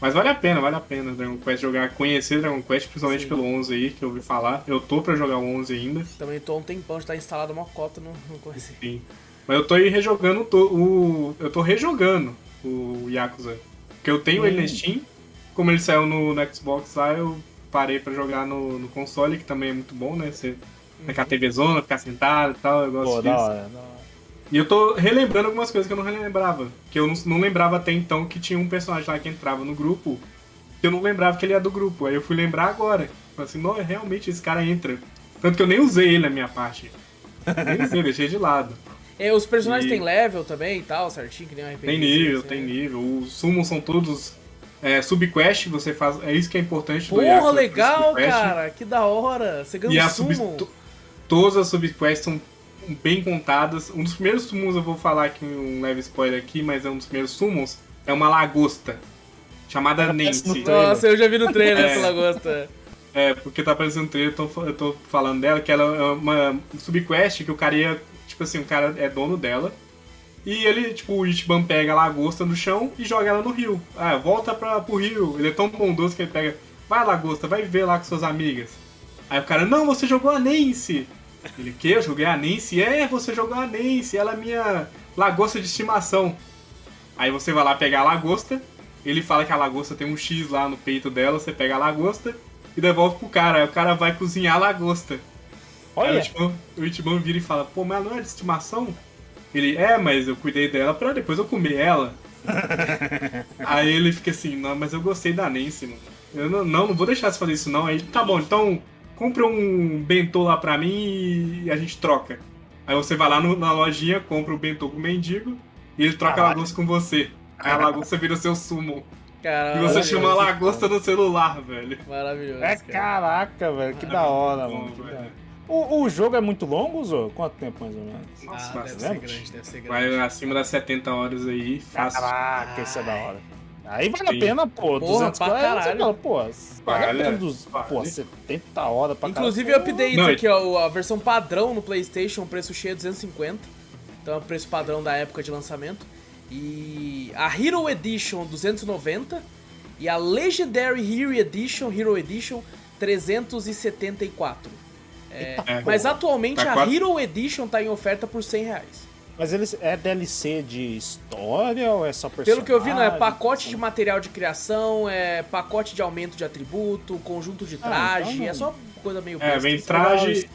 Mas vale a pena, vale a pena Dragon Quest jogar, conhecer Dragon Quest, principalmente Sim. pelo 11 aí, que eu ouvi falar. Eu tô pra jogar o 11 ainda. Também tô há um tempão, já tá instalado uma cota, não, não conheci. Sim. Mas eu tô aí rejogando to- o. Eu tô rejogando o Yakuza. Porque eu tenho ele na Steam. Como ele saiu no, no Xbox lá, eu parei pra jogar no, no console, que também é muito bom, né? Você ficar TV zona, ficar sentado e tal, eu gosto Pô, disso. da hora, da hora. E eu tô relembrando algumas coisas que eu não relembrava. Que eu não, não lembrava até então que tinha um personagem lá que entrava no grupo. Que eu não lembrava que ele era do grupo. Aí eu fui lembrar agora. Falei assim, não, realmente esse cara entra. Tanto que eu nem usei ele na minha parte. Nem usei, deixei de lado. É, os personagens E- têm level também e tal, certinho, que nem um RPG. Tem nível, assim, tem né? nível. Os summons são todos é, subquest, você faz. É isso que é importante do Porra, Yakuza, legal, cara! Que da hora! Você E ganha um as sub, todas as subquests são bem contadas. Um dos primeiros summons eu vou falar aqui um leve spoiler aqui, mas é um dos primeiros summons. É uma lagosta. Chamada no Nancy. Nossa, eu já vi no trailer É. essa lagosta. É, porque tá aparecendo no trailer, eu tô, eu tô falando dela, que ela é uma subquest que o cara ia. Tipo assim, o cara é dono dela. E ele, tipo, o Ichiban pega a lagosta no chão e joga ela no rio. Ah, volta pra, pro rio. Ele é tão bondoso que ele pega. Vai, lagosta, vai viver lá com suas amigas. Aí o cara, não, você jogou a Nancy. Ele, que? Eu joguei a Nancy? É, você jogou a Nancy, ela é minha lagosta de estimação. Aí você vai lá pegar a lagosta, ele fala que a lagosta tem um X lá no peito dela, você pega a lagosta e devolve pro cara. Aí o cara vai cozinhar a lagosta. Aí o Olha, Ichiban, o Ichiban vira e fala, pô, mas ela não é de estimação? Ele, é, mas eu cuidei dela pra depois eu comer ela. Aí ele fica assim, não, mas eu gostei da Nancy, mano. Eu não, não, não vou deixar você fazer isso não. Aí ele, tá bom, então compra um bentô lá pra mim e a gente troca. Aí você vai lá no- na lojinha, compra o bentô com o mendigo e ele troca a Caralho. lagosta com você. Aí a lagosta vira o seu sumo. e você chama lagosta no celular, velho. Maravilhoso. É caraca, velho. Que da hora, mano. Que da hora. O, o jogo é muito longo, Zô? Quanto tempo mais ou menos? Nossa, ah, deve ser grande, deve ser grande. Vai acima das 70 horas aí, fácil. Caraca, isso é da hora. Aí vale a pena, pô. Porra, 200 pra caralho. Fala, pô, vale, a pena dos, vale. pô, 70 horas pra Inclusive, caralho. updates Não, aqui, ó. A versão padrão no PlayStation, preço cheio é 250. Então é o preço padrão da época de lançamento. E a Hero Edition, 290. E a Legendary Hero Edition, Hero Edition, 374. É, é, mas atualmente tá a quatro... Hero Edition tá em oferta por 100 reais. Mas eles é DLC de história ou é só personagem? Pelo que eu vi, não, é pacote de material de criação, é pacote de aumento de atributo, conjunto de traje, ah, então é só coisa meio É, vem traje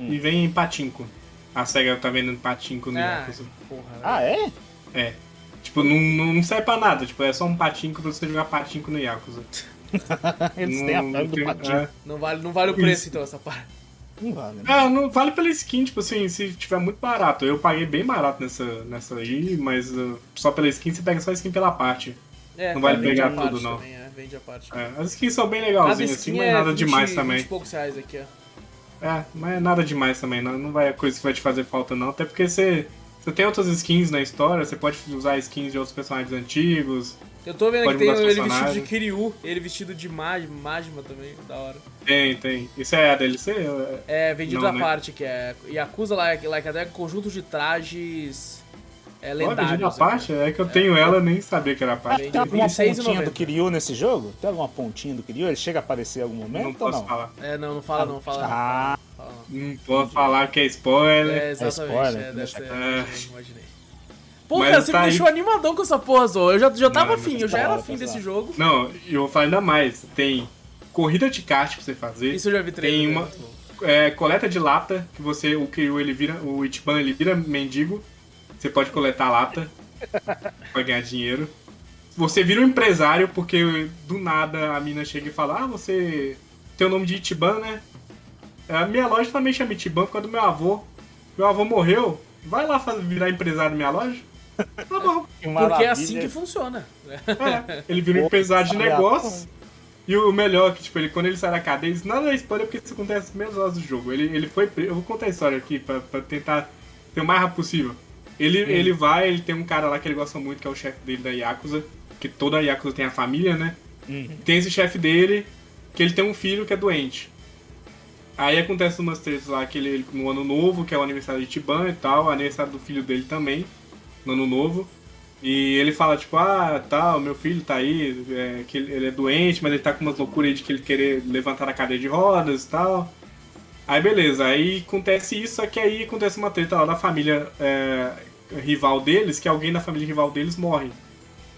hum. e vem patinco. A SEGA tá vendendo patinco no ah, porra, né? Ah, é? É. Tipo, não, não serve pra nada, tipo, é só um patinco pra você jogar patinco no Yakuza. Eles têm a febre do patinco. É. Não vale, não vale o preço, Isso. então, essa parte. Não vale. Né? É, não vale pela skin, tipo assim, se tiver muito barato. Eu paguei bem barato nessa, nessa aí, mas uh, só pela skin você pega só a skin pela parte. É, não vale pegar tudo, não. Também, é, vende a parte. É, as skins são bem legalzinhas, assim, mas é nada 20, demais também. 20 poucos reais aqui, ó. É, mas é nada demais também, não, não vai coisa que vai te fazer falta, não. Até porque você, você tem outras skins na história, você pode usar skins de outros personagens antigos. Eu tô vendo que tem ele vestido de Kiryu, ele vestido de Majima também, da hora. Tem, tem. Isso é a DLC? É, vendido Não, a né? parte, que é Yakuza Like, like Attack, conjunto de trajes é, lendários. a parte? É que eu tenho é. ela nem sabia que era a parte. Tem alguma pontinha do Kiryu nesse jogo? Tem alguma pontinha do Kiryu? Ele chega a aparecer em algum momento não posso não? falar. É, não, não fala não, fala ah, não. Fala, não. não posso falar que é spoiler. É, exatamente, é, spoiler, é, deve ser, é. imaginei. Pô, cara, você tá me deixou aí... animadão com essa porra, Zô. Eu já, já tava afim, eu já era afim desse jogo. Não, eu vou falar ainda mais. Tem corrida de kart pra você fazer. Isso eu já vi trailer. Tem uma é, coleta de lata, que você, o Kiryu, ele vira, o Ichiban, ele vira mendigo. Você pode coletar lata pra ganhar dinheiro. Você vira um empresário, porque do nada a mina chega e fala, ah, você tem o nome de Ichiban, né? A minha loja também chama Ichiban por causa do meu avô. Meu avô morreu, vai lá fazer, virar empresário da minha loja. Tá bom. Porque é assim que funciona. É, ele vira um empresário de negócio. E o melhor é que, tipo, ele, quando ele sai da cadeia, isso nada é spoiler porque isso acontece nas primeiras horas do jogo. Ele, ele foi preso. Eu vou contar a história aqui pra, pra tentar ter o mais rápido possível. Ele, hum. ele vai, ele tem um cara lá que ele gosta muito, que é o chefe dele da Yakuza. Que toda a Yakuza tem a família, né? Hum. Tem esse chefe dele, que ele tem um filho que é doente. Aí acontece umas tretas lá que ele, no ano novo, que é o aniversário de Tiban e tal, o aniversário do filho dele também no ano novo. E ele fala, tipo, ah, tá, meu filho tá aí, é, que ele, ele, é doente, mas ele tá com umas loucuras aí de que ele querer levantar a cadeira de rodas e tal. Aí beleza, aí acontece isso, só que aí acontece uma treta lá da família é, rival deles, que alguém da família rival deles morre.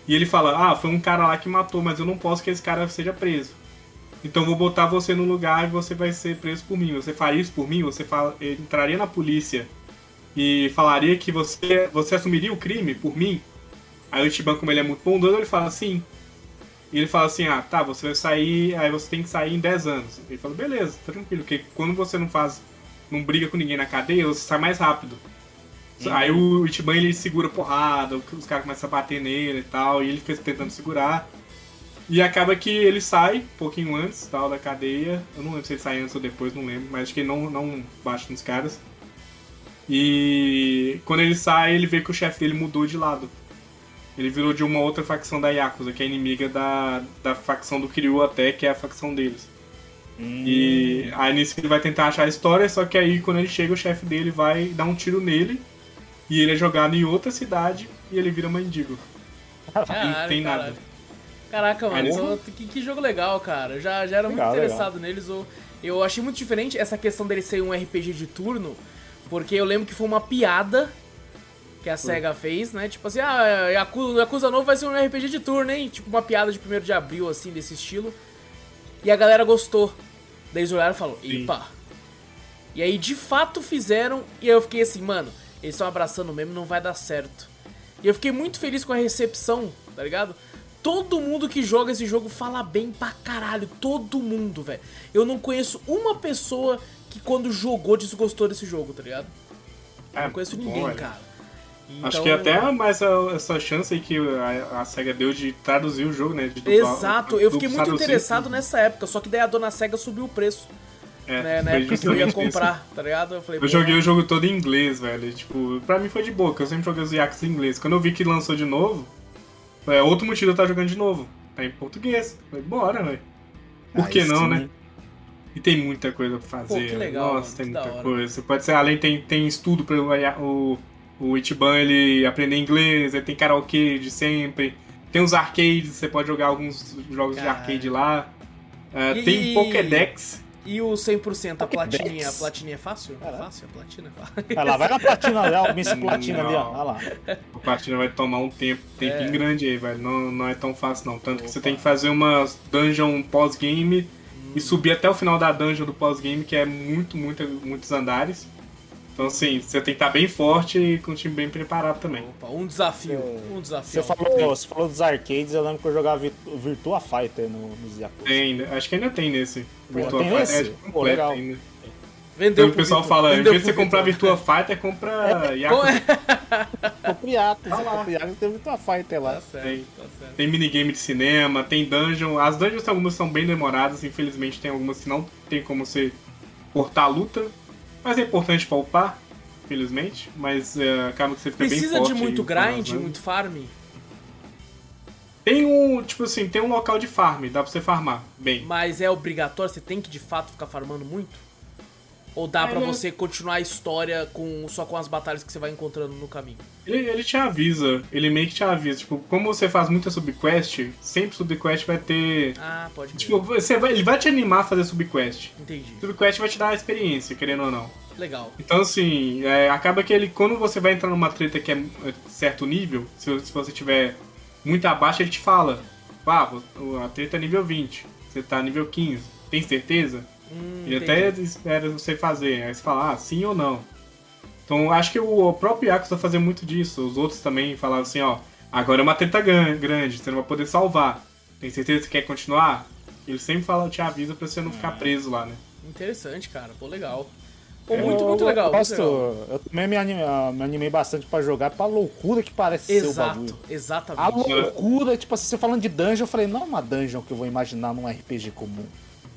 E ele fala, ah, foi um cara lá que matou, mas eu não posso que esse cara seja preso. Então vou botar você no lugar e você vai ser preso por mim. Você faria isso por mim? Você fala, entraria na polícia e falaria que você, você assumiria o crime por mim? Aí o Ichiban, como ele é muito bondoso, ele fala assim. E ele fala assim, ah, tá, você vai sair, aí você tem que sair em 10 anos. Ele fala, beleza, tranquilo, porque quando você não faz, não briga com ninguém na cadeia, você sai mais rápido. Uhum. Aí o Ichiban, ele segura porrada, os caras começam a bater nele e tal, e ele fica tentando segurar. E acaba que ele sai, um pouquinho antes tal, da cadeia. Eu não lembro se ele sai antes ou depois, não lembro, mas acho que ele não, não bate nos caras. E quando ele sai, ele vê que o chefe dele mudou de lado. Ele virou de uma outra facção da Yakuza, que é inimiga da, da facção do Kiryu até, que é a facção deles. Hum. E aí nisso ele vai tentar achar a história, só que aí quando ele chega, o chefe dele vai dar um tiro nele. E ele é jogado em outra cidade e ele vira mendigo. Caralho, não tem caralho. nada. Caraca, mano, que, que, jogo legal, cara. Eu já, já era legal, muito interessado legal. neles. Eu, eu achei muito diferente essa questão dele ser um RPG de turno. Porque eu lembro que foi uma piada que a SEGA fez, né? Tipo assim, ah, Yakuza, Yakuza novo vai ser um RPG de turno, hein? Tipo uma piada de 1 de abril, assim, desse estilo. E a galera gostou. Daí eles olharam e falaram, epa. E aí de fato fizeram, e eu fiquei assim, mano, eles estão abraçando mesmo, não vai dar certo. E eu fiquei muito feliz com a recepção, tá ligado? Todo mundo que joga esse jogo fala bem pra caralho. Todo mundo, velho. Eu não conheço uma pessoa que quando jogou desgostou desse jogo, tá ligado? É, não conheço ninguém, bom, cara. Então... Acho que até mais essa chance aí que a, a, SEGA deu de traduzir o jogo, né? Dublar, Exato, eu fiquei muito interessado nessa época, só que daí a dona SEGA subiu o preço. É, né, na época que eu ia comprar, isso. tá ligado? Eu, falei, eu joguei o jogo todo em inglês, velho. Tipo, pra mim foi de boa, eu sempre joguei os Yakuza em inglês. Quando eu vi que lançou de novo, é outro motivo eu estar jogando de novo. Tá em português. Falei, bora, velho. Por que não, sim. né? E tem muita coisa pra fazer. Pô, que legal, Nossa, tem muita coisa. Você pode ser, além tem, tem estudo para o, o Ichiban ele aprender inglês, ele tem karaokê de sempre. Tem os arcades, você pode jogar alguns jogos de arcade lá. Uh, e, tem Pokédex. E o 100%, a platininha, a platininha é fácil? É fácil? A platina é fácil. Vai lá, vai na platina ali, ó, Miss Platina ali, ó. Olha lá. A platina vai tomar um tempo, tempinho é. grande aí, velho. Não, não é tão fácil não. Tanto Opa. que você tem que fazer uma dungeon pós-game. E subir até o final da dungeon do pós-game, que é muito, muito, muitos andares. Então, assim, você tem que estar bem forte e com o time bem preparado também. Opa, um desafio, um desafio. Você falou, você falou dos arcades, eu lembro que eu jogava Virtua Fighter no, nos Yakuza. Tem, acho que ainda tem nesse. Virtua tem Fighter esse? é Pô, legal. ainda. Vendeu então, o pessoal fala, em vez de você comprar Virtua Fighter, compra é, Yakuza. ah, compra Yakuza, tem Virtua Fighter lá. Tá certo, tem, tá certo. tem minigame de cinema, tem dungeon. As dungeons algumas são bem demoradas, infelizmente tem algumas que não tem como você cortar a luta. Mas é importante pra upar, felizmente. Mas uh, acaba que você fica Precisa bem forte. Precisa de muito grind, muito farm? Tem um, tipo assim, tem um local de farm, dá pra você farmar bem. Mas é obrigatório, você tem que de fato ficar farmando muito? Ou dá é, para você continuar a história com só com as batalhas que você vai encontrando no caminho? Ele, ele te avisa, ele meio que te avisa. Tipo, como você faz muita subquest, sempre subquest vai ter. Ah, pode Tipo, você vai, ele vai te animar a fazer subquest. Entendi. Subquest vai te dar a experiência, querendo ou não. Legal. Então, assim, é, acaba que ele, quando você vai entrar numa treta que é, é certo nível, se, se você tiver muito abaixo, ele te fala: Ah, a treta é nível 20, você tá nível 15, tem certeza? Hum, Ele até espera você fazer, aí você fala, ah, sim ou não. Então acho que o próprio Yakuza fazer muito disso. Os outros também falavam assim, ó, agora é uma treta grande, você não vai poder salvar. Tem certeza que quer continuar? Ele sempre fala, te avisa pra você não ficar preso lá, né? Interessante, cara. Pô, legal. Pô, muito, eu, muito legal. Eu, gosto, eu também me animei, me animei bastante pra jogar pra loucura que parece Exato, ser o bagulho. Exatamente. A loucura, tipo assim, você falando de dungeon, eu falei, não é uma dungeon que eu vou imaginar num RPG comum.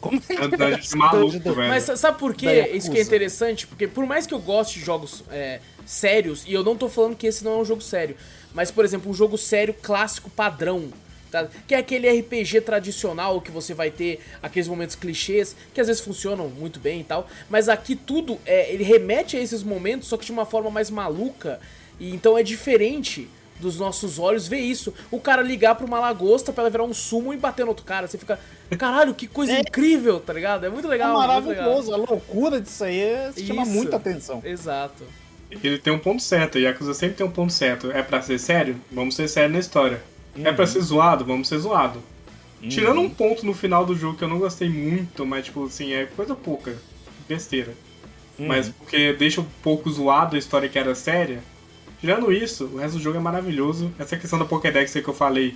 Como é que é maluco, velho. Mas sabe por que isso que é interessante? Porque por mais que eu goste de jogos é, sérios, e eu não tô falando que esse não é um jogo sério, mas, por exemplo, um jogo sério clássico padrão, tá? que é aquele RPG tradicional que você vai ter aqueles momentos clichês, que às vezes funcionam muito bem e tal, mas aqui tudo, é, ele remete a esses momentos, só que de uma forma mais maluca, e então é diferente dos nossos olhos ver isso. O cara ligar pra uma lagosta pra ela virar um sumo e bater no outro cara. Você fica, caralho, que coisa é. incrível, tá ligado? É muito legal. É maravilhoso. Legal. A loucura disso aí isso. chama muita atenção. Exato. Ele tem um ponto certo. E a Yakuza sempre tem um ponto certo. É pra ser sério? Vamos ser sério na história. Uhum. É pra uhum. ser zoado? Vamos ser zoado. Uhum. Tirando um ponto no final do jogo que eu não gostei muito, mas tipo assim, é coisa pouca. Besteira. Uhum. Mas porque deixa um pouco zoado a história que era séria Tirando isso, o resto do jogo é maravilhoso. Essa questão da Pokédex aí que eu falei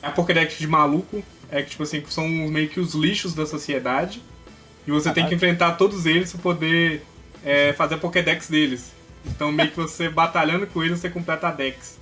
é a Pokédex de maluco. É que, tipo assim, são meio que os lixos da sociedade. E você tem que enfrentar todos eles para poder é, fazer a Pokédex deles. Então, meio que você batalhando com eles, você completa a Dex.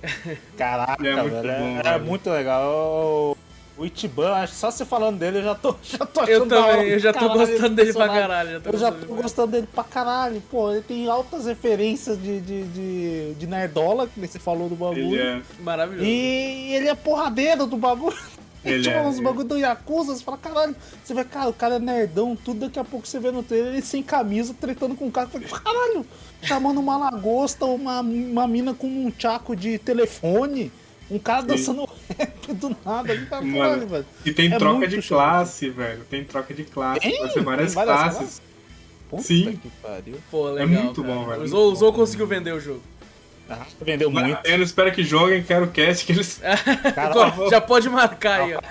Caraca, é muito, velho, bom, é, é muito legal. O Ichiban, só você falando dele, eu já tô, já tô achando Eu também, eu já tô caralho, gostando dele pra caralho. Já eu já tô gostando dele pra caralho. Pô, ele tem altas referências de, de, de, de nerdola, que você falou do bagulho. Ele é maravilhoso. E ele é porradeiro do bagulho. Ele tipo, é, uns bagulho do Yakuza, você fala, caralho, você vai, cara, o cara é nerdão, tudo, daqui a pouco você vê no trailer ele sem camisa, tretando com o cara, fala, caralho, chamando uma lagosta, uma, uma mina com um tchaco de telefone. Um cara Sim. dançando rap do nada ali tá Mano, velho. E tem é troca de classe, velho. Tem troca de classe. Tem? Pode ser várias, várias classes. Puta Sim. Pô, é legal, é muito cara. bom, velho. O Zou conseguiu vender o jogo. Ah, vendeu muito. Eu espero que joguem, quero cast que eles. Já pode marcar aí, ó.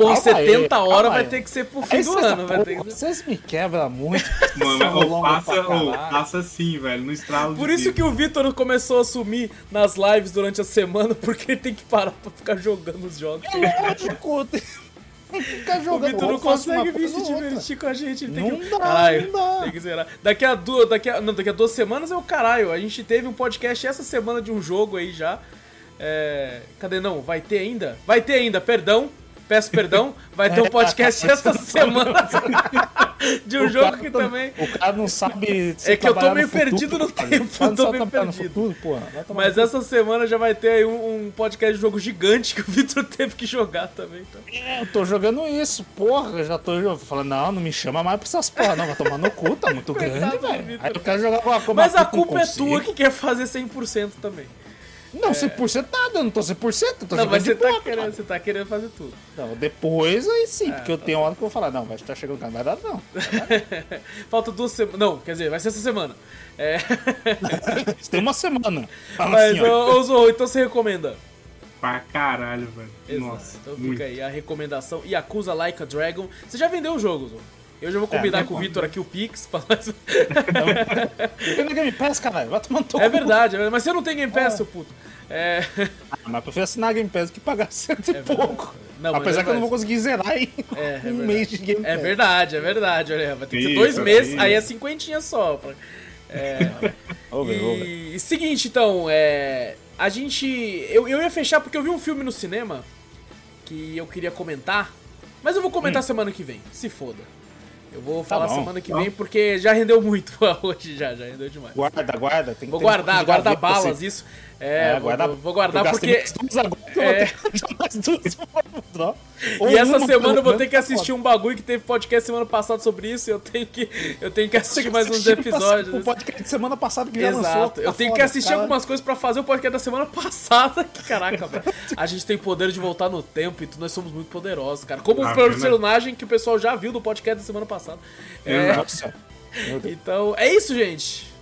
Por 70 aí, horas vai aí. ter que ser pro fim aí do ano. Vai ter que... Vocês me quebram muito. Mano, passa, oh, passa assim, velho, no estralo Por isso que o Vitor começou a sumir nas lives durante a semana, porque ele tem que parar pra ficar jogando os jogos. É lógico. Ficar O jogando Vitor não ou consegue vir se ou divertir com a gente. Ele tem Não que... dá, caralho, não dá. Tem que zerar. Daqui a duas. Daqui a, não, daqui a duas semanas é o caralho. A gente teve um podcast essa semana de um jogo aí já. É, Cadê não? Vai ter ainda? Vai ter ainda, perdão. Peço perdão. Vai ter um podcast essa semana de um O jogo que tá- também. O cara não sabe. se É que eu tô meio no futuro, perdido no cara. tempo, eu tô meio no perdido. futuro, porra. Mas no essa semana já vai ter aí um, um podcast de jogo gigante que o Vitor teve que jogar também. Então. É, eu tô jogando isso, porra. Já tô falando, não, não me chama mais pra essas porra, não. Vai tomar no cu, tá muito grande, velho. Aí eu quero jogar com a com Mas a culpa é tua que quer fazer 100% também. Não, 100% nada, eu não tô 100%, eu tô Não, mas de você tá, pouco, querendo, cara. você tá querendo fazer tudo. Não, depois aí sim, É, porque eu tá tenho hora que eu vou falar, não, vai estar chegando, cara, não vai dar não. Falta duas semanas. Não, quer dizer, vai ser essa semana. É. Você tem uma semana. Fala Mas, assim, ô, ô Zorro, então você recomenda. Pra caralho, velho. Nossa. então muito. fica aí a recomendação Yakuza Like a Dragon. Você já vendeu o jogo, Zorro? Eu já vou combinar É, com o Vitor aqui o Pix. pra Tem na Game Pass, caralho, vai tomar É verdade, é verdade, mas você não tem Game Pass, seu puto. É. Ah, mas eu prefiro assinar a Game Pass que pagar cento e verdade. pouco. Não, Apesar é que eu não vou conseguir zerar em É, é um mês de Game Pass. É verdade, é verdade. Olha, vai ter que ser Isso, dois meses, isso. aí é cinquentinha só. pra- É. E, e seguinte, então, é. A gente. Eu, eu ia fechar porque eu vi um filme no cinema que eu queria comentar. Mas eu vou comentar semana que vem, se foda. Eu vou falar Hum. Tá bom. semana que vem porque já rendeu muito hoje, já, já rendeu demais. Guarda, guarda. Tem que Vou guardar, guardar balas, assim. isso. É, vou, guarda- vou- guardar eu porque. duas agora, É. duas E essa uma, semana eu vou ter que tá assistir um bagulho que teve podcast semana passada sobre isso e eu tenho que, eu tenho que assistir mais uns episódios. O podcast de semana passada que já lançou. Exato. Eu tá tenho que assistir cara. algumas coisas pra fazer o podcast da semana passada. Que caraca, velho. A gente tem poder de voltar no tempo e tu- nós somos muito poderosos, cara. Como Ah, o verdade. personagem que o pessoal já viu do podcast da semana passada. É, Nossa. Meu Deus. então, é isso, gente.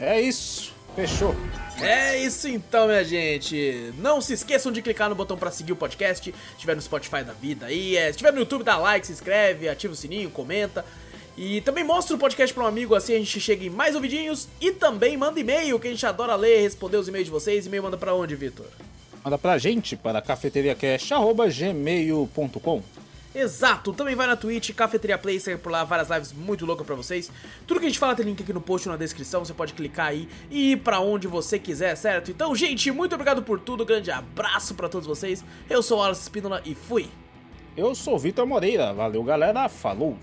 É isso. Fechou. É isso então, minha gente. Não se esqueçam de clicar no botão pra seguir o podcast. Se estiver no Spotify da vida aí, é, se estiver no YouTube, dá like, se inscreve, ativa o sininho, comenta. E também mostra o podcast pra um amigo, assim a gente chega em mais ouvidinhos. E também manda e-mail, que a gente adora ler, responder os e-mails de vocês. E-mail manda pra onde, Vitor? Manda pra gente para cafeteriacast.gmail.com Exato, também vai na Twitch, Cafeteria Play, segue por lá várias lives muito loucas pra vocês. Tudo que a gente fala tem link aqui no post ou na descrição, você pode clicar aí e ir pra onde você quiser, certo? Então, gente, muito obrigado por tudo, grande abraço pra todos vocês. Eu sou o Wallace Espínola e fui! Eu sou o Vitor Moreira. Valeu, galera. Falou.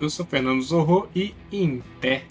Eu sou Fernando Zorro e em pé.